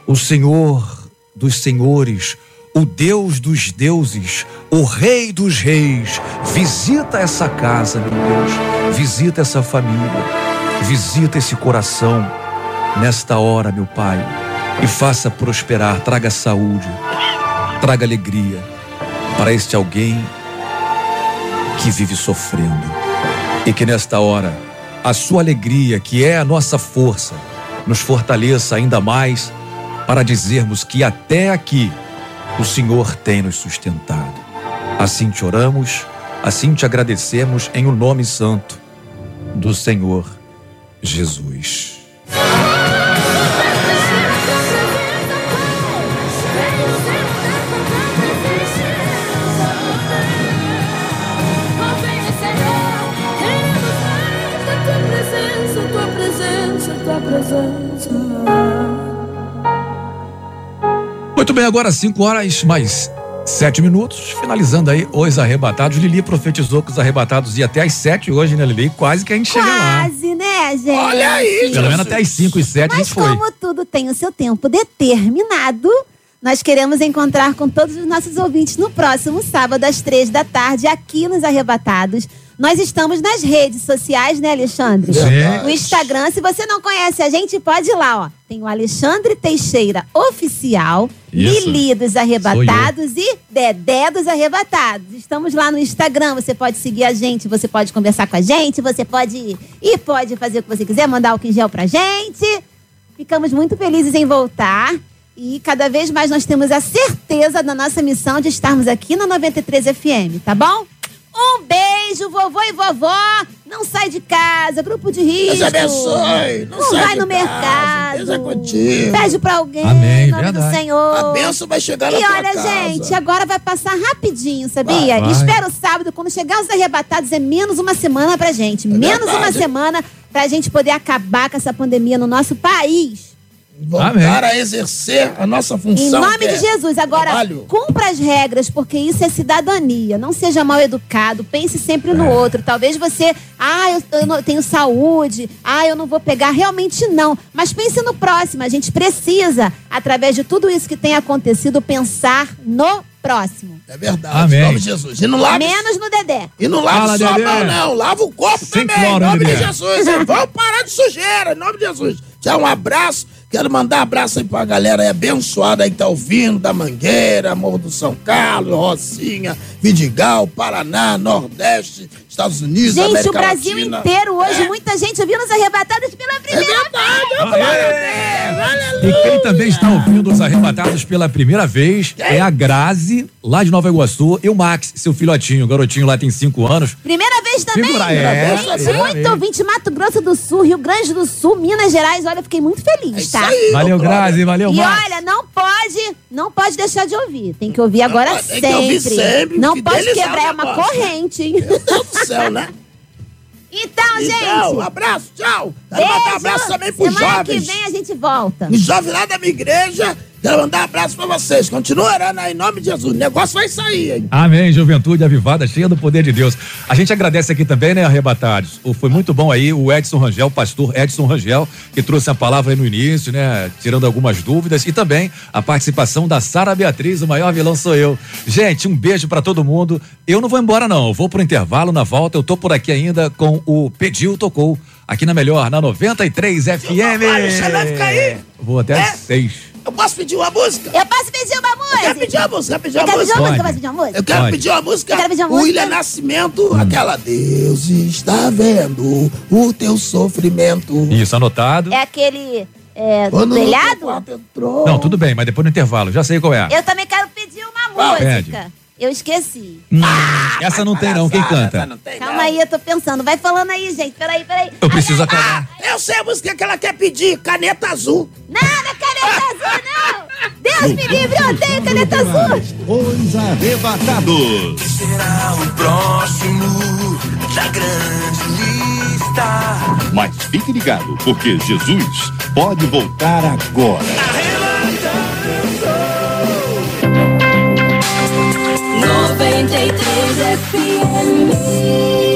Speaker 2: o Senhor dos senhores, o Deus dos deuses, o Rei dos reis, visita essa casa, meu Deus, visita essa família, visita esse coração nesta hora, meu Pai, e faça prosperar, traga saúde, traga alegria para este alguém que vive sofrendo. E que nesta hora, a sua alegria, que é a nossa força, nos fortaleça ainda mais para dizermos que até aqui o Senhor tem nos sustentado. Assim te oramos, assim te agradecemos em o nome santo do Senhor Jesus. Muito bem, agora 5 horas mais sete minutos, finalizando aí os arrebatados. Lili profetizou que os arrebatados iam até às sete hoje, né, Lili? Quase que a gente chega lá.
Speaker 1: Quase, né, gente?
Speaker 3: Olha aí,
Speaker 2: Pelo menos até às 5 e 7 a
Speaker 1: Mas
Speaker 2: gente foi.
Speaker 1: como tudo tem o seu tempo determinado, nós queremos encontrar com todos os nossos ouvintes no próximo sábado, às três da tarde, aqui nos Arrebatados. Nós estamos nas redes sociais, né, Alexandre?
Speaker 4: Sim.
Speaker 1: No Instagram. Se você não conhece a gente, pode ir lá, ó. Tem o Alexandre Teixeira Oficial,
Speaker 4: Isso.
Speaker 1: Lili dos Arrebatados e Dedé dos Arrebatados. Estamos lá no Instagram. Você pode seguir a gente, você pode conversar com a gente, você pode ir e pode fazer o que você quiser, mandar o em gel pra gente. Ficamos muito felizes em voltar. E cada vez mais nós temos a certeza da nossa missão de estarmos aqui na 93 FM, tá bom? Um beijo, vovô e vovó. Não sai de casa, grupo de risco.
Speaker 3: Deus abençoe. Não
Speaker 1: Não,
Speaker 3: sai
Speaker 1: vai
Speaker 3: de
Speaker 1: no
Speaker 3: casa,
Speaker 1: mercado.
Speaker 3: Deus é contigo.
Speaker 1: Pede pra alguém,
Speaker 3: Amém,
Speaker 1: em nome do
Speaker 3: verdade.
Speaker 1: Senhor.
Speaker 3: A bênção vai chegar na
Speaker 1: E
Speaker 3: tua
Speaker 1: olha,
Speaker 3: casa.
Speaker 1: gente, agora vai passar rapidinho, sabia?
Speaker 3: Vai, vai.
Speaker 1: Espera o sábado, quando chegar os arrebatados, é menos uma semana pra gente. menos uma
Speaker 3: verdade.
Speaker 1: semana pra gente poder acabar com essa pandemia no nosso país.
Speaker 3: Voltar a exercer a nossa
Speaker 1: Em
Speaker 3: função.
Speaker 1: nome
Speaker 3: que
Speaker 1: de
Speaker 3: é
Speaker 1: Jesus. Agora,
Speaker 3: trabalho.
Speaker 1: cumpra as regras, porque isso é cidadania. Não seja mal educado. Pense sempre no outro. Talvez você, ah, eu, eu não tenho saúde, ah, eu não vou pegar. Realmente não. Mas pense no próximo. A gente precisa, através de tudo isso que tem acontecido, pensar no Próximo.
Speaker 3: É verdade.
Speaker 2: Amém.
Speaker 3: Em nome de Jesus. E não lave,
Speaker 1: Menos no Dedé.
Speaker 3: e não lave
Speaker 2: Fala,
Speaker 3: só a mão, não. Lava o corpo
Speaker 2: Sem
Speaker 3: também.
Speaker 2: cloro,
Speaker 3: em nome
Speaker 2: Dedé.
Speaker 3: de Jesus. Vamos parar de sujeira. Em nome de Jesus. Tchau, um abraço. Quero mandar abraço aí pra galera aí abençoada aí que tá ouvindo, da Mangueira, Morro do São Carlos, Rocinha, Vidigal, Paraná, Nordeste, Estados Unidos,
Speaker 1: Gente,
Speaker 3: América
Speaker 1: o Brasil
Speaker 3: Latina.
Speaker 1: inteiro hoje, muita gente ouvindo os arrebatados pela primeira
Speaker 2: E quem também está ouvindo os arrebatados pela primeira vez é a Grazi, lá de Nova Iguaçu, e o Max, seu filhotinho. O garotinho lá tem cinco anos.
Speaker 1: Primeira vez também.
Speaker 2: Figura- é,
Speaker 1: Gente,
Speaker 2: é,
Speaker 1: muito
Speaker 2: é.
Speaker 1: ouvinte, Mato Grosso do Sul, Rio Grande do Sul, Minas Gerais. Olha, eu fiquei muito feliz, tá?
Speaker 2: Valeu, Grazi, valeu,
Speaker 1: E
Speaker 2: Max.
Speaker 1: olha, não pode, não pode deixar de ouvir. Tem que ouvir agora
Speaker 3: tem
Speaker 1: sempre.
Speaker 3: que ouvir sempre,
Speaker 1: Não pode quebrar, é uma corrente, hein?
Speaker 3: Céu, né?
Speaker 1: Então,
Speaker 3: Então,
Speaker 1: gente.
Speaker 3: um abraço, tchau. Quero mandar um abraço também pros
Speaker 1: Semana
Speaker 3: jovens.
Speaker 1: que vem a gente volta.
Speaker 3: Os jovens lá da minha igreja, quero mandar um abraço pra vocês. Continua orando aí, em nome de Jesus. O negócio vai sair, hein?
Speaker 2: Amém, juventude avivada, cheia do poder de Deus. A gente agradece aqui também, né, arrebatados. Foi muito bom aí o Edson Rangel, o pastor Edson Rangel, que trouxe a palavra aí no início, né, tirando algumas dúvidas e também a participação da Sara Beatriz, o maior vilão sou eu. Gente, um beijo pra todo mundo. Eu não vou embora não, eu vou pro intervalo na volta, eu tô por aqui ainda com o Pediu Tocou, aqui na Melhor, na 93 FM.
Speaker 3: Vai, você vai ficar aí?
Speaker 2: Vou até
Speaker 3: É?
Speaker 2: seis.
Speaker 3: Eu posso pedir uma música?
Speaker 1: Eu posso pedir uma música?
Speaker 3: Quer pedir uma música? Quer pedir
Speaker 1: Eu
Speaker 3: uma
Speaker 1: quero pedir
Speaker 3: música?
Speaker 1: uma música, posso pedir uma música?
Speaker 3: Eu quero pedir uma música.
Speaker 1: Eu quero pedir uma
Speaker 3: o
Speaker 1: música.
Speaker 3: William Nascimento, aquela Deus está vendo o teu sofrimento.
Speaker 2: Isso, anotado.
Speaker 1: É aquele é, do
Speaker 3: Quando
Speaker 1: telhado?
Speaker 2: Não, tudo bem, mas depois no intervalo, já sei qual é.
Speaker 1: Eu também quero pedir uma
Speaker 2: Qual?
Speaker 1: música. Eu esqueci.
Speaker 2: Hum, essa não tem não, quem canta?
Speaker 1: Calma aí, eu tô pensando. Vai falando aí, gente. Peraí, peraí.
Speaker 2: Eu preciso acabar.
Speaker 3: Eu sei a música que ela quer pedir, caneta azul.
Speaker 1: Nada, caneta azul, não! Deus me livre, eu odeio caneta azul!
Speaker 31: Os arrebatados.
Speaker 4: Será o próximo da grande lista.
Speaker 31: Mas fique ligado, porque Jesus pode voltar agora.
Speaker 4: day, days at the me.